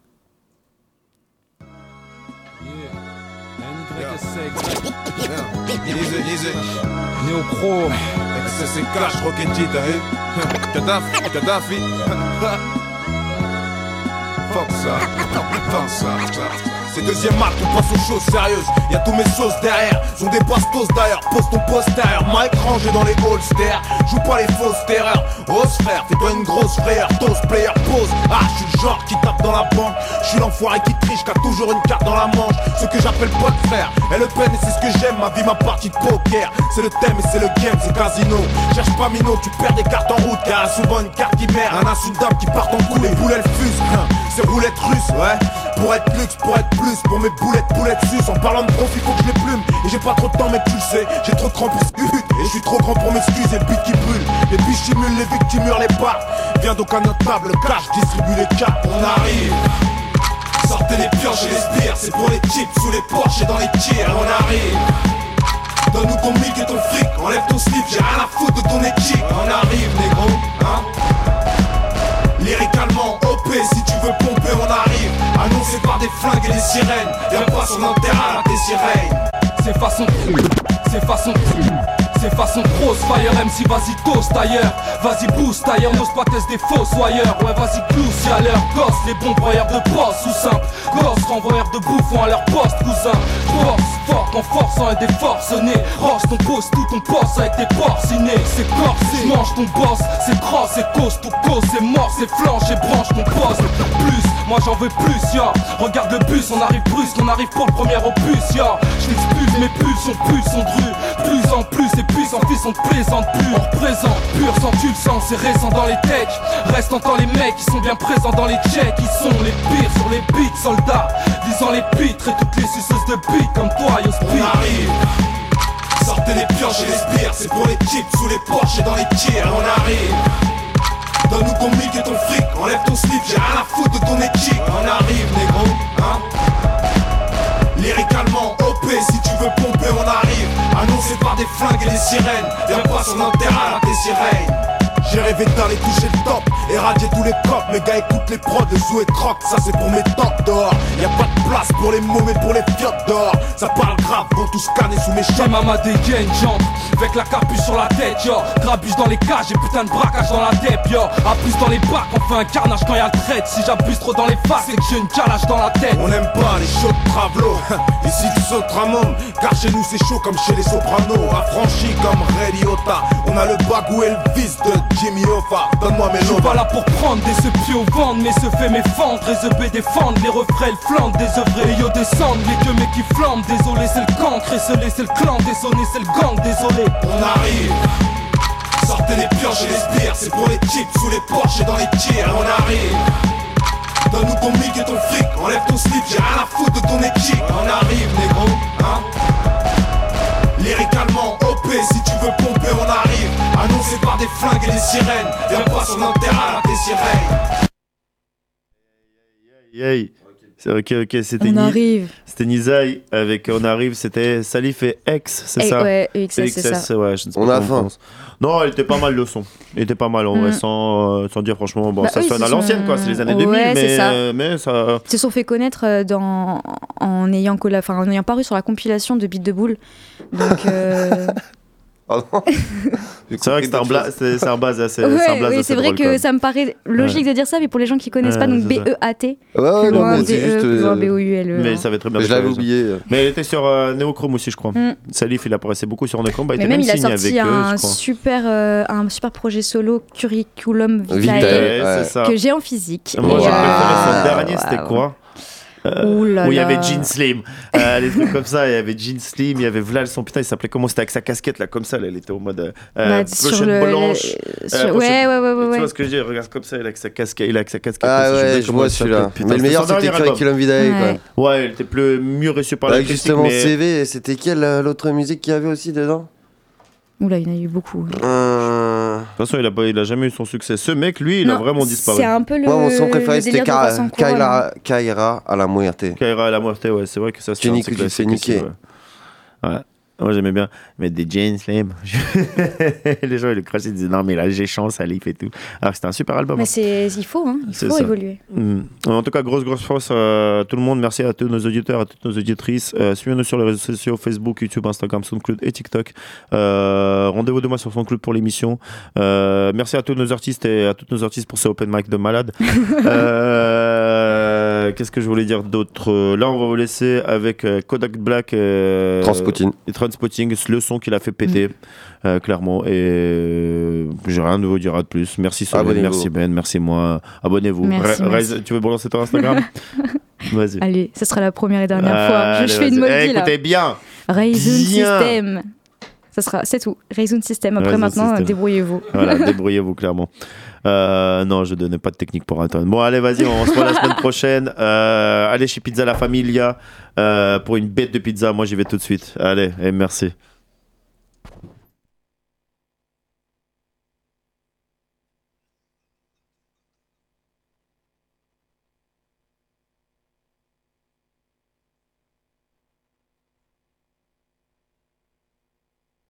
Speaker 10: C'est deuxième acte, on passe aux choses sérieuses. Y'a tous mes sauces derrière, sont des bastos d'ailleurs. Pose ton postérieur, Mike rangé dans les holsters. Joue pas les fausses terreurs. Ose frère, fais-toi une grosse frayeur. Toast player, pose. Ah, je suis le genre qui tape dans la banque. Je suis l'enfoiré qui triche, qui a toujours une carte dans la manche. Ce que j'appelle pas de frère. Et le peine, et c'est ce que j'aime. Ma vie, ma partie de poker. C'est le thème et c'est le game, c'est casino. Cherche pas Mino, tu perds des cartes en route. Car souvent une carte qui merde. Un dame qui part en coup. Les boules, elles fusent. Hein, C'est roulette russe, ouais. Pour être luxe, pour être plus. Pour mes boulettes, boulettes sus. En parlant de profit, faut que je les plume. Et j'ai pas trop de temps, mec, tu le sais. J'ai trop de cran pour. Et je suis trop grand pour m'excuser. Le but qui brûle. Puis je simule les victimes, hurlent les parts. Viens donc à notre table, cash, distribue les cartes. On arrive. Sortez les pioches et les spires, c'est pour les chips sous les Porsche et dans les tirs, on arrive. Donne-nous ton mic et ton fric, enlève ton slip, j'ai rien à foutre de ton équipe. On arrive, négro, hein. Lyricalement Si tu veux pomper, on arrive. Annoncé par des flingues et des sirènes, viens pas sur notre terrain, sirènes.
Speaker 16: C'est façon c'est façon c'est façon grosse Fire MC vas-y toast ailleurs Vas-y boost ailleurs N'ose pas tester des fausses ailleurs Ouais vas-y clousse y'a leur gosse Les bons broyeurs de poste ou simple. Gosse renvoyeurs de bouffons à leur poste cousin. Force fort en forçant et des forcenés. Roche ton poste tout ton poste avec tes porcinés C'est corsé. Mange ton boss C'est cross c'est cause tout cause C'est mort c'est flanche et branche ton poste. Plus moi j'en veux plus ya. Regarde le bus on arrive brusque On arrive pour le premier opus ya. Je mes pulsions plus sont dru Plus en plus et en fils on te plaisante plus On représente pur sans tu le sens C'est récent dans les techs Reste entend les mecs qui sont bien présents dans les checks Ils sont les pires sur les beats soldats Disant les pitres et toutes les suceuses de beats Comme toi yo
Speaker 10: On arrive. Sortez les pioches et les spires, c'est pour les chips sous les Porsche et dans les tirs, on arrive. Donne-nous ton mic et ton fric, enlève ton slip, j'ai rien à foutre de ton équipe. On arrive, négro, hein. Lyricalement OP, si tu veux pomper, on arrive. Annoncé par des flingues et des sirènes, viens pas sur notre terrain, tes sirènes. J'ai rêvé d'aller toucher le top, éradier tous les cops. Mes gars écoutent les prods, le zoo et troc, ça c'est pour mes tops dehors. Y a pas de place pour les mots, mais pour les fiottes dehors. Ça parle grave, vont tous scanner sous mes chaînes.
Speaker 16: maman dégaine, jante Avec la capuche sur la tête, yo Grabuche dans les cages et putain de braquage dans la dep, yo Abuse dans les bacs, on fait un carnage quand y'a le trait Si j'abuse trop dans les faces, c'est que j'ai une calage dans la tête
Speaker 10: On n'aime pas les shows de travelo Ici tu sautes un monde Car chez nous c'est chaud comme chez les sopranos Affranchi comme Ray Liotta On a le bagou et le vice de Jimmy Hoffa Donne-moi mes
Speaker 16: Je suis
Speaker 10: notes
Speaker 16: pas là pour prendre des ce pieds au ventre, mais se fait mes fentes, réseubé défendre, les refrains le flanc, désœuvré, et yo descendre, les que mais qui flambent, désolé c'est le cancre, esselé c'est le clan, désolé c'est le gang, désolé.
Speaker 10: On arrive. Sortez les pioches et les spires C'est pour les chips sous les Porsche et dans les tirs. On arrive. Donne-nous ton mic et ton fric Enlève ton slip, j'ai rien à foutre de ton équipe. On arrive négro, hein. Lyricalement OP, si tu veux pomper, on arrive. Des flingues et des sirènes. Viens pas sur notre terrain, tes sirènes.
Speaker 4: Ok, ok, c'était
Speaker 5: On
Speaker 4: Ni-
Speaker 5: arrive.
Speaker 4: C'était Nizai avec On arrive, c'était Salif et X, c'est ça
Speaker 5: ouais, EXS, c'est ça.
Speaker 4: ouais, je ne sais
Speaker 1: On
Speaker 4: pas
Speaker 1: a faim.
Speaker 4: Non, il était pas mal le son. Il était pas mal en vrai,
Speaker 5: Mm.
Speaker 4: sans, euh, sans dire franchement, bon,
Speaker 5: Bah,
Speaker 4: ça sonne à l'ancienne quoi, c'est les années
Speaker 5: Ouais,
Speaker 4: 2000,
Speaker 5: c'est
Speaker 4: mais,
Speaker 5: ça.
Speaker 4: mais ça.
Speaker 5: Ils se sont fait connaître euh, dans, en, ayant colla- enfin, en ayant paru sur la compilation de Beat de Boule. Donc, euh,
Speaker 4: C'est vrai que c'est un, bla- c'est c'est un base assez.
Speaker 5: ouais,
Speaker 4: c'est
Speaker 5: oui, vrai
Speaker 4: drôle,
Speaker 5: que ça me paraît logique
Speaker 4: Ouais.
Speaker 5: de dire ça, mais pour les gens qui connaissent
Speaker 4: Ouais,
Speaker 5: pas, donc. B-E-A-T.
Speaker 1: Ouais, ouais,
Speaker 5: plus
Speaker 1: non,
Speaker 5: loin,
Speaker 1: mais c'est
Speaker 5: D-E,
Speaker 1: juste,
Speaker 5: plus loin,
Speaker 1: euh,
Speaker 5: B-O-U-L-E.
Speaker 4: Mais ça avait très bien
Speaker 1: Je l'avais oublié.
Speaker 4: Mais il était sur euh, Neochrome aussi, je crois.
Speaker 5: Mm.
Speaker 4: Salif, il apparaissait beaucoup sur Neochrome. Bah, il
Speaker 5: Mais
Speaker 4: était
Speaker 5: même, il a sorti
Speaker 4: avec eux,
Speaker 5: un,
Speaker 4: je crois.
Speaker 5: super, euh, un super projet solo, Curriculum Vitae, que j'ai en physique.
Speaker 4: Moi,
Speaker 5: Et,
Speaker 4: j'ai
Speaker 5: euh,
Speaker 4: préféré son dernier, c'était quoi Euh,
Speaker 5: là
Speaker 4: où il y avait Jean Slim, euh, des trucs comme ça. Il y avait Jean Slim, il y avait Vlal, son putain, il s'appelait comment? C'était avec sa casquette là, comme ça. Là, il était au mode euh,
Speaker 5: Bah, sur
Speaker 4: pochette
Speaker 5: le-
Speaker 4: blanche. euh,
Speaker 5: sur-
Speaker 4: pochette-
Speaker 5: ouais, ouais, ouais, ouais,
Speaker 4: Tu
Speaker 5: ouais.
Speaker 4: vois ce que je dis Regarde comme ça, il a avec sa casquette. Il a avec sa casquette.
Speaker 1: Ah ouais, je
Speaker 4: pas
Speaker 1: vois celui-là. Mais le meilleur, c'était. Curriculum Vitae, quoi.
Speaker 4: Ouais, il était plus mieux reçu par la
Speaker 1: Avec
Speaker 4: critique.
Speaker 1: justement
Speaker 4: mais...
Speaker 1: CV, c'était quelle euh, l'autre musique qu'il y avait aussi dedans?
Speaker 5: Oula, il y en a eu beaucoup.
Speaker 1: Euh,
Speaker 4: De toute façon, il a, pas- il a jamais eu son succès. Ce mec, lui, il a vraiment disparu.
Speaker 5: c'est un peu le-
Speaker 1: Moi, mon son préféré, c'était
Speaker 5: de.
Speaker 1: Kaira Kaira à la muerte.
Speaker 4: Kaira à la muerte, ouais, c'est vrai que ça c'est
Speaker 1: niquer.
Speaker 4: ouais. Ouais. Moi j'aimais bien mettre des jeans slim. les gens ils le crachaient, ils disaient non mais là j'ai chance, Salif et tout. Alors c'était un super album.
Speaker 5: Mais
Speaker 4: hein.
Speaker 5: c'est, il faut, hein, il
Speaker 4: C'est
Speaker 5: faut
Speaker 4: ça.
Speaker 5: évoluer.
Speaker 4: Mm. En tout cas, grosse, grosse force à tout le monde. Merci à tous nos auditeurs, à toutes nos auditrices. Euh, Suivez-nous sur les réseaux sociaux Facebook, YouTube, Instagram, SoundCloud et TikTok. Euh, Rendez-vous demain sur SoundCloud pour l'émission. Euh, merci à tous nos artistes et à toutes nos artistes pour ces open mic de malade. Euh, Qu'est-ce que je voulais dire d'autre? Euh, Là, on va vous laisser avec euh, Kodak Black euh,
Speaker 1: Transpotting.
Speaker 4: et Transpotting, le son qu'il a fait péter, euh, clairement. Et euh, j'ai rien de vous dire de plus. Merci Solène,
Speaker 1: Abonnez-vous.
Speaker 4: merci Ben, merci moi. Abonnez-vous. Tu veux balancer ton Instagram? Vas-y.
Speaker 5: Allez, ce sera la première et dernière fois.
Speaker 4: Allez,
Speaker 5: Je, je fais une
Speaker 4: vas-y.
Speaker 5: maudie
Speaker 4: Eh,
Speaker 5: là.
Speaker 4: Écoutez bien.
Speaker 5: Raisin
Speaker 4: Bien.
Speaker 5: System. Ça sera, c'est tout. Raisin System. Après
Speaker 4: Raisin
Speaker 5: maintenant, débrouillez-vous.
Speaker 4: Voilà, débrouillez-vous clairement. Euh, non, je donnais pas de technique pour attendre. Bon, allez, vas-y, on se voit la semaine prochaine. Euh, allez chez Pizza La Familia euh, pour une bête de pizza. Moi, j'y vais tout de suite. Allez, et merci.